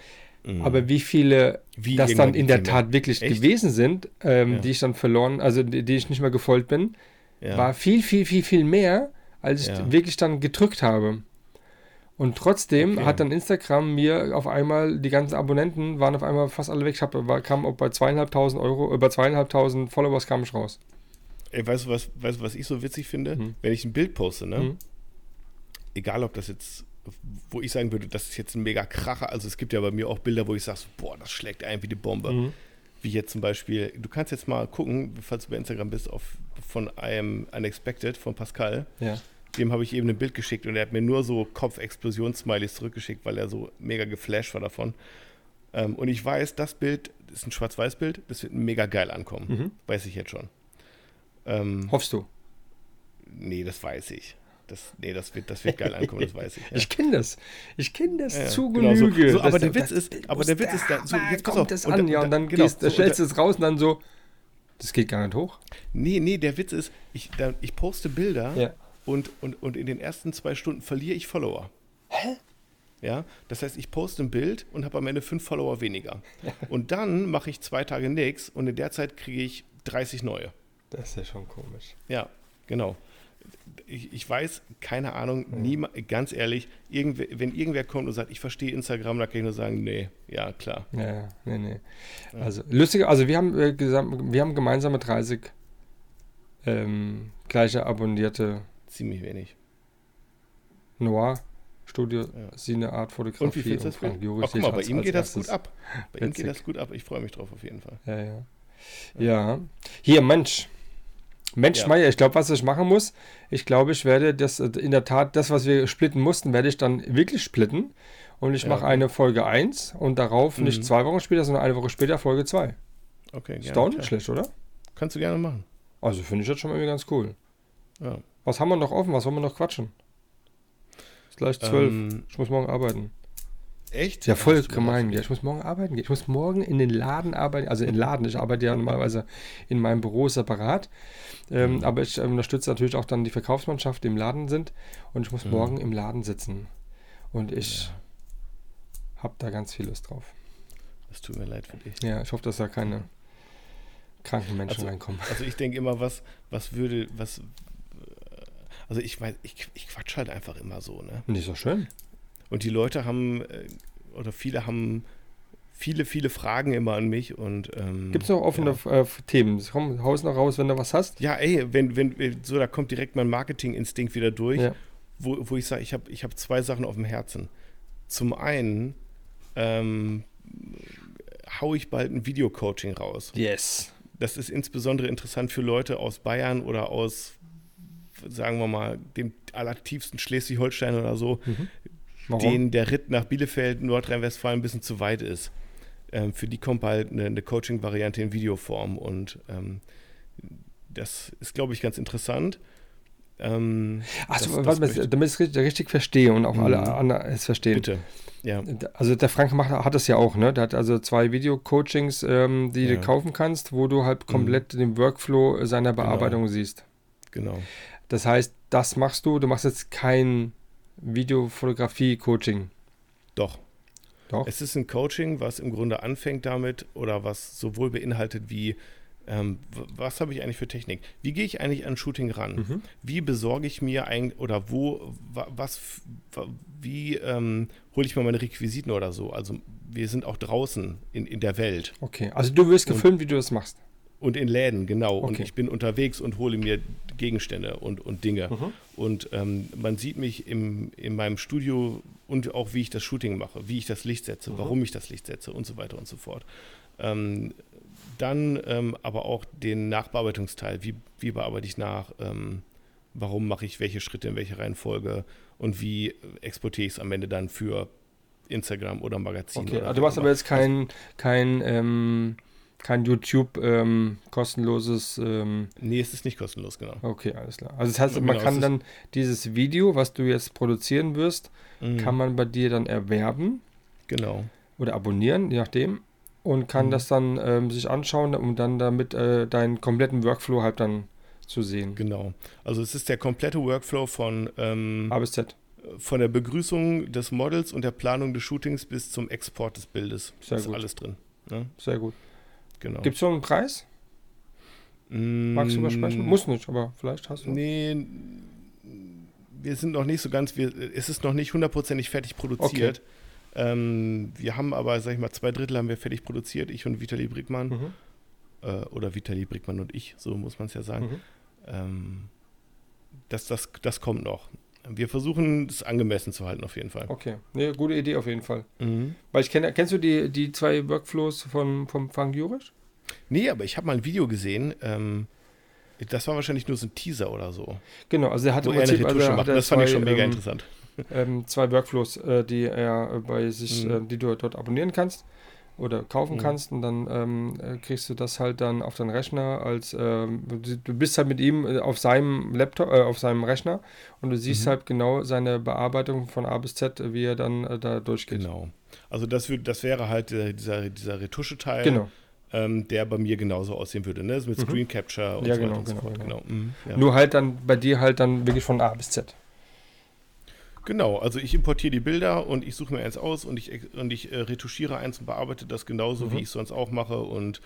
Speaker 1: Mhm. Aber wie viele wie das dann in der Tat wirklich Echt? gewesen sind, ähm, ja. die ich dann verloren, also die, die ich nicht mehr gefolgt bin, war viel, viel, viel, viel mehr, als ich wirklich dann gedrückt habe. Und trotzdem okay. hat dann Instagram mir auf einmal, die ganzen Abonnenten waren auf einmal fast alle weg. Ich hab, kam bei zweieinhalbtausend Euro, über zweieinhalbtausend Followers kam ich raus.
Speaker 2: Ey, weißt du, was, weißt du, was ich so witzig finde? Hm. Wenn ich ein Bild poste, ne? Hm. Egal, ob das jetzt, wo ich sagen würde, das ist jetzt ein mega Kracher. Also es gibt ja bei mir auch Bilder, wo ich sage, so, boah, das schlägt ein wie die Bombe. Hm. Wie jetzt zum Beispiel, du kannst jetzt mal gucken, falls du bei Instagram bist, auf, von einem Unexpected, von Pascal.
Speaker 1: Ja.
Speaker 2: Dem habe ich eben ein Bild geschickt und er hat mir nur so Kopf-Explosions-Smileys zurückgeschickt, weil er so mega geflasht war davon. Ähm, und ich weiß, das Bild ist ein Schwarz-Weiß-Bild, das wird mega geil ankommen. Mhm. Weiß ich jetzt schon.
Speaker 1: Ähm, Hoffst du?
Speaker 2: Nee, das weiß ich. Das, nee, das wird, das wird geil ankommen, das weiß ich.
Speaker 1: Ja. Ich kenne das. Ich kenne das ja, zu genau Genüge.
Speaker 2: So. So, aber der Witz ist, aber der Witz ist, da, so,
Speaker 1: jetzt kommt das an, und, ja, und dann genau, gehst, so, stellst du es raus und dann so, das geht gar nicht hoch.
Speaker 2: Nee, nee, der Witz ist, ich, da, ich poste Bilder
Speaker 1: ja.
Speaker 2: Und, und, und in den ersten zwei Stunden verliere ich Follower.
Speaker 1: Hä?
Speaker 2: Ja, das heißt, ich poste ein Bild und habe am Ende fünf Follower weniger. Und dann mache ich zwei Tage nichts und in der Zeit kriege ich 30 neue.
Speaker 1: Das ist ja schon komisch.
Speaker 2: Ja, genau. Ich, ich weiß, keine Ahnung, ja. nie, ganz ehrlich, irgendwer, wenn irgendwer kommt und sagt, ich verstehe Instagram, dann kann ich nur sagen, nee, ja, klar.
Speaker 1: Ja, nee, nee. Also, lustig, also wir haben, äh, wir haben gemeinsame 30 ähm, gleiche abonnierte
Speaker 2: Ziemlich wenig.
Speaker 1: Noir Studio,
Speaker 2: Ja.
Speaker 1: Sine Art Fotografie
Speaker 2: Und wie findest du das
Speaker 1: Frank? Jurich
Speaker 2: Ach, guck mal,
Speaker 1: ich
Speaker 2: bei ihm geht das gut ab. Bei ihm geht
Speaker 1: Witzig.
Speaker 2: das gut ab. Ich freue mich drauf auf jeden Fall.
Speaker 1: Ja, ja. Ja. Hier, Mensch. Mensch,
Speaker 2: Ja.
Speaker 1: Meier, ich glaube, was ich machen muss, ich glaube, ich werde das äh, in der Tat, das, was wir splitten mussten, werde ich dann wirklich splitten. Und ich
Speaker 2: Ja,
Speaker 1: mache
Speaker 2: okay.
Speaker 1: eine Folge 1 und darauf nicht
Speaker 2: Mhm.
Speaker 1: zwei Wochen später, sondern eine Woche später Folge 2.
Speaker 2: Okay,
Speaker 1: Ist
Speaker 2: gerne,
Speaker 1: doch nicht schlecht, oder?
Speaker 2: Kannst du gerne machen.
Speaker 1: Also finde ich das schon mal irgendwie ganz cool.
Speaker 2: Ja.
Speaker 1: Was haben wir noch offen? Was wollen wir noch quatschen? Ist gleich 12.
Speaker 2: Ähm,
Speaker 1: ich muss morgen arbeiten.
Speaker 2: echt?
Speaker 1: Ja, voll gemein. Ja. Ich muss morgen arbeiten gehen. Ich muss morgen in den Laden arbeiten. Also in den Laden. Ich arbeite ja normalerweise in meinem Büro separat. Ähm,
Speaker 2: Mhm.
Speaker 1: Aber ich unterstütze natürlich auch dann die Verkaufsmannschaft, die im Laden sind. Und ich muss
Speaker 2: Mhm.
Speaker 1: morgen im Laden sitzen. Und ich
Speaker 2: Ja.
Speaker 1: habe da ganz viel Lust drauf.
Speaker 2: Das tut mir leid für dich.
Speaker 1: Ja, ich hoffe, dass da keine kranken Menschen
Speaker 2: Also-
Speaker 1: reinkommen.
Speaker 2: Also ich denke immer, was, was würde, was. Äh, Also ich weiß, ich, ich quatsch halt einfach immer so, ne?
Speaker 1: Und die ist doch schön.
Speaker 2: Und die Leute haben, äh, oder viele haben viele, viele Fragen immer an mich und ähm,
Speaker 1: Gibt es noch offene äh, Themen? Komm, haus noch raus, wenn du was hast.
Speaker 2: Ja, ey, wenn, wenn, wenn- so, da kommt direkt mein Marketinginstinkt wieder durch,
Speaker 1: Ja.
Speaker 2: wo, wo ich sage, ich habe ich hab zwei Sachen auf dem Herzen. Zum einen ähm, hau ich bald ein Videocoaching raus.
Speaker 1: Yes.
Speaker 2: Das ist insbesondere interessant für Leute aus Bayern oder aus, sagen wir mal, dem allertiefsten Schleswig-Holstein oder so,
Speaker 1: Warum?
Speaker 2: denen der Ritt nach Bielefeld, Nordrhein-Westfalen ein bisschen zu weit ist. Ähm, für die kommt bald eine, eine Coaching-Variante in Videoform und ähm, das ist, glaube ich, ganz interessant. Ähm,
Speaker 1: Achso, warte mal, damit ich es richtig, richtig verstehe und auch alle
Speaker 2: Mhm.
Speaker 1: anderen es verstehen.
Speaker 2: bitte. Ja,
Speaker 1: Also der Frank macht, hat das ja auch, ne? Der hat also zwei Video-Coachings, ähm, die
Speaker 2: Ja.
Speaker 1: du kaufen kannst, wo du halt komplett den Workflow seiner
Speaker 2: Genau.
Speaker 1: Bearbeitung siehst.
Speaker 2: genau.
Speaker 1: Das heißt, das machst du, du machst jetzt kein Videofotografie-Coaching.
Speaker 2: Doch.
Speaker 1: Doch.
Speaker 2: Es ist ein Coaching, was im Grunde anfängt damit oder was sowohl beinhaltet wie, ähm, was habe ich eigentlich für Technik? Wie gehe ich eigentlich an Shooting ran?
Speaker 1: Mhm.
Speaker 2: Wie besorge ich mir eigentlich oder wo, wa- was, wie ähm, hole ich mir meine Requisiten oder so? Also wir sind auch draußen in, in der Welt
Speaker 1: Okay, also du wirst
Speaker 2: Und-
Speaker 1: gefilmt, wie du das machst.
Speaker 2: Und in Läden, genau. Und
Speaker 1: Okay.
Speaker 2: ich bin unterwegs und hole mir Gegenstände und, und Dinge.
Speaker 1: Mhm.
Speaker 2: Und ähm, man sieht mich im, in meinem Studio und auch, wie ich das Shooting mache, wie ich das Licht setze,
Speaker 1: Mhm.
Speaker 2: warum ich das Licht setze und so weiter und so fort. Ähm, dann ähm, aber auch den Nachbearbeitungsteil. Wie, wie bearbeite ich nach? Ähm, warum mache ich welche Schritte in welche Reihenfolge? Und wie exportiere ich es am Ende dann für Instagram oder Magazin?
Speaker 1: Okay,
Speaker 2: oder
Speaker 1: also du machst aber jetzt kein, kein, ähm, kein YouTube ähm, kostenloses. Ähm,
Speaker 2: Nee, es ist nicht kostenlos, genau.
Speaker 1: okay, alles klar. Also das heißt,
Speaker 2: Ja,
Speaker 1: man
Speaker 2: genau,
Speaker 1: kann dann dieses Video, was du jetzt produzieren wirst,
Speaker 2: Mhm.
Speaker 1: kann man bei dir dann erwerben.
Speaker 2: Genau.
Speaker 1: oder abonnieren, je nachdem. Und kann
Speaker 2: Mhm.
Speaker 1: das dann ähm, sich anschauen, um dann damit äh, deinen kompletten Workflow halt dann zu sehen.
Speaker 2: Genau. Also es ist der komplette Workflow von, ähm,
Speaker 1: A bis Z.
Speaker 2: von der Begrüßung des Models und der Planung des Shootings bis zum Export des Bildes.
Speaker 1: Sehr
Speaker 2: ist
Speaker 1: gut.
Speaker 2: alles drin. Ne?
Speaker 1: Sehr gut.
Speaker 2: Genau.
Speaker 1: Gibt es schon einen Preis? Magst du
Speaker 2: Mm,
Speaker 1: übersprechen? Muss nicht, aber vielleicht hast du.
Speaker 2: Nee, wir sind noch nicht so ganz, wir, es ist noch nicht hundertprozentig fertig produziert. Ähm, wir haben aber, sag ich mal, zwei Drittel haben wir fertig produziert, ich und Vitali Brickmann.
Speaker 1: Mhm.
Speaker 2: Äh, oder Vitali Brickmann und ich, so muss man es ja sagen.
Speaker 1: Mhm.
Speaker 2: Ähm, das, das, das kommt noch. Wir versuchen es angemessen zu halten, auf jeden Fall.
Speaker 1: Okay, nee, gute Idee auf jeden Fall.
Speaker 2: Mhm.
Speaker 1: Weil ich kenne, kennst du die, die zwei Workflows von, vom Frank Jurisch?
Speaker 2: Nee, aber ich habe mal ein Video gesehen. Ähm, das war wahrscheinlich nur so ein Teaser oder so.
Speaker 1: Genau, also er hat
Speaker 2: Wo er eine Retusche
Speaker 1: also,
Speaker 2: macht. Das fand ich
Speaker 1: zwei,
Speaker 2: schon mega
Speaker 1: ähm,
Speaker 2: interessant.
Speaker 1: ähm, zwei Workflows, äh, die er bei sich,
Speaker 2: Mhm.
Speaker 1: äh, die du dort abonnieren kannst oder kaufen
Speaker 2: Mhm.
Speaker 1: kannst und dann ähm, äh, kriegst du das halt dann auf deinen Rechner als ähm, du bist halt mit ihm äh, auf seinem Laptop, äh, auf seinem Rechner und du siehst
Speaker 2: Mhm.
Speaker 1: halt genau seine Bearbeitung von A bis Z, wie er dann äh, da durchgeht.
Speaker 2: Genau. Also das, würd, das wäre halt äh, dieser, dieser Retusche-Teil,
Speaker 1: Genau.
Speaker 2: ähm, der bei mir genauso aussehen würde. Ne? Mit
Speaker 1: Mhm.
Speaker 2: Screen Capture und
Speaker 1: Ja,
Speaker 2: so weiter
Speaker 1: genau,
Speaker 2: und so
Speaker 1: genau,
Speaker 2: fort.
Speaker 1: genau.
Speaker 2: Genau. Mhm. Ja.
Speaker 1: Nur halt dann bei dir halt dann wirklich von A bis Z.
Speaker 2: genau, also ich importiere die Bilder und ich suche mir eins aus und ich, und ich äh, retuschiere eins und bearbeite das genauso,
Speaker 1: Mhm.
Speaker 2: wie ich es sonst auch mache und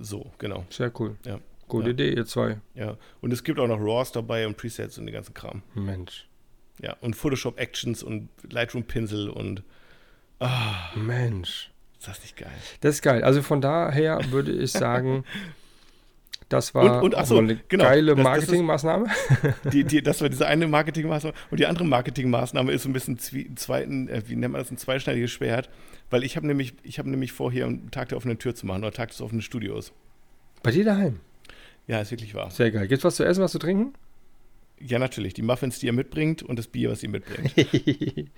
Speaker 2: so, genau.
Speaker 1: Sehr cool.
Speaker 2: Ja.
Speaker 1: Gute
Speaker 2: Ja.
Speaker 1: Idee, ihr zwei.
Speaker 2: Ja. Und es gibt auch noch RAWs dabei und Presets und den ganzen Kram.
Speaker 1: Mensch.
Speaker 2: Ja, und Photoshop Actions und Lightroom Pinsel und ah,
Speaker 1: Mensch.
Speaker 2: ist das nicht geil?
Speaker 1: Das ist geil. Also von daher würde ich sagen, Das war
Speaker 2: Und- und, so,
Speaker 1: eine
Speaker 2: genau,
Speaker 1: geile
Speaker 2: das- das
Speaker 1: Marketingmaßnahme.
Speaker 2: Die, die, das war diese eine Marketingmaßnahme. Und die andere Marketingmaßnahme ist so ein bisschen zwie, zweiten, äh, wie nennt man das, ein zweischneidiges Schwert. Weil ich habe nämlich, ich habe nämlich vor, hier einen Tag der offenen Tür zu machen oder Tag des offenen Studios.
Speaker 1: Bei dir daheim.
Speaker 2: Ja, ist wirklich wahr.
Speaker 1: Sehr geil. Gibt's was zu essen, was zu trinken?
Speaker 2: Ja, natürlich. Die Muffins, die ihr mitbringt und das Bier, was ihr mitbringt.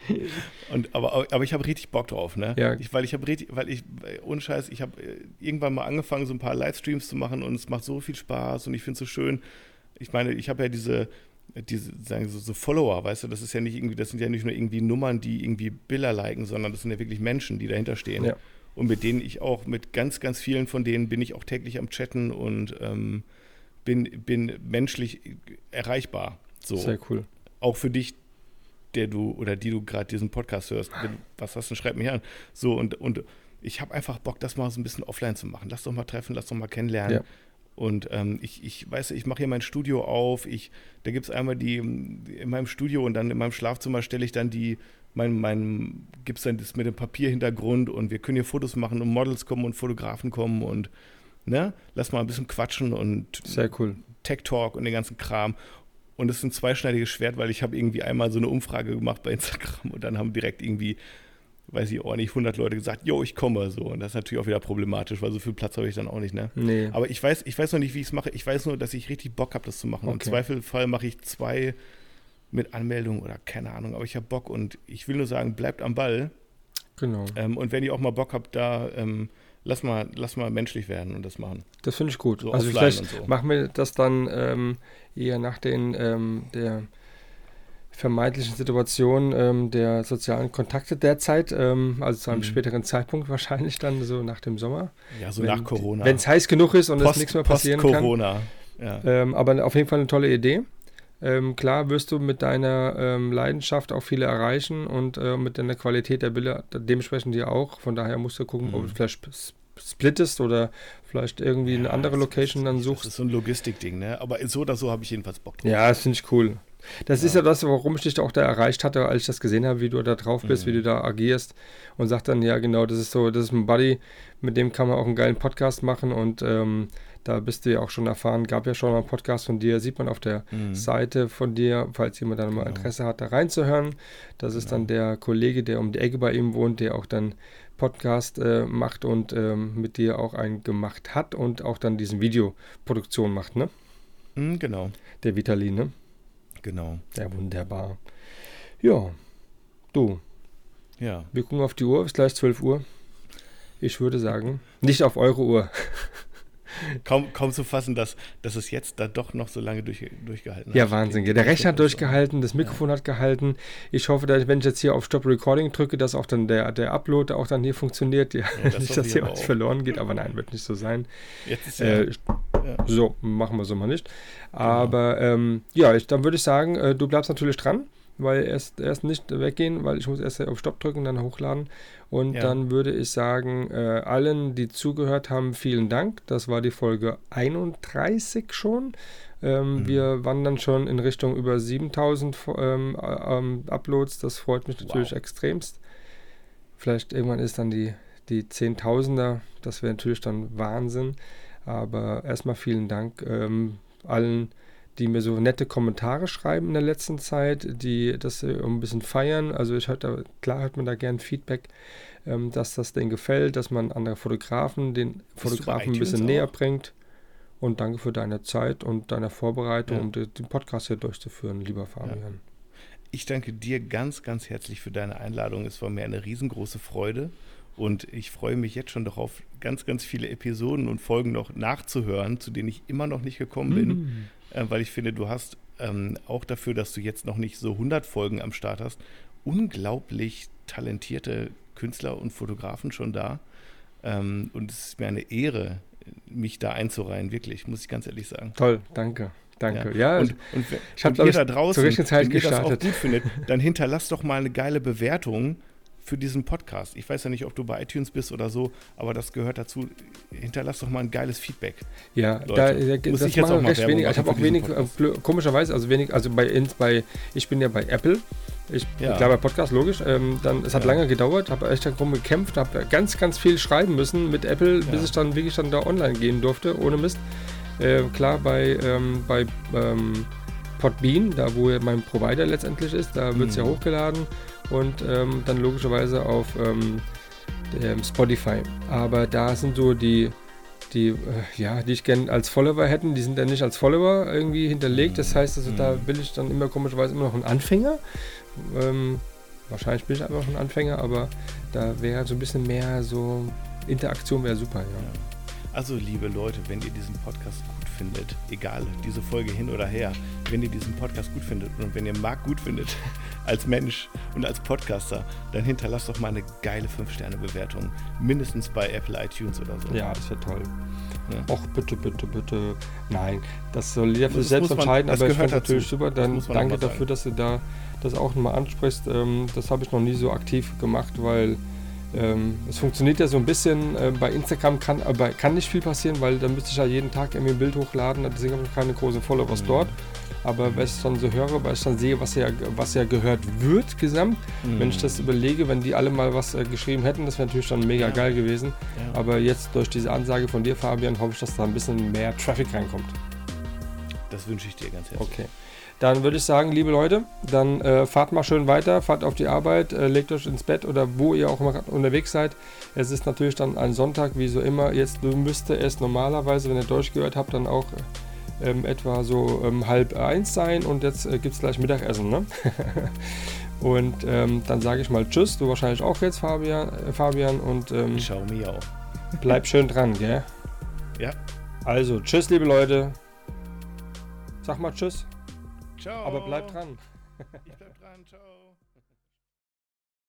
Speaker 2: Und, aber, aber ich habe richtig Bock drauf, ne?
Speaker 1: Ja.
Speaker 2: Ich, weil ich habe richtig, weil ich, ohne Scheiß, ich habe äh, irgendwann mal angefangen, so ein paar Livestreams zu machen und es macht so viel Spaß und ich finde es so schön. Ich meine, ich habe ja diese, diese, sagen so, so Follower, weißt du, das ist ja nicht irgendwie, das sind ja nicht nur irgendwie Nummern, die irgendwie Bilder liken, sondern das sind ja wirklich Menschen, die dahinter stehen.
Speaker 1: Ja.
Speaker 2: Und mit denen ich auch, mit ganz, ganz vielen von denen bin ich auch täglich am Chatten und ähm, bin, bin menschlich erreichbar. So
Speaker 1: Sehr cool.
Speaker 2: auch für dich, der du oder die du gerade diesen Podcast hörst, wenn, was hast du, schreib mich an. So und, und ich habe einfach Bock, das mal so ein bisschen offline zu machen. Lass doch mal treffen, lass doch mal kennenlernen.
Speaker 1: Ja.
Speaker 2: Und ähm, ich, ich weiß, ich mache hier mein Studio auf. Ich, da gibt es einmal die in meinem Studio und dann in meinem Schlafzimmer stelle ich dann die, mein, mein, gibt es dann das mit dem Papierhintergrund und wir können hier Fotos machen und Models kommen und Fotografen kommen und ne, lass mal ein bisschen quatschen und
Speaker 1: Sehr cool.
Speaker 2: Tech Talk und den ganzen Kram. Und es ist ein zweischneidiges Schwert, weil ich habe irgendwie einmal so eine Umfrage gemacht bei Instagram und dann haben direkt irgendwie, weiß ich auch nicht, 100 Leute gesagt, jo, ich komme so. Und das ist natürlich auch wieder problematisch, weil so viel Platz habe ich dann auch nicht, ne?
Speaker 1: Nee.
Speaker 2: Aber ich weiß, ich weiß noch nicht, wie ich es mache. Ich weiß nur, dass ich richtig Bock habe, das zu machen. Im
Speaker 1: Okay.
Speaker 2: Zweifelfall mache ich zwei mit Anmeldung oder keine Ahnung, aber ich habe Bock und ich will nur sagen, bleibt am Ball.
Speaker 1: Genau.
Speaker 2: Ähm, und wenn ihr auch mal Bock habt, da ähm, lass, mal, lass mal menschlich werden und das machen.
Speaker 1: Das finde ich gut.
Speaker 2: So
Speaker 1: also vielleicht
Speaker 2: so.
Speaker 1: machen wir das dann ähm, eher nach den ähm, der vermeintlichen Situation ähm, der sozialen Kontakte derzeit, ähm, also zu einem
Speaker 2: Mhm.
Speaker 1: späteren Zeitpunkt wahrscheinlich dann so nach dem Sommer.
Speaker 2: Ja, so
Speaker 1: Wenn-
Speaker 2: nach Corona.
Speaker 1: Wenn es heiß genug ist und es
Speaker 2: Post-
Speaker 1: nichts mehr passieren kann.
Speaker 2: Post-Corona. Ja.
Speaker 1: Ähm, aber auf jeden Fall eine tolle Idee. Ähm, klar wirst du mit deiner ähm, Leidenschaft auch viele erreichen und äh, mit deiner Qualität der Bilder dementsprechend dir auch. Von daher musst du gucken, ob
Speaker 2: Mhm.
Speaker 1: du vielleicht sp- splittest oder vielleicht irgendwie eine
Speaker 2: Ja,
Speaker 1: andere
Speaker 2: das-
Speaker 1: Location dann
Speaker 2: Das
Speaker 1: suchst.
Speaker 2: ist so ein Logistikding, ne? Aber so oder so habe ich jedenfalls Bock drauf.
Speaker 1: Ja, das finde ich cool. Das ist
Speaker 2: Ja.
Speaker 1: ja das, warum ich dich auch da erreicht hatte, als ich das gesehen habe, wie du da drauf bist,
Speaker 2: Mhm.
Speaker 1: wie du da agierst und sagt dann, ja genau, das ist so, das ist ein Buddy, mit dem kann man auch einen geilen Podcast machen und ähm, da bist du ja auch schon erfahren, gab ja schon mal einen Podcast von dir, sieht man auf der
Speaker 2: Mhm.
Speaker 1: Seite von dir, falls jemand dann mal
Speaker 2: Genau.
Speaker 1: Interesse hat, da reinzuhören. Das ist dann der Kollege, der um die Ecke bei ihm wohnt, der auch dann Podcast äh, macht und ähm, mit dir auch einen gemacht hat und auch dann diesen Videoproduktion macht, ne?
Speaker 2: Mhm, genau,
Speaker 1: Der Vitali, ne?
Speaker 2: genau.
Speaker 1: Ja, wunderbar. Ja, du,
Speaker 2: Ja.
Speaker 1: wir gucken auf die Uhr, ist gleich 12 Uhr. Ich würde sagen, nicht auf eure Uhr.
Speaker 2: Kaum, kaum zu fassen, dass, dass es jetzt da doch noch so lange durch, durchgehalten
Speaker 1: Ja,
Speaker 2: hat.
Speaker 1: Wahnsinn.
Speaker 2: Den-
Speaker 1: Der Rechner hat durchgehalten, das Mikrofon hat gehalten. Ich hoffe, dass, wenn ich jetzt hier auf Stop Recording drücke, dass auch dann der, der Upload auch dann hier funktioniert. Ja,
Speaker 2: das
Speaker 1: nicht, dass hier was
Speaker 2: auch.
Speaker 1: verloren geht, aber nein, wird nicht so sein.
Speaker 2: Jetzt ist ja,
Speaker 1: Äh,
Speaker 2: ja.
Speaker 1: So, machen wir so mal nicht. Aber ähm, ja, ich, dann würde ich sagen, äh, du bleibst natürlich dran, weil erst, erst nicht weggehen, weil ich muss erst auf Stopp drücken, dann hochladen. Und
Speaker 2: Ja.
Speaker 1: dann würde ich sagen, äh, allen, die zugehört haben, vielen Dank. Das war die Folge 31 schon. Ähm,
Speaker 2: Mhm.
Speaker 1: Wir wandern schon in Richtung über 7000 ähm, äh, ähm, Uploads. Das freut mich natürlich
Speaker 2: Wow.
Speaker 1: extremst. Vielleicht irgendwann ist dann die, die Zehntausender. Das wäre natürlich dann Wahnsinn. Aber erstmal vielen Dank ähm, allen, die mir so nette Kommentare schreiben in der letzten Zeit, die das ein bisschen feiern. Also ich hörte, klar hört man da gern Feedback, ähm, dass das denen gefällt, dass man andere Fotografen, den Fotografen ein bisschen
Speaker 2: iTunes
Speaker 1: näher
Speaker 2: auch?
Speaker 1: bringt. Und danke für deine Zeit und deine Vorbereitung,
Speaker 2: Ja.
Speaker 1: um de- den Podcast hier durchzuführen, lieber Fabian.
Speaker 2: Ich danke dir ganz, ganz herzlich für deine Einladung. Es war mir eine riesengroße Freude und ich freue mich jetzt schon darauf, ganz, ganz viele Episoden und Folgen noch nachzuhören, zu denen ich immer noch nicht gekommen bin,
Speaker 1: Mhm.
Speaker 2: äh, weil ich finde, du hast ähm, auch dafür, dass du jetzt noch nicht so 100 Folgen am Start hast, unglaublich talentierte Künstler und Fotografen schon da. Ähm, und es ist mir eine Ehre, mich da einzureihen, wirklich, muss ich ganz ehrlich sagen.
Speaker 1: Toll, danke. Danke. Ja,
Speaker 2: und, und,
Speaker 1: ich
Speaker 2: und
Speaker 1: ich,
Speaker 2: da draußen,
Speaker 1: zur richtigen Zeit
Speaker 2: wenn ihr das auch
Speaker 1: gestartet.
Speaker 2: gut findet, dann hinterlasst doch mal eine geile Bewertung für diesen Podcast. Ich weiß ja nicht, ob du bei iTunes bist oder so, aber das gehört dazu. Hinterlasst doch mal ein geiles Feedback.
Speaker 1: Ja,
Speaker 2: Leute,
Speaker 1: da, da,
Speaker 2: muss
Speaker 1: das
Speaker 2: ich jetzt auch mal
Speaker 1: recht wenig. Ich habe auch wenig, äh,
Speaker 2: Podcast.
Speaker 1: komischerweise, also wenig, also bei, bei, ich bin ja bei Apple. Ich
Speaker 2: Ja.
Speaker 1: klar bei Podcast, logisch. Ähm, dann, es hat
Speaker 2: Ja.
Speaker 1: lange gedauert, habe echt darum gekämpft, habe ganz, ganz viel schreiben müssen mit Apple, bis
Speaker 2: Ja.
Speaker 1: ich dann wirklich dann da online gehen durfte, ohne Mist. Äh, klar, bei, ähm, bei ähm, Podbean, da wo mein Provider letztendlich ist, da wird es mhm. ja hochgeladen und ähm, dann logischerweise auf ähm, Spotify. Aber da sind so die, die, äh, ja, die ich gerne als Follower hätten, die sind dann nicht als Follower irgendwie hinterlegt. Das heißt, also, da mhm. bin ich dann immer komischerweise immer noch ein Anfänger. Ähm, wahrscheinlich bin ich einfach ein Anfänger, aber da wäre so ein bisschen mehr so Interaktion wäre super, ja.
Speaker 2: Also, liebe Leute, wenn ihr diesen Podcast findet, egal, diese Folge hin oder her, wenn ihr diesen Podcast gut findet und wenn ihr Marc gut findet als Mensch und als Podcaster, dann hinterlasst doch mal eine geile 5-Sterne-Bewertung. Mindestens bei Apple iTunes oder so.
Speaker 1: Ja, das wäre toll. Ja. Och, bitte, bitte, bitte. Nein, das soll jeder für sich selbst entscheiden, man, aber ich finde natürlich super. Dann danke dafür, dass du da das auch nochmal ansprichst. Ähm, das habe ich noch nie so aktiv gemacht, weil ähm, es funktioniert ja so ein bisschen. Äh, bei Instagram kann, aber kann nicht viel passieren, weil da müsste ich ja jeden Tag irgendwie ein Bild hochladen. Deswegen habe ich keine großen Followers mhm. dort. Aber wenn ich dann so höre, weil ich dann sehe, was ja, was ja gehört wird gesamt, mhm. wenn ich das überlege, wenn die alle mal was äh, geschrieben hätten, das wäre natürlich dann mega ja. geil gewesen. Ja. Aber jetzt durch diese Ansage von dir, Fabian, hoffe ich, dass da ein bisschen mehr Traffic reinkommt.
Speaker 2: Das wünsche ich dir ganz herzlich.
Speaker 1: Okay. Dann würde ich sagen, liebe Leute, dann äh, fahrt mal schön weiter, fahrt auf die Arbeit, äh, legt euch ins Bett oder wo ihr auch immer unterwegs seid. Es ist natürlich dann ein Sonntag, wie so immer. Jetzt müsste es normalerweise, wenn ihr Deutsch gehört habt, dann auch ähm, etwa so ähm, halb eins sein und jetzt äh, gibt es gleich Mittagessen. Ne? und ähm, dann sage ich mal Tschüss, du wahrscheinlich auch jetzt, Fabian. Äh, Fabian und ähm,
Speaker 2: ich schau mir auch.
Speaker 1: bleib schön dran, gell?
Speaker 2: Ja.
Speaker 1: Also, tschüss, liebe Leute. Sag mal Tschüss.
Speaker 2: Ciao.
Speaker 1: Aber bleib dran.
Speaker 2: ich bleib dran. Ciao.